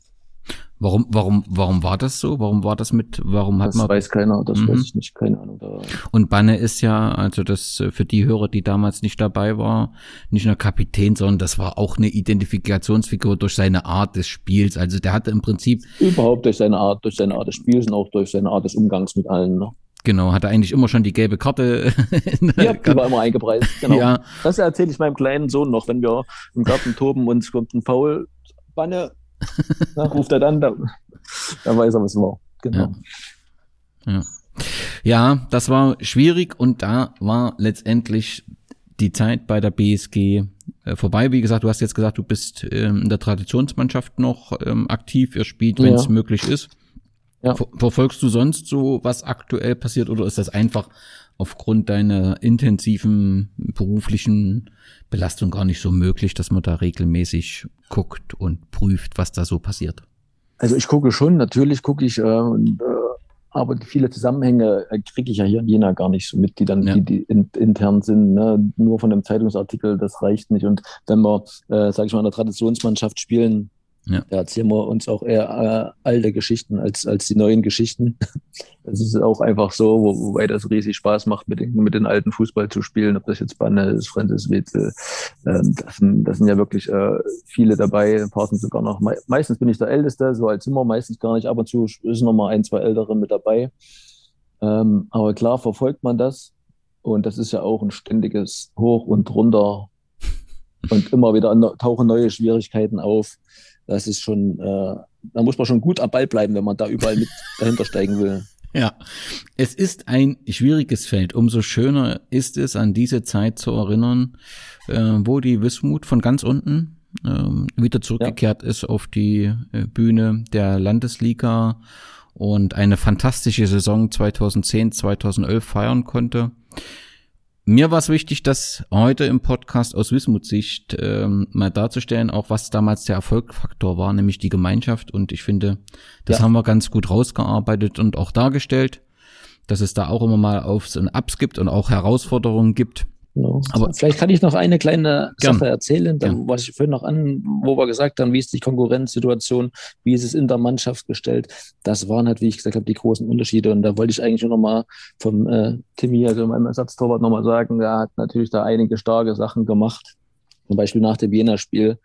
Warum, warum, warum war das so? Warum war das mit, warum hat Das man. weiß keiner, das Mhm. weiß ich nicht, keine Ahnung. Da, Und Banne ist ja, also das äh, für die Hörer, die damals nicht dabei war, nicht nur Kapitän, sondern das war auch eine Identifikationsfigur durch seine Art des Spiels. Also der hatte im Prinzip, überhaupt durch seine Art, durch seine Art des Spiels und auch durch seine Art des Umgangs mit allen. Ne? Genau, hatte eigentlich immer schon die gelbe Karte. in der Ja, die war immer eingepreist. Genau. Ja. Das erzähle ich meinem kleinen Sohn noch, wenn wir im Garten toben und es kommt ein Foul, Banne, na, ruft er dann, da, dann weiß er, was war. Genau. Ja, das war schwierig und da war letztendlich die Zeit bei der BSG äh, vorbei. Wie gesagt, du hast jetzt gesagt, du bist ähm, in der Traditionsmannschaft noch ähm, aktiv, ihr spielt, wenn es Ja. möglich ist. Ja. Ver verfolgst du sonst so, was aktuell passiert oder ist das einfach aufgrund deiner intensiven beruflichen Belastung gar nicht so möglich, dass man da regelmäßig guckt und prüft, was da so passiert? Also ich gucke schon, natürlich gucke ich, äh, und, äh, aber viele Zusammenhänge äh, kriege ich ja hier in Jena gar nicht so mit, die dann, Ja. die, die in, intern sind. Ne? Nur von einem Zeitungsartikel, das reicht nicht. Und wenn wir, äh, sage ich mal, in der Traditionsmannschaft spielen, Ja. da erzählen wir uns auch eher äh, alte Geschichten als, als die neuen Geschichten. Das ist auch einfach so, wo, wobei das riesig Spaß macht, mit den, mit den alten Fußball zu spielen, ob das jetzt Banne ist, Francis Wetzel. Ähm, das, sind, sind ja wirklich äh, viele dabei, ein paar sind sogar noch. Me meistens bin ich der Älteste, so als Zimmer, meistens gar nicht. Ab und zu ist noch mal ein, zwei Ältere mit dabei. Ähm, aber klar verfolgt man das. Und das ist ja auch ein ständiges Hoch und runter. Und immer wieder tauchen neue Schwierigkeiten auf. Das ist schon, äh, da muss man schon gut am Ball bleiben, wenn man da überall mit dahinter steigen will. Ja, es ist ein schwieriges Feld. Umso schöner ist es, an diese Zeit zu erinnern, äh, wo die Wismut von ganz unten ähm, wieder zurückgekehrt ist auf die äh, Bühne der Landesliga und eine fantastische Saison 2010, 2011 feiern konnte. Mir war es wichtig, das heute im Podcast aus Wismuts Sicht ähm, mal darzustellen, auch was damals der Erfolgfaktor war, nämlich die Gemeinschaft. Und ich finde, das Ja. haben wir ganz gut rausgearbeitet und auch dargestellt, dass es da auch immer mal Aufs und Abs gibt und auch Herausforderungen gibt. Genau. Aber- vielleicht kann ich noch eine kleine Gern. Sache erzählen, dann, was ich vorhin noch an, wo wir gesagt haben, wie ist die Konkurrenzsituation, wie ist es in der Mannschaft gestellt. Das waren halt, wie ich gesagt habe, die großen Unterschiede. Und da wollte ich eigentlich nur noch mal vom äh, Timmy, also meinem Ersatztorwart, noch mal sagen, er hat natürlich da einige starke Sachen gemacht. Zum Beispiel nach dem Jena-Spiel.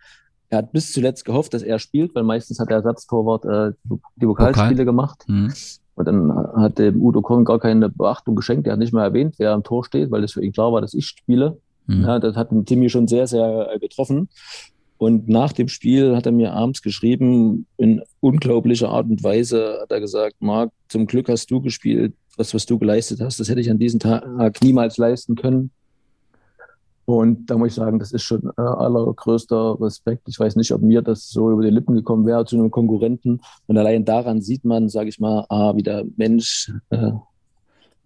Er hat bis zuletzt gehofft, dass er spielt, weil meistens hat der Ersatztorwart äh, die Vokalspiele gemacht. Hm. Und dann hat dem Udo Korn gar keine Beachtung geschenkt. Er hat nicht mal erwähnt, wer am Tor steht, weil es für ihn klar war, dass ich spiele. Hm. Ja, das hat Timmy schon sehr, sehr äh, getroffen. Und nach dem Spiel hat er mir abends geschrieben, in unglaublicher Art und Weise hat er gesagt, Marc, zum Glück hast du gespielt, das, was du geleistet hast, das hätte ich an diesem Tag niemals leisten können. Und da muss ich sagen, das ist schon äh, allergrößter Respekt. Ich weiß nicht, ob mir das so über die Lippen gekommen wäre zu einem Konkurrenten. Und allein daran sieht man, sage ich mal, ah, wie der Mensch äh,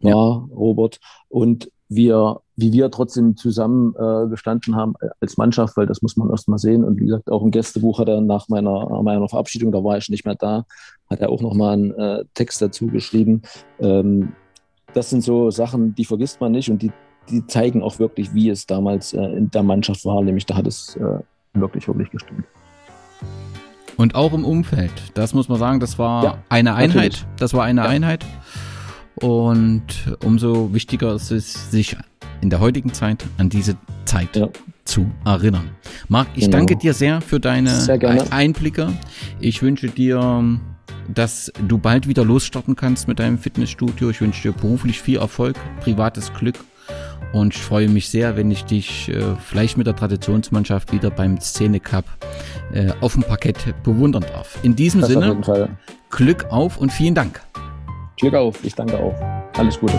war, Robert, und wir, wie wir trotzdem zusammen äh, gestanden haben äh, als Mannschaft, weil das muss man erst mal sehen. Und wie gesagt, auch im Gästebuch hat er nach meiner, meiner Verabschiedung, da war ich nicht mehr da, hat er auch nochmal einen äh, Text dazu geschrieben. Ähm, das sind so Sachen, die vergisst man nicht und die, die zeigen auch wirklich, wie es damals äh, in der Mannschaft war. Nämlich da hat es äh, wirklich, wirklich gestimmt. Und auch im Umfeld. Das muss man sagen, das war Ja, eine Einheit. natürlich. Das war eine Ja. Einheit. Und umso wichtiger ist es, sich in der heutigen Zeit an diese Zeit Ja. zu erinnern. Marc, ich Genau. danke dir sehr für deine Sehr Einblicke. Ich wünsche dir, dass du bald wieder losstarten kannst mit deinem Fitnessstudio. Ich wünsche dir beruflich viel Erfolg, privates Glück. Und ich freue mich sehr, wenn ich dich äh, vielleicht mit der Traditionsmannschaft wieder beim Szene Cup äh, auf dem Parkett bewundern darf. In diesem Das auf Sinne, Fall. Glück auf und vielen Dank. Glück auf. Ich danke auch. Alles Gute.